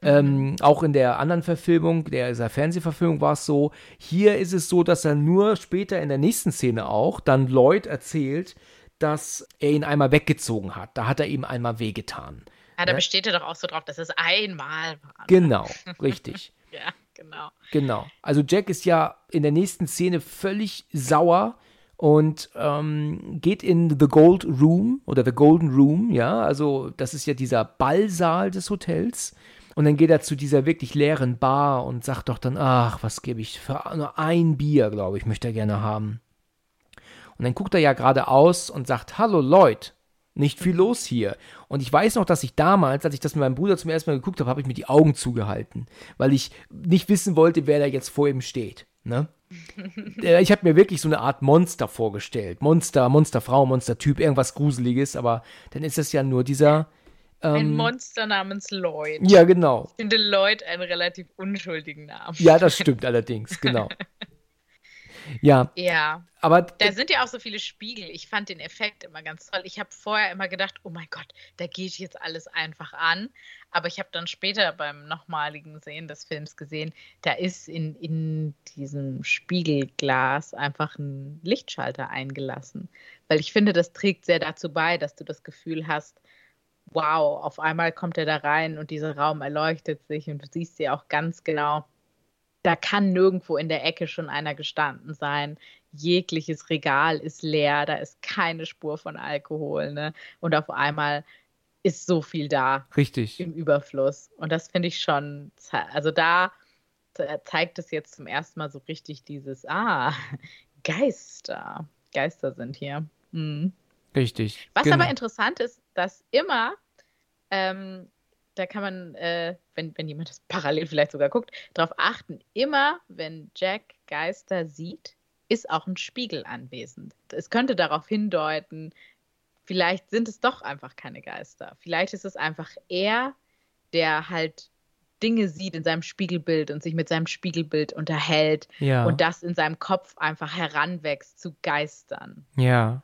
Speaker 2: Ähm, auch in der anderen Verfilmung, der, der Fernsehverfilmung war es so. Hier ist es so, dass er nur später in der nächsten Szene auch dann Lloyd erzählt, dass er ihn einmal weggezogen hat. Da hat er ihm einmal wehgetan.
Speaker 3: Ja, da ne? besteht er doch auch so drauf, dass es einmal war. Ne?
Speaker 2: Genau, richtig.
Speaker 3: ja, genau.
Speaker 2: Genau. Also Jack ist ja in der nächsten Szene völlig sauer und ähm, geht in The Gold Room oder The Golden Room, ja, also das ist ja dieser Ballsaal des Hotels. Und dann geht er zu dieser wirklich leeren Bar und sagt doch dann, ach, was gebe ich für nur ein Bier, glaube ich, möchte er gerne haben. Und dann guckt er ja geradeaus und sagt, hallo Lloyd, nicht viel los hier. Und ich weiß noch, dass ich damals, als ich das mit meinem Bruder zum ersten Mal geguckt habe, habe ich mir die Augen zugehalten, weil ich nicht wissen wollte, wer da jetzt vor ihm steht. Ne? ich habe mir wirklich so eine Art Monster vorgestellt. Monster, Monsterfrau, Monstertyp, irgendwas Gruseliges, aber dann ist das ja nur dieser
Speaker 3: ein Monster namens Lloyd.
Speaker 2: Ja, genau.
Speaker 3: Ich finde Lloyd einen relativ unschuldigen Namen.
Speaker 2: Ja, das stimmt allerdings, genau. Ja.
Speaker 3: Ja.
Speaker 2: Aber
Speaker 3: Da sind ja auch so viele Spiegel. Ich fand den Effekt immer ganz toll. Ich habe vorher immer gedacht, oh mein Gott, da geht jetzt alles einfach an. Aber ich habe dann später beim nochmaligen Sehen des Films gesehen, da ist in, in diesem Spiegelglas einfach ein Lichtschalter eingelassen. Weil ich finde, das trägt sehr dazu bei, dass du das Gefühl hast, wow, auf einmal kommt er da rein und dieser Raum erleuchtet sich und du siehst ja auch ganz genau, da kann nirgendwo in der Ecke schon einer gestanden sein. Jegliches Regal ist leer, da ist keine Spur von Alkohol, ne? Und auf einmal ist so viel da
Speaker 2: richtig.
Speaker 3: im Überfluss. Und das finde ich schon, also da ze- zeigt es jetzt zum ersten Mal so richtig dieses, ah, Geister. Geister sind hier. Mhm.
Speaker 2: Richtig.
Speaker 3: Was
Speaker 2: genau.
Speaker 3: aber interessant ist, dass immer, ähm, da kann man, äh, wenn, wenn jemand das parallel vielleicht sogar guckt, darauf achten, immer wenn Jack Geister sieht, ist auch ein Spiegel anwesend. Es könnte darauf hindeuten, vielleicht sind es doch einfach keine Geister. Vielleicht ist es einfach er, der halt Dinge sieht in seinem Spiegelbild und sich mit seinem Spiegelbild unterhält
Speaker 2: Ja.
Speaker 3: und das in seinem Kopf einfach heranwächst zu Geistern
Speaker 2: ja.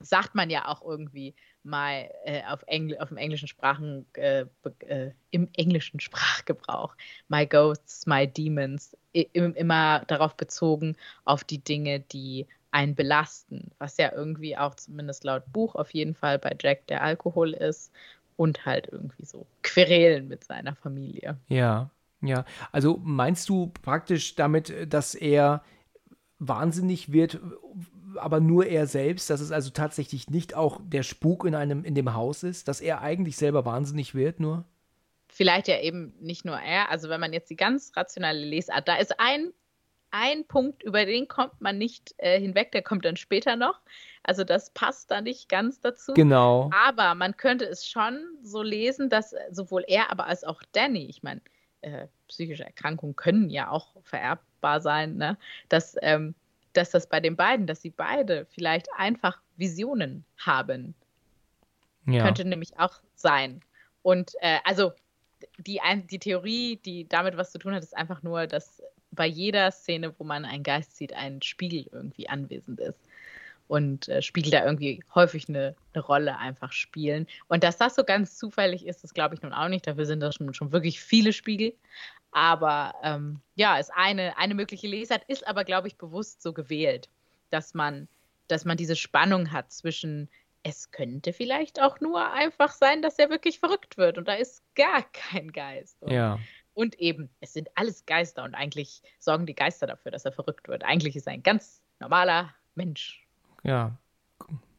Speaker 3: Sagt man ja auch irgendwie mal äh, auf, Engl auf dem englischen Sprachen äh, äh, im englischen Sprachgebrauch my ghosts my demons immer darauf bezogen auf die Dinge die einen belasten was ja irgendwie auch zumindest laut Buch auf jeden Fall bei Jack der Alkohol ist und halt irgendwie so Querelen mit seiner Familie
Speaker 2: Ja, ja. Also meinst du praktisch damit, dass er wahnsinnig wird, aber nur er selbst, dass es also tatsächlich nicht auch der Spuk in einem in dem Haus ist, dass er eigentlich selber wahnsinnig wird, nur?
Speaker 3: vielleicht ja eben nicht nur er, also wenn man jetzt die ganz rationale Lesart, da ist ein, ein Punkt, über den kommt man nicht äh, hinweg, der kommt dann später noch. Also das passt da nicht ganz dazu.
Speaker 2: Genau.
Speaker 3: Aber man könnte es schon so lesen, dass sowohl er, aber als auch Danny, ich meine, äh, psychische Erkrankungen können ja auch vererbbar sein, ne? dass, ähm, dass das bei den beiden, dass sie beide vielleicht einfach Visionen haben.
Speaker 2: Ja.
Speaker 3: Könnte nämlich auch sein. Und äh, also die, die Theorie, die damit was zu tun hat, ist einfach nur, dass bei jeder Szene, wo man einen Geist sieht, ein Spiegel irgendwie anwesend ist. Und äh, Spiegel da irgendwie häufig eine, eine Rolle einfach spielen. Und dass das so ganz zufällig ist, das glaube ich nun auch nicht. Dafür sind das schon, schon wirklich viele Spiegel. Aber ähm, ja, ist eine, eine mögliche Lesart, ist aber, glaube ich, bewusst so gewählt, dass man, dass man diese Spannung hat zwischen es könnte vielleicht auch nur einfach sein, dass er wirklich verrückt wird und da ist gar kein Geist. Und,
Speaker 2: Ja.
Speaker 3: und eben, es sind alles Geister und eigentlich sorgen die Geister dafür, dass er verrückt wird. Eigentlich ist er ein ganz normaler Mensch.
Speaker 2: Ja.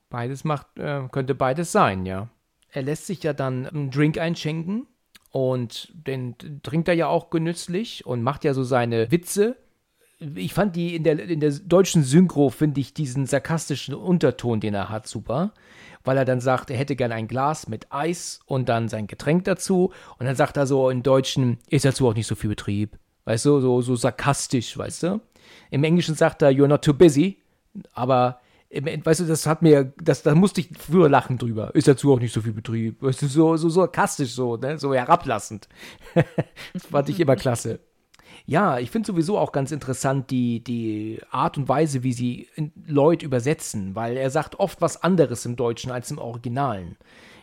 Speaker 2: Beides macht, äh, könnte beides sein, ja. Er lässt sich ja dann einen Drink einschenken und den trinkt er ja auch genüsslich und macht ja so seine Witze. Ich fand die in der, in der deutschen Synchro, finde ich diesen sarkastischen Unterton, den er hat, super. Weil er dann sagt, er hätte gern ein Glas mit Eis und dann sein Getränk dazu. Und dann sagt er so im Deutschen, ist dazu auch nicht so viel Betrieb. Weißt du, so, so sarkastisch, weißt du? Im Englischen sagt er, you're not too busy. Aber weißt du, das hat mir, das, da musste ich früher lachen drüber. Ist dazu auch nicht so viel Betrieb. Weißt du, so, so sarkastisch, so, ne? so herablassend. das fand ich immer klasse. Ja, ich finde sowieso auch ganz interessant die, die Art und Weise, wie sie Lloyd übersetzen, weil er sagt oft was anderes im Deutschen als im Originalen.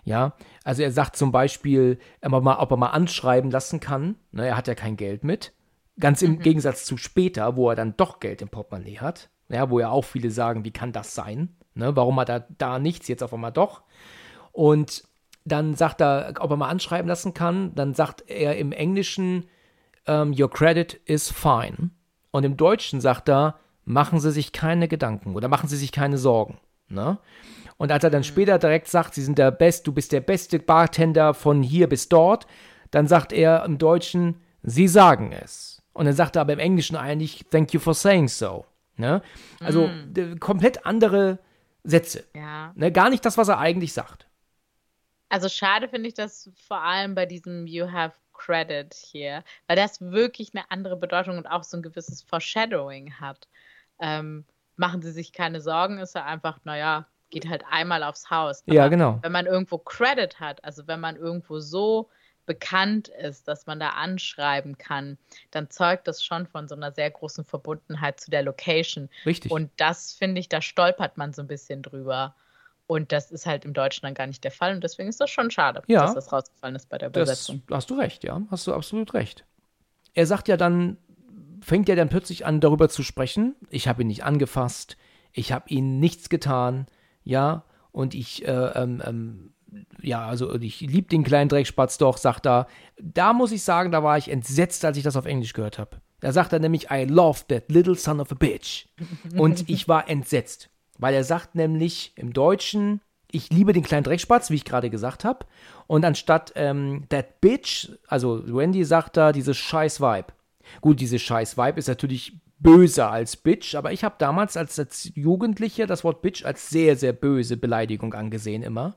Speaker 2: Ja, also er sagt zum Beispiel, ob er mal, anschreiben lassen kann. Ne, er hat ja kein Geld mit. Ganz im Gegensatz zu später, wo er dann doch Geld im Portemonnaie hat. Ja, wo ja auch viele sagen, wie kann das sein? Ne, warum hat er da nichts, jetzt auf einmal doch? Und dann sagt er, ob er mal anschreiben lassen kann. Dann sagt er im Englischen, ähm, Your credit is fine. Und im Deutschen sagt er, machen Sie sich keine Gedanken oder machen Sie sich keine Sorgen. Ne? Und als er dann später direkt sagt, Sie sind der Best, du bist der beste Bartender von hier bis dort, dann sagt er im Deutschen, Sie sagen es. Und dann sagt er aber im Englischen eigentlich, Thank you for saying so. Ne? Also d- komplett andere Sätze.
Speaker 3: Ja.
Speaker 2: Ne? Gar nicht das, was er eigentlich sagt.
Speaker 3: Also schade finde ich das vor allem bei diesem You have credit hier, weil das wirklich eine andere Bedeutung und auch so ein gewisses Foreshadowing hat. Ähm, machen Sie sich keine Sorgen, ist er einfach, naja, geht halt einmal aufs Haus.
Speaker 2: Ja,
Speaker 3: Aber
Speaker 2: genau.
Speaker 3: Wenn man irgendwo Credit hat, also wenn man irgendwo so bekannt ist, dass man da anschreiben kann, dann zeugt das schon von so einer sehr großen Verbundenheit zu der Location.
Speaker 2: Richtig.
Speaker 3: Und das finde ich, da stolpert man so ein bisschen drüber. Und das ist halt im Deutschen dann gar nicht der Fall. Und deswegen ist das schon schade,
Speaker 2: Ja.
Speaker 3: dass das rausgefallen ist bei der
Speaker 2: Das
Speaker 3: Übersetzung.
Speaker 2: hast du recht, ja. Hast du absolut recht. Er sagt ja dann, fängt ja dann plötzlich an, darüber zu sprechen. Ich habe ihn nicht angefasst. Ich habe ihm nichts getan. Ja. Und ich, äh, ähm, ähm, ja, also ich liebe den kleinen Dreckspatz doch, sagt er. Da muss ich sagen, da war ich entsetzt, als ich das auf Englisch gehört habe. Da sagt er nämlich, I love that little son of a bitch. Und ich war entsetzt, weil er sagt nämlich im Deutschen, ich liebe den kleinen Dreckspatz, wie ich gerade gesagt habe. Und anstatt ähm, that bitch, also Wendy sagt da dieses scheiß Vibe. Gut, dieses scheiß Vibe ist natürlich böser als bitch, aber ich habe damals als, als Jugendlicher das Wort bitch als sehr, sehr böse Beleidigung angesehen immer.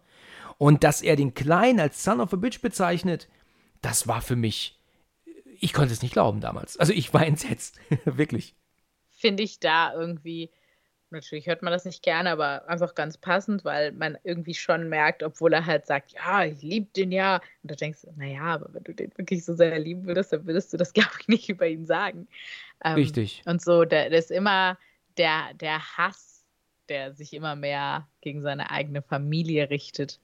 Speaker 2: Und dass er den Kleinen als son of a bitch bezeichnet, das war für mich, ich konnte es nicht glauben damals. Also ich war entsetzt, wirklich.
Speaker 3: Finde ich da irgendwie, natürlich hört man das nicht gerne, aber einfach ganz passend, weil man irgendwie schon merkt, obwohl er halt sagt, ja, ich liebe den ja. Und du denkst, naja, aber wenn du den wirklich so sehr lieben würdest, dann würdest du das, glaube ich, nicht über ihn sagen. Ähm,
Speaker 2: Richtig.
Speaker 3: Und so, der, der ist immer der, der Hass, der sich immer mehr gegen seine eigene Familie richtet,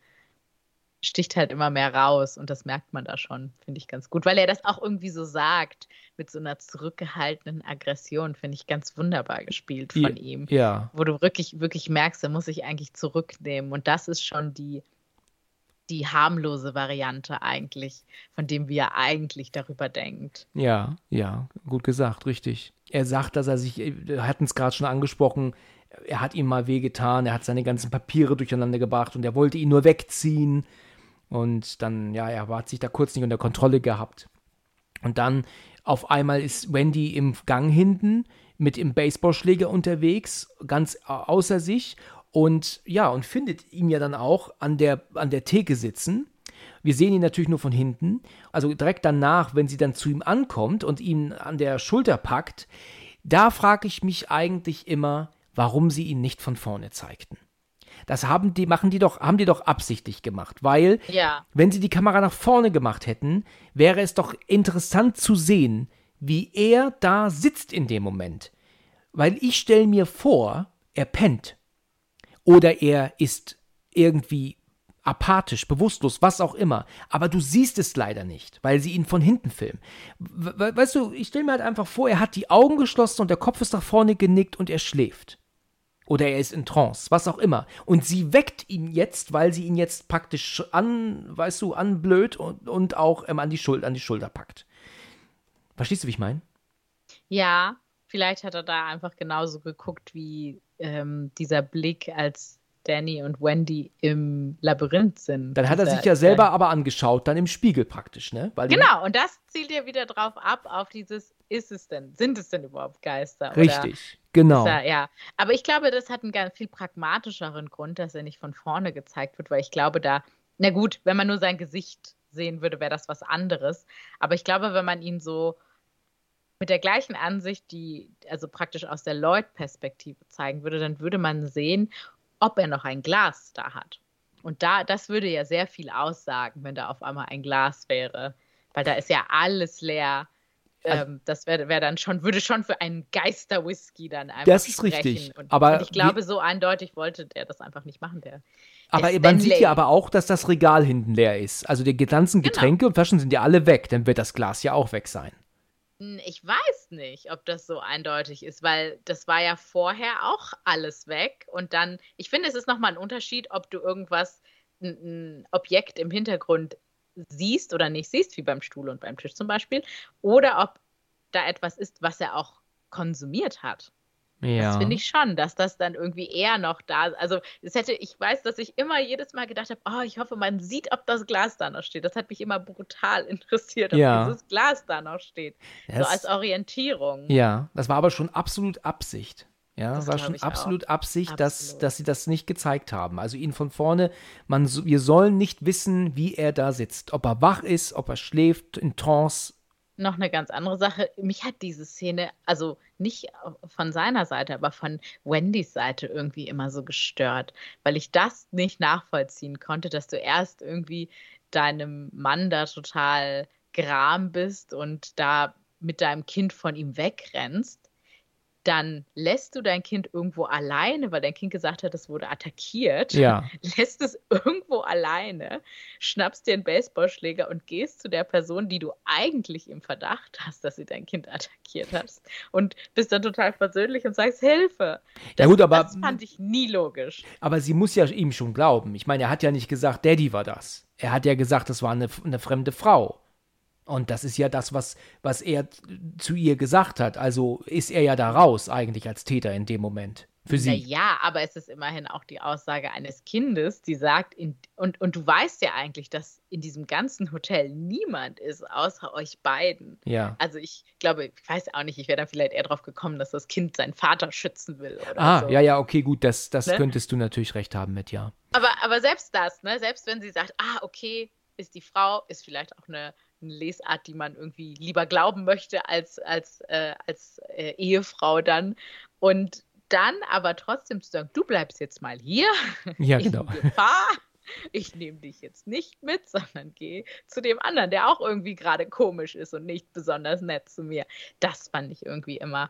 Speaker 3: sticht halt immer mehr raus und das merkt man da schon, finde ich ganz gut, weil er das auch irgendwie so sagt, mit so einer zurückgehaltenen Aggression, finde ich ganz wunderbar gespielt von
Speaker 2: Ja,
Speaker 3: ihm,
Speaker 2: Ja,
Speaker 3: wo du wirklich, wirklich merkst, er muss sich eigentlich zurücknehmen und das ist schon die, die harmlose Variante eigentlich, von dem wie er eigentlich darüber denkt.
Speaker 2: Ja, ja, gut gesagt, richtig. Er sagt, dass er sich, wir hatten es gerade schon angesprochen, er hat ihm mal wehgetan, er hat seine ganzen Papiere durcheinander gebracht und er wollte ihn nur wegziehen. Und dann, ja, er hat sich da kurz nicht unter Kontrolle gehabt. Und dann auf einmal ist Wendy im Gang hinten mit dem Baseballschläger unterwegs, ganz au- außer sich. Und ja, und findet ihn ja dann auch an der, an der Theke sitzen. Wir sehen ihn natürlich nur von hinten. Also direkt danach, wenn sie dann zu ihm ankommt und ihn an der Schulter packt, da frage ich mich eigentlich immer, warum sie ihn nicht von vorne zeigten. Das haben die, machen die doch, haben die doch absichtlich gemacht, weil
Speaker 3: Ja,
Speaker 2: wenn sie die Kamera nach vorne gemacht hätten, wäre es doch interessant zu sehen, wie er da sitzt in dem Moment. Weil ich stelle mir vor, er pennt. Oder er ist irgendwie apathisch, bewusstlos, was auch immer. Aber du siehst es leider nicht, weil sie ihn von hinten filmen. We- we- Weißt du, ich stelle mir halt einfach vor, er hat die Augen geschlossen und der Kopf ist nach vorne genickt und er schläft. Oder er ist in Trance, was auch immer. Und sie weckt ihn jetzt, weil sie ihn jetzt praktisch an, weißt du, anblöd und, und auch ähm, an, die Schul an die Schulter packt. Verstehst du, wie ich meine?
Speaker 3: ja, vielleicht hat er da einfach genauso geguckt wie ähm, dieser Blick, als Danny und Wendy im Labyrinth sind.
Speaker 2: Dann hat er sich ja selber aber angeschaut, dann im Spiegel praktisch, ne? Weil
Speaker 3: Genau, und das zielt ja wieder drauf ab, auf dieses, ist es denn, sind es denn überhaupt Geister?
Speaker 2: Richtig, genau.
Speaker 3: Er, ja, aber ich glaube, das hat einen ganz viel pragmatischeren Grund, dass er nicht von vorne gezeigt wird, weil ich glaube, da, na gut, wenn man nur sein Gesicht sehen würde, wäre das was anderes. Aber ich glaube, wenn man ihn so mit der gleichen Ansicht, die also praktisch aus der Lloyd-Perspektive zeigen würde, dann würde man sehen, ob er noch ein Glas da hat. Und da, das würde ja sehr viel aussagen, wenn da auf einmal ein Glas wäre. Weil da ist ja alles leer.
Speaker 2: Also-
Speaker 3: Ähm, das wäre wär dann schon, würde schon für einen Geister-Whisky dann einfach
Speaker 2: Das ist
Speaker 3: sprechen.
Speaker 2: richtig,
Speaker 3: Und,
Speaker 2: aber
Speaker 3: und ich glaube, so eindeutig wollte der das einfach nicht machen, der.
Speaker 2: Aber
Speaker 3: der
Speaker 2: man sieht ja aber auch, dass das Regal hinten leer ist. Also die ganzen
Speaker 3: Genau.
Speaker 2: Getränke und Flaschen sind ja alle weg. Dann wird das Glas ja auch weg sein.
Speaker 3: Ich weiß nicht, ob das so eindeutig ist, weil das war ja vorher auch alles weg. Und dann, ich finde, es ist nochmal ein Unterschied, ob du irgendwas, ein, ein Objekt im Hintergrund siehst oder nicht siehst, wie beim Stuhl und beim Tisch zum Beispiel, oder ob da etwas ist, was er auch konsumiert hat.
Speaker 2: Ja.
Speaker 3: Das finde ich schon, dass das dann irgendwie eher noch da Also, es hätte, ich weiß, dass ich immer jedes Mal gedacht habe, oh, ich hoffe, man sieht, ob das Glas da noch steht. Das hat mich immer brutal interessiert, ob
Speaker 2: Ja.
Speaker 3: dieses Glas da noch steht. so
Speaker 2: Das-
Speaker 3: als Orientierung.
Speaker 2: Ja, das war aber schon absolut Absicht. Ja,
Speaker 3: Das
Speaker 2: war schon
Speaker 3: ich auch.
Speaker 2: absolut Absicht, Dass,
Speaker 3: Absolut.
Speaker 2: dass sie das nicht gezeigt haben. Also ihn von vorne, man, so- wir sollen nicht wissen, wie er da sitzt. Ob er wach ist, ob er schläft, in Trance,
Speaker 3: noch eine ganz andere Sache. Mich hat diese Szene, also nicht von seiner Seite, aber von Wendys Seite irgendwie immer so gestört, weil ich das nicht nachvollziehen konnte, dass du erst irgendwie deinem Mann da total gram bist und da mit deinem Kind von ihm wegrennst dann lässt du dein Kind irgendwo alleine, weil dein Kind gesagt hat, es wurde attackiert.
Speaker 2: Ja.
Speaker 3: Lässt es irgendwo alleine, schnappst dir einen Baseballschläger und gehst zu der Person, die du eigentlich im Verdacht hast, dass sie dein Kind attackiert hat. Und bist dann total versöhnlich und sagst Hilfe.
Speaker 2: Das, ja gut, aber,
Speaker 3: das fand ich nie logisch.
Speaker 2: Aber sie muss ja ihm schon glauben. Ich meine, er hat ja nicht gesagt, Daddy war das. Er hat ja gesagt, das war eine, eine fremde Frau. Und das ist ja das, was, was er zu ihr gesagt hat. Also ist er ja da raus eigentlich als Täter in dem Moment. Für sie.
Speaker 3: Ja, aber es ist immerhin auch die Aussage eines Kindes, die sagt, in, und, und du weißt ja eigentlich, dass in diesem ganzen Hotel niemand ist, außer euch beiden.
Speaker 2: Ja.
Speaker 3: Also ich glaube, ich weiß auch nicht, ich wäre dann vielleicht eher drauf gekommen, dass das Kind seinen Vater schützen will.
Speaker 2: Ah,
Speaker 3: so.
Speaker 2: ja, ja, okay, gut, das, das ne? könntest du natürlich recht haben mit, ja.
Speaker 3: Aber, aber selbst das, ne, selbst wenn sie sagt, ah, okay, ist die Frau, ist vielleicht auch eine eine Lesart, die man irgendwie lieber glauben möchte als, als, äh, als äh, Ehefrau dann. Und dann aber trotzdem zu sagen, du bleibst jetzt mal hier.
Speaker 2: Ja, genau.
Speaker 3: Ich nehme dich jetzt nicht mit, sondern geh zu dem anderen, der auch irgendwie gerade komisch ist und nicht besonders nett zu mir. Das fand ich irgendwie immer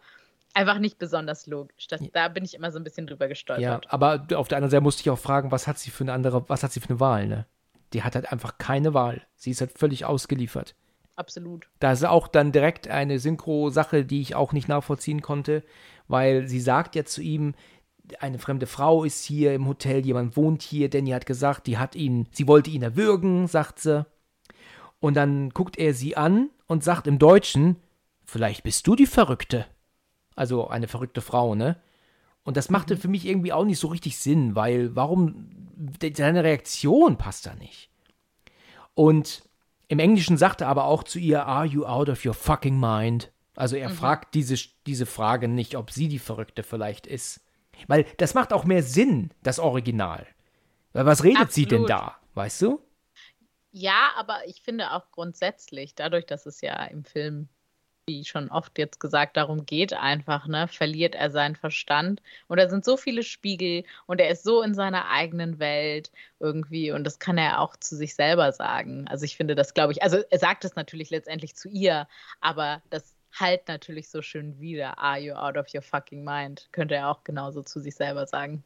Speaker 3: einfach nicht besonders logisch. Das, da bin ich immer so ein bisschen drüber gestolpert.
Speaker 2: Ja, aber auf der anderen Seite musste ich auch fragen, was hat sie für eine andere, was hat sie für eine Wahl, ne? Die hat halt einfach keine Wahl. Sie ist halt völlig ausgeliefert.
Speaker 3: Absolut.
Speaker 2: Da ist auch dann direkt eine Synchro-Sache, die ich auch nicht nachvollziehen konnte, weil sie sagt ja zu ihm, eine fremde Frau ist hier im Hotel, jemand wohnt hier, Danny hat gesagt, die hat ihn, sie wollte ihn erwürgen, sagt sie. Und dann guckt er sie an und sagt im Deutschen, vielleicht bist du die Verrückte. Also eine verrückte Frau, ne? Und das machte mhm. für mich irgendwie auch nicht so richtig Sinn, weil warum seine Reaktion passt da nicht. Und im Englischen sagt er aber auch zu ihr, Are you out of your fucking mind? Also er mhm. fragt diese, diese Frage nicht, ob sie die Verrückte vielleicht ist. Weil das macht auch mehr Sinn, das Original. Weil was redet Absolut. sie denn da, weißt du?
Speaker 3: Ja, aber ich finde auch grundsätzlich, dadurch, dass es ja im Film wie schon oft jetzt gesagt, darum geht einfach, ne, verliert er seinen Verstand. Und da sind so viele Spiegel und er ist so in seiner eigenen Welt irgendwie und das kann er auch zu sich selber sagen. Also ich finde das, glaube ich, also er sagt es natürlich letztendlich zu ihr, aber das halt natürlich so schön wieder. Are you out of your fucking mind? Könnte er auch genauso zu sich selber sagen.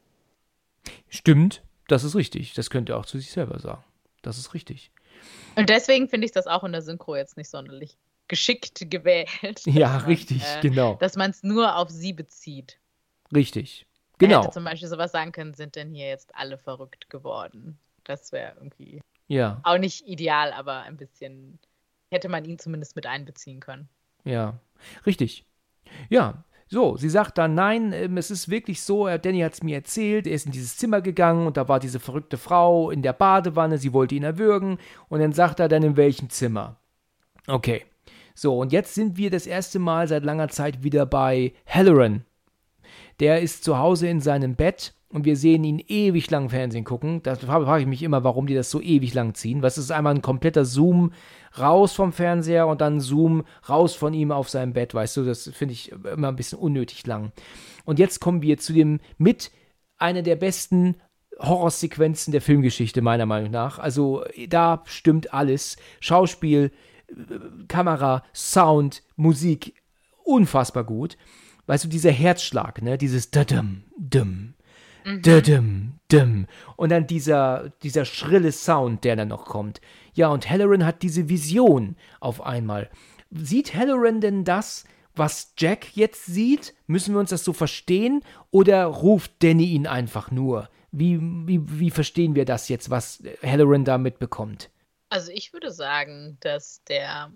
Speaker 2: Stimmt, das ist richtig. Das könnte er auch zu sich selber sagen. Das ist richtig.
Speaker 3: Und deswegen finde ich das auch in der Synchro jetzt nicht sonderlich geschickt gewählt.
Speaker 2: Ja, man, richtig, äh, genau.
Speaker 3: Dass man es nur auf sie bezieht.
Speaker 2: Richtig, genau.
Speaker 3: Hätte zum Beispiel sowas sagen können, sind denn hier jetzt alle verrückt geworden? Das wäre irgendwie
Speaker 2: ja.
Speaker 3: auch nicht ideal, aber ein bisschen hätte man ihn zumindest mit einbeziehen können.
Speaker 2: Ja, richtig. Ja, so, sie sagt dann, nein, ähm, es ist wirklich so, Danny hat es mir erzählt, er ist in dieses Zimmer gegangen und da war diese verrückte Frau in der Badewanne, sie wollte ihn erwürgen und dann sagt er dann, in welchem Zimmer. Okay, so, und jetzt sind wir das erste Mal seit langer Zeit wieder bei Halloran. Der ist zu Hause in seinem Bett und wir sehen ihn ewig lang Fernsehen gucken. Da frage ich mich immer, warum die das so ewig lang ziehen. Was ist einmal ein kompletter Zoom raus vom Fernseher und dann Zoom raus von ihm auf seinem Bett, weißt du? Das finde ich immer ein bisschen unnötig lang. Und jetzt kommen wir zu dem mit einer der besten Horrorsequenzen der Filmgeschichte, meiner Meinung nach. Also da stimmt alles. Schauspiel, Kamera, Sound, Musik unfassbar gut. Weißt du, dieser Herzschlag, ne? Dieses Dadum, dum, mhm. Dadum, dum. Und dann dieser, dieser schrille Sound, der dann noch kommt. Ja, und Halloran hat diese Vision auf einmal. Sieht Halloran denn das, was Jack jetzt sieht? Müssen wir uns das so verstehen? Oder ruft Danny ihn einfach nur? Wie, wie, wie verstehen wir das jetzt, was Halloran da mitbekommt?
Speaker 3: Also ich würde sagen, dass der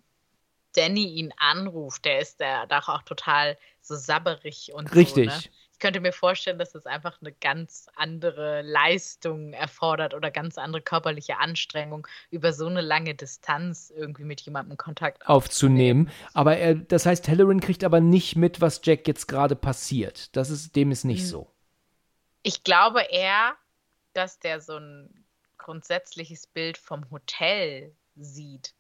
Speaker 3: Danny ihn anruft, der ist da doch auch total so sabberig und
Speaker 2: Richtig.
Speaker 3: so. Ne? Ich könnte mir vorstellen, dass es einfach eine ganz andere Leistung erfordert oder ganz andere körperliche Anstrengung, über so eine lange Distanz irgendwie mit jemandem Kontakt
Speaker 2: aufzunehmen. Aber er, das heißt, Halloran kriegt aber nicht mit, was Jack jetzt gerade passiert. Das ist, dem ist nicht hm. so.
Speaker 3: Ich glaube eher, dass der so ein grundsätzliches Bild vom Hotel sieht.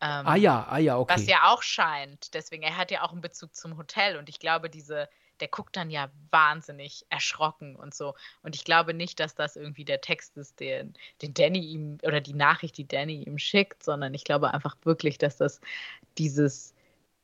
Speaker 3: Ähm,
Speaker 2: ah ja, ah ja, okay.
Speaker 3: Was ja auch scheint. Deswegen, er hat ja auch einen Bezug zum Hotel und ich glaube, diese, der guckt dann ja wahnsinnig erschrocken und so. Und ich glaube nicht, dass das irgendwie der Text ist, den, den Danny ihm oder die Nachricht, die Danny ihm schickt, sondern ich glaube einfach wirklich, dass das dieses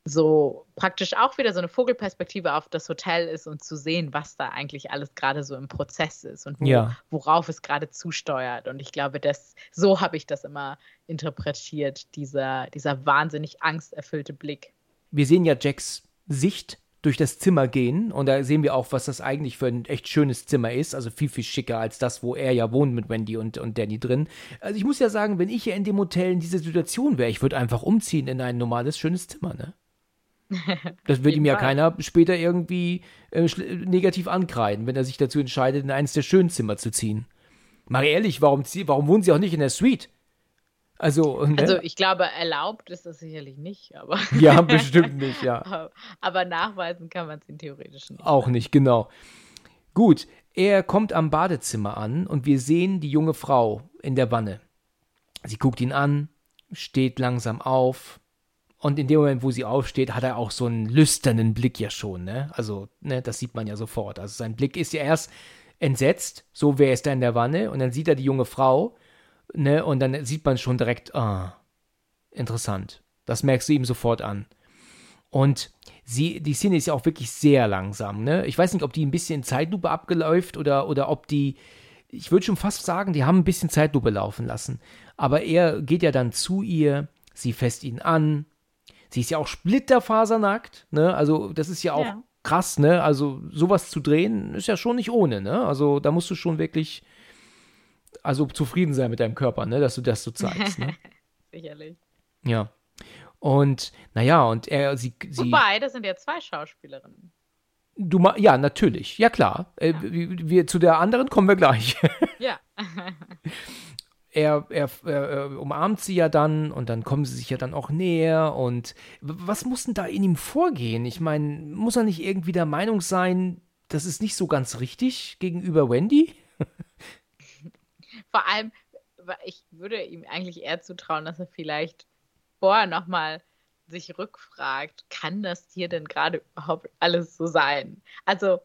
Speaker 3: so praktisch auch wieder so eine Vogelperspektive auf das Hotel ist und zu sehen, was da eigentlich alles gerade so im Prozess ist und wo,
Speaker 2: Ja.
Speaker 3: worauf es gerade zusteuert. Und ich glaube, das, so habe ich das immer interpretiert, dieser, dieser wahnsinnig angsterfüllte Blick.
Speaker 2: wir sehen ja Jacks Sicht durch das Zimmer gehen und da sehen wir auch, was das eigentlich für ein echt schönes Zimmer ist, also viel, viel schicker als das, wo er ja wohnt mit Wendy und, und Danny drin. Also ich muss ja sagen, wenn ich ja in dem Hotel in dieser Situation wäre, ich würde einfach umziehen in ein normales, schönes Zimmer, ne? Das wird ihm ja
Speaker 3: Fall.
Speaker 2: keiner später irgendwie äh, negativ ankreiden, wenn er sich dazu entscheidet, in eines der schönen Zimmer zu ziehen. Mal ehrlich, warum, warum wohnen sie auch nicht in der Suite? Also, ne?
Speaker 3: Also ich glaube, erlaubt ist das sicherlich nicht, aber,
Speaker 2: ja, bestimmt nicht, ja.
Speaker 3: aber nachweisen kann man es in theoretisch nicht.
Speaker 2: Auch nicht, genau. Gut, er kommt am Badezimmer an und wir sehen die junge Frau in der Wanne. Sie guckt ihn an, steht langsam auf und in dem Moment, wo sie aufsteht, hat er auch so einen lüsternen Blick ja schon, ne? Also, ne, das sieht man ja sofort. Also sein Blick ist ja erst entsetzt, so wer ist da in der Wanne und dann sieht er die junge Frau, ne, und dann sieht man schon direkt, ah, interessant. Das merkst du ihm sofort an. Und sie, die Szene ist ja auch wirklich sehr langsam, ne? Ich weiß nicht, ob die ein bisschen Zeitlupe abgeläuft oder, oder ob die, ich würde schon fast sagen, die haben ein bisschen Zeitlupe laufen lassen. Aber er geht ja dann zu ihr, sie fässt ihn an. Sie ist ja auch splitterfasernackt, ne? Also, das ist ja auch
Speaker 3: Ja.
Speaker 2: krass, ne? Also, sowas zu drehen ist ja schon nicht ohne, ne? Also, da musst du schon wirklich, also zufrieden sein mit deinem Körper, ne? Dass du das so zeigst, ne?
Speaker 3: Sicherlich.
Speaker 2: Ja. Und, naja, und er, sie, sie.
Speaker 3: Wobei, das sind ja zwei Schauspielerinnen.
Speaker 2: Du ma ja, natürlich. Ja, klar. Äh, wir, wir, zu der anderen kommen wir gleich.
Speaker 3: Ja.
Speaker 2: er, er, er umarmt sie ja dann und dann kommen sie sich ja dann auch näher. Und was muss denn da in ihm vorgehen? Ich meine, muss er nicht irgendwie der Meinung sein, das ist nicht so ganz richtig gegenüber Wendy?
Speaker 3: Vor allem, ich würde ihm eigentlich eher zutrauen, dass er vielleicht vorher nochmal sich rückfragt, kann das hier denn gerade überhaupt alles so sein? Also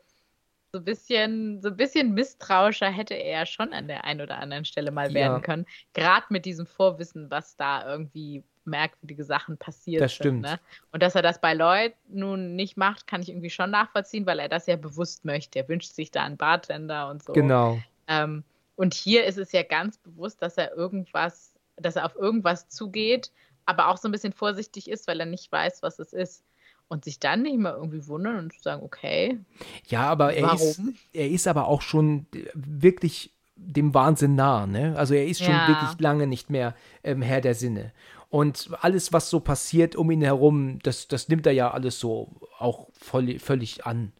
Speaker 3: so ein bisschen, so ein bisschen misstrauischer hätte er ja schon an der einen oder anderen Stelle mal
Speaker 2: Ja.
Speaker 3: werden können. Gerade mit diesem Vorwissen, was da irgendwie merkwürdige Sachen passiert
Speaker 2: Das stimmt.
Speaker 3: sind. Ne? Und dass er das bei Lloyd nun nicht macht, kann ich irgendwie schon nachvollziehen, weil er das ja bewusst möchte. Er wünscht sich da einen Bartender und so.
Speaker 2: Genau.
Speaker 3: Ähm, und hier ist es ja ganz bewusst, dass er irgendwas, dass er auf irgendwas zugeht, aber auch so ein bisschen vorsichtig ist, weil er nicht weiß, was es ist. Und sich dann nicht mal irgendwie wundern und sagen, okay,
Speaker 2: Ja, aber er ist,
Speaker 3: Warum?
Speaker 2: er ist aber auch schon wirklich dem Wahnsinn nah, ne? Also er ist schon
Speaker 3: Ja.
Speaker 2: wirklich lange nicht mehr ähm, Herr der Sinne. Und alles, was so passiert um ihn herum, das, das nimmt er ja alles so auch voll, völlig an.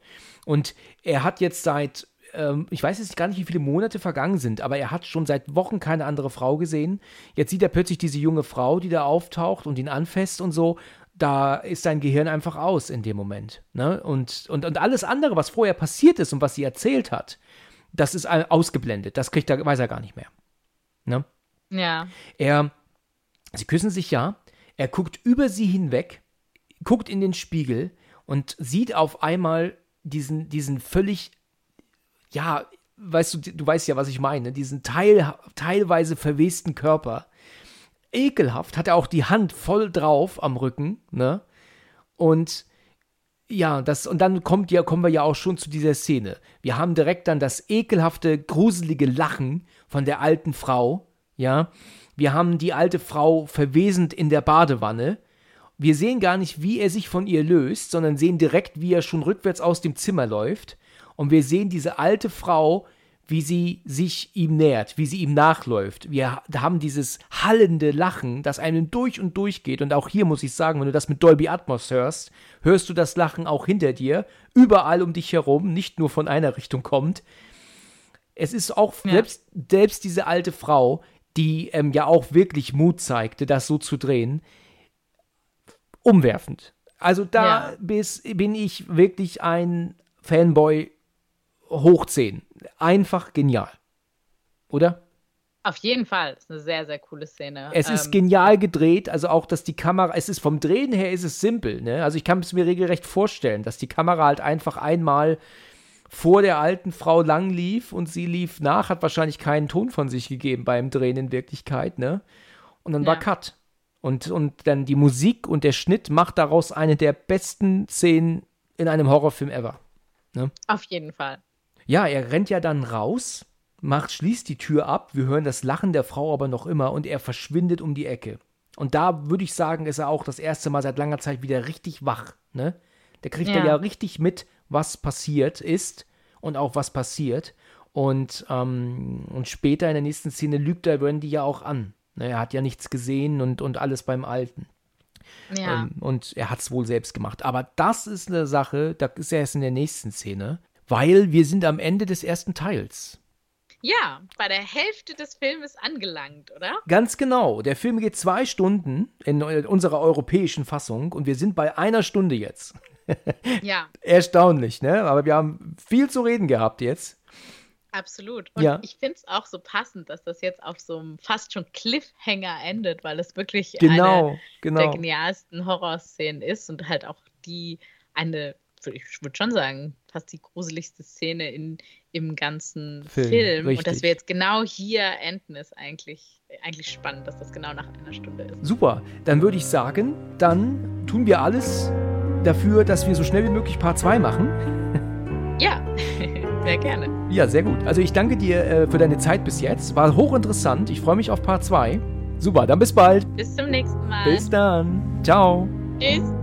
Speaker 2: Und er hat jetzt seit, ähm, ich weiß jetzt gar nicht, wie viele Monate vergangen sind, aber er hat schon seit Wochen keine andere Frau gesehen. Jetzt sieht er plötzlich diese junge Frau, die da auftaucht und ihn anfasst und so. Da ist sein Gehirn einfach aus in dem Moment. Ne? Und, und, und alles andere, was vorher passiert ist und was sie erzählt hat, das ist ausgeblendet. Das kriegt er, weiß er gar nicht mehr. Ne?
Speaker 3: ja,
Speaker 2: Er, sie küssen sich ja, er guckt über sie hinweg, guckt in den Spiegel und sieht auf einmal diesen, diesen völlig, ja, weißt du, du weißt ja, was ich meine, diesen teil, teilweise verwesten Körper. Ekelhaft, hat er auch die Hand voll drauf am Rücken, ne? Und ja, das, und dann kommt ja, kommen wir ja auch schon zu dieser Szene. Wir haben direkt dann das ekelhafte, gruselige Lachen von der alten Frau, ja. Wir haben die alte Frau verwesend in der Badewanne. Wir sehen gar nicht, wie er sich von ihr löst, sondern sehen direkt, wie er schon rückwärts aus dem Zimmer läuft. Und wir sehen diese alte Frau, wie sie sich ihm nähert, wie sie ihm nachläuft. Wir haben dieses hallende Lachen, das einem durch und durch geht. Und auch hier muss ich sagen, wenn du das mit Dolby Atmos hörst, hörst du das Lachen auch hinter dir, überall um dich herum, nicht nur von einer Richtung kommt. Es ist auch
Speaker 3: Ja.
Speaker 2: selbst, selbst diese alte Frau, die ähm, ja auch wirklich Mut zeigte, das so zu drehen, umwerfend. Also da
Speaker 3: Ja.
Speaker 2: bis, bin ich wirklich ein Fanboy hoch 10. Einfach genial. Oder?
Speaker 3: Auf jeden Fall. Das ist eine sehr, sehr coole Szene.
Speaker 2: Es ist genial gedreht, also auch, dass die Kamera, es ist vom Drehen her ist es simpel, ne? Also ich kann es mir regelrecht vorstellen, dass die Kamera halt einfach einmal vor der alten Frau lang lief und sie lief nach, hat wahrscheinlich keinen Ton von sich gegeben beim Drehen in Wirklichkeit, ne? Und dann
Speaker 3: Ja.
Speaker 2: war Cut. Und, und dann die Musik und der Schnitt macht daraus eine der besten Szenen in einem Horrorfilm ever.
Speaker 3: Auf jeden Fall.
Speaker 2: Ja, er rennt ja dann raus, macht, schließt die Tür ab, wir hören das Lachen der Frau aber noch immer und er verschwindet um die Ecke. Und da würde ich sagen, ist er auch das erste Mal seit langer Zeit wieder richtig wach, ne? Der kriegt
Speaker 3: Ja.
Speaker 2: ja, richtig mit, was passiert ist und auch was passiert. Und, ähm, und später in der nächsten Szene lügt er Randy ja auch an. Ne, er hat ja nichts gesehen und, und alles beim Alten.
Speaker 3: Ja.
Speaker 2: Ähm, und er hat es wohl selbst gemacht. Aber das ist eine Sache, da ist er erst in der nächsten Szene, weil wir sind am Ende des ersten Teils.
Speaker 3: ja, bei der Hälfte des Filmes angelangt, oder?
Speaker 2: Ganz genau. Der Film geht zwei Stunden in unserer europäischen Fassung und wir sind bei einer Stunde jetzt.
Speaker 3: Ja,
Speaker 2: Erstaunlich, ne? Aber wir haben viel zu reden gehabt jetzt.
Speaker 3: absolut. Und
Speaker 2: Ja.
Speaker 3: ich finde es auch so passend, dass das jetzt auf so einem fast schon Cliffhanger endet, weil es wirklich
Speaker 2: Genau,
Speaker 3: eine
Speaker 2: genau.
Speaker 3: der genialsten Horrorszenen ist und halt auch die eine, ich würde schon sagen, fast die gruseligste Szene in, im ganzen
Speaker 2: Film,
Speaker 3: Film. Und dass wir jetzt genau hier enden, ist eigentlich, eigentlich spannend, dass das genau nach einer Stunde ist.
Speaker 2: Super. Dann würde ich sagen, dann tun wir alles dafür, dass wir so schnell wie möglich Part 2 machen.
Speaker 3: Ja, sehr gerne.
Speaker 2: Ja, sehr gut. Also ich danke dir äh, für deine Zeit bis jetzt. War hochinteressant. Ich freue mich auf Part 2. Super, dann bis bald.
Speaker 3: Bis zum nächsten Mal.
Speaker 2: Bis dann. Ciao.
Speaker 3: Tschüss.